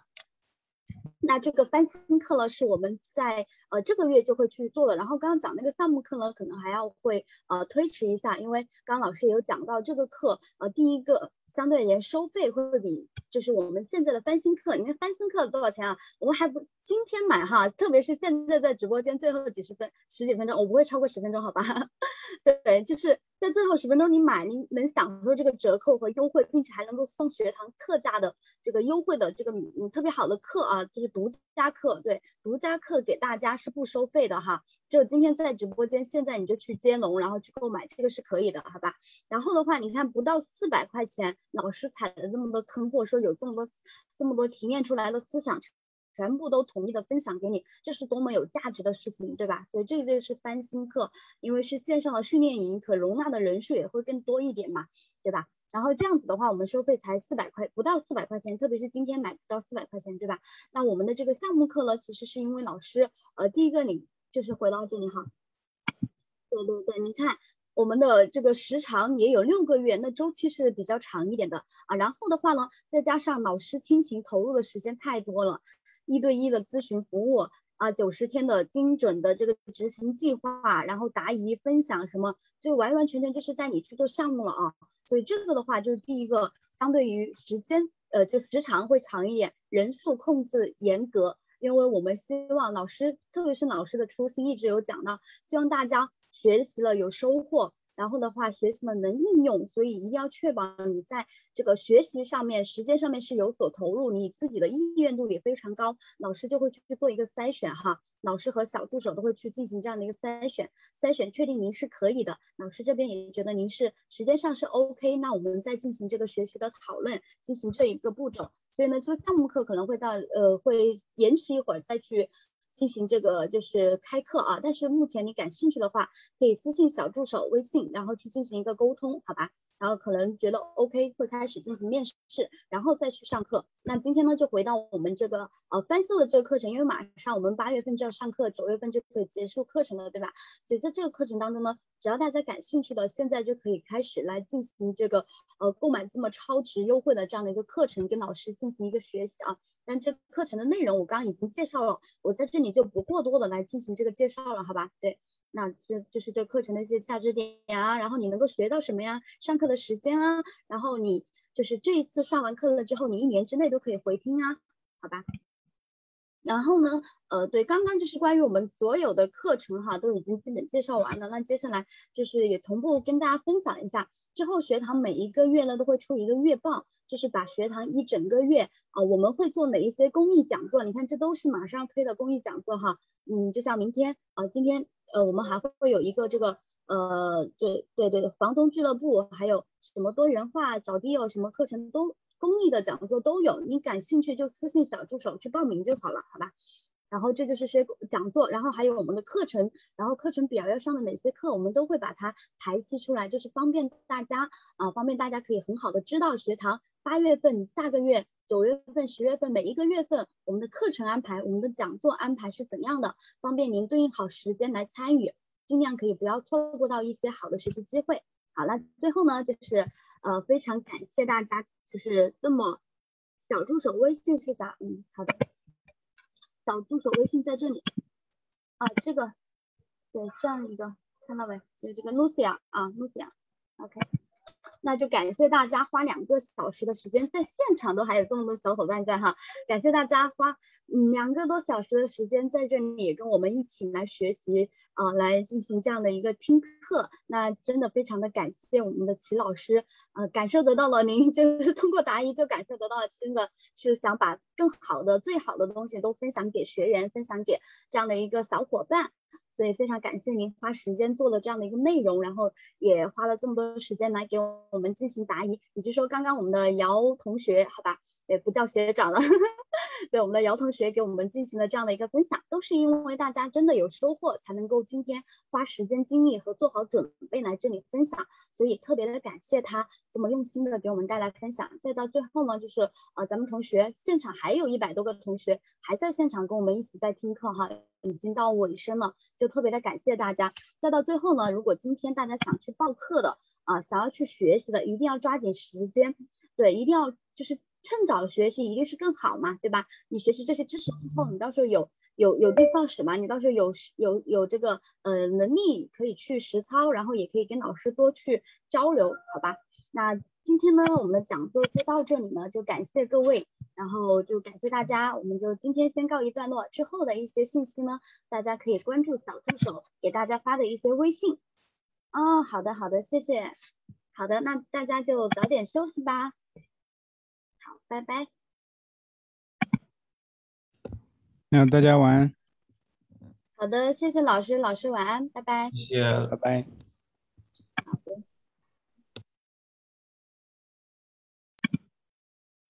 那这个翻新课呢，是我们在呃这个月就会去做的。然后刚刚讲那个项目课呢，可能还要会呃推迟一下，因为刚老师也有讲到这个课，呃第一个相对而言收费会比就是我们现在的翻新课，你看翻新课多少钱啊？我们还不今天买哈，特别是现在在直播间最后的几十分十几分钟，我不会超过十分钟，好吧？对，就是。在最后十分钟，你买，你能享受这个折扣和优惠，并且还能够送学堂特价的这个优惠的这个嗯特别好的课啊，就是独家课，对，独家课给大家是不收费的哈，就今天在直播间，现在你就去接龙，然后去购买，这个是可以的，好吧？然后的话，你看不到四百块钱，老师踩了这么多坑，或者说有这么多这么多提炼出来的思想。全部都统一的分享给你，这是多么有价值的事情，对吧？所以这就是翻新课，因为是线上的训练营，可容纳的人数也会更多一点嘛，对吧？然后这样子的话，我们收费才四百块，不到四百块钱，特别是今天买不到四百块钱，对吧？那我们的这个项目课呢，其实是因为老师，呃，第一个你就是回到这里哈，对对对，你看。我们的这个时长也有六个月，那周期是比较长一点的啊。然后的话呢，再加上老师亲情投入的时间太多了，一对一的咨询服务啊，九十天的精准的这个执行计划，然后答疑分享什么，就完完全全就是带你去做项目了啊。所以这个的话就是第一个，相对于时间，呃，就时长会长一点，人数控制严格，因为我们希望老师，特别是老师的初心一直有讲到，希望大家。学习了有收获，然后的话学习了能应用，所以一定要确保你在这个学习上面、时间上面是有所投入，你自己的意愿度也非常高，老师就会去做一个筛选哈，老师和小助手都会去进行这样的一个筛选，筛选确定您是可以的，老师这边也觉得您是时间上是 OK，那我们再进行这个学习的讨论，进行这一个步骤，所以呢，这个项目课可能会到呃会延迟一会儿再去。进行这个就是开课啊，但是目前你感兴趣的话，可以私信小助手微信，然后去进行一个沟通，好吧？然后可能觉得 OK 会开始进行面试，然后再去上课。那今天呢就回到我们这个呃翻修的这个课程，因为马上我们八月份就要上课，九月份就可以结束课程了，对吧？所以在这个课程当中呢，只要大家感兴趣的，现在就可以开始来进行这个呃购买这么超值优惠的这样的一个课程，跟老师进行一个学习啊。但这课程的内容我刚刚已经介绍了，我在这里就不过多的来进行这个介绍了，好吧？对。那这就是这课程的一些价值点呀，然后你能够学到什么呀？上课的时间啊，然后你就是这一次上完课了之后，你一年之内都可以回听啊，好吧？然后呢，呃，对，刚刚就是关于我们所有的课程哈，都已经基本介绍完了。那接下来就是也同步跟大家分享一下，之后学堂每一个月呢都会出一个月报，就是把学堂一整个月啊，我们会做哪一些公益讲座？你看这都是马上推的公益讲座哈，嗯，就像明天啊，今天。呃，我们还会有一个这个，呃，对对对，房东俱乐部，还有什么多元化找地友什么课程都公益的讲座都有，你感兴趣就私信小助手去报名就好了，好吧？然后这就是些讲座，然后还有我们的课程，然后课程表要上的哪些课，我们都会把它排期出来，就是方便大家啊，方便大家可以很好的知道学堂八月份、下个月、九月份、十月份每一个月份我们的课程安排、我们的讲座安排是怎样的，方便您对应好时间来参与，尽量可以不要错过到一些好的学习机会。好了，最后呢就是呃非常感谢大家，就是这么小助手微信是啥？嗯，好的。小助手微信在这里啊，这个对这样一个看到没？就是这个 Lucia 啊，Lucia，OK。那就感谢大家花两个小时的时间，在现场都还有这么多小伙伴在哈，感谢大家花两个多小时的时间在这里跟我们一起来学习啊，来进行这样的一个听课。那真的非常的感谢我们的齐老师，呃，感受得到了您就是通过答疑就感受得到了，真的是想把更好的、最好的东西都分享给学员，分享给这样的一个小伙伴。所以非常感谢您花时间做了这样的一个内容，然后也花了这么多时间来给我们进行答疑。也就是说，刚刚我们的姚同学，好吧，也不叫学长了，对我们的姚同学给我们进行了这样的一个分享，都是因为大家真的有收获，才能够今天花时间精力和做好准备来这里分享。所以特别的感谢他这么用心的给我们带来分享。再到最后呢，就是呃，咱们同学现场还有一百多个同学还在现场跟我们一起在听课哈。已经到尾声了，就特别的感谢大家。再到最后呢，如果今天大家想去报课的啊，想要去学习的，一定要抓紧时间，对，一定要就是趁早学习，一定是更好嘛，对吧？你学习这些知识之后，你到时候有有有地方使嘛，你到时候有有有这个呃能力可以去实操，然后也可以跟老师多去交流，好吧？那。今天呢，我们的讲座就到这里呢，就感谢各位，然后就感谢大家，我们就今天先告一段落。之后的一些信息呢，大家可以关注小助手给大家发的一些微信。哦，好的好的，谢谢。好的，那大家就早点休息吧。好，拜拜。那大家晚安。好的，谢谢老师，老师晚安，拜拜。谢谢，拜拜。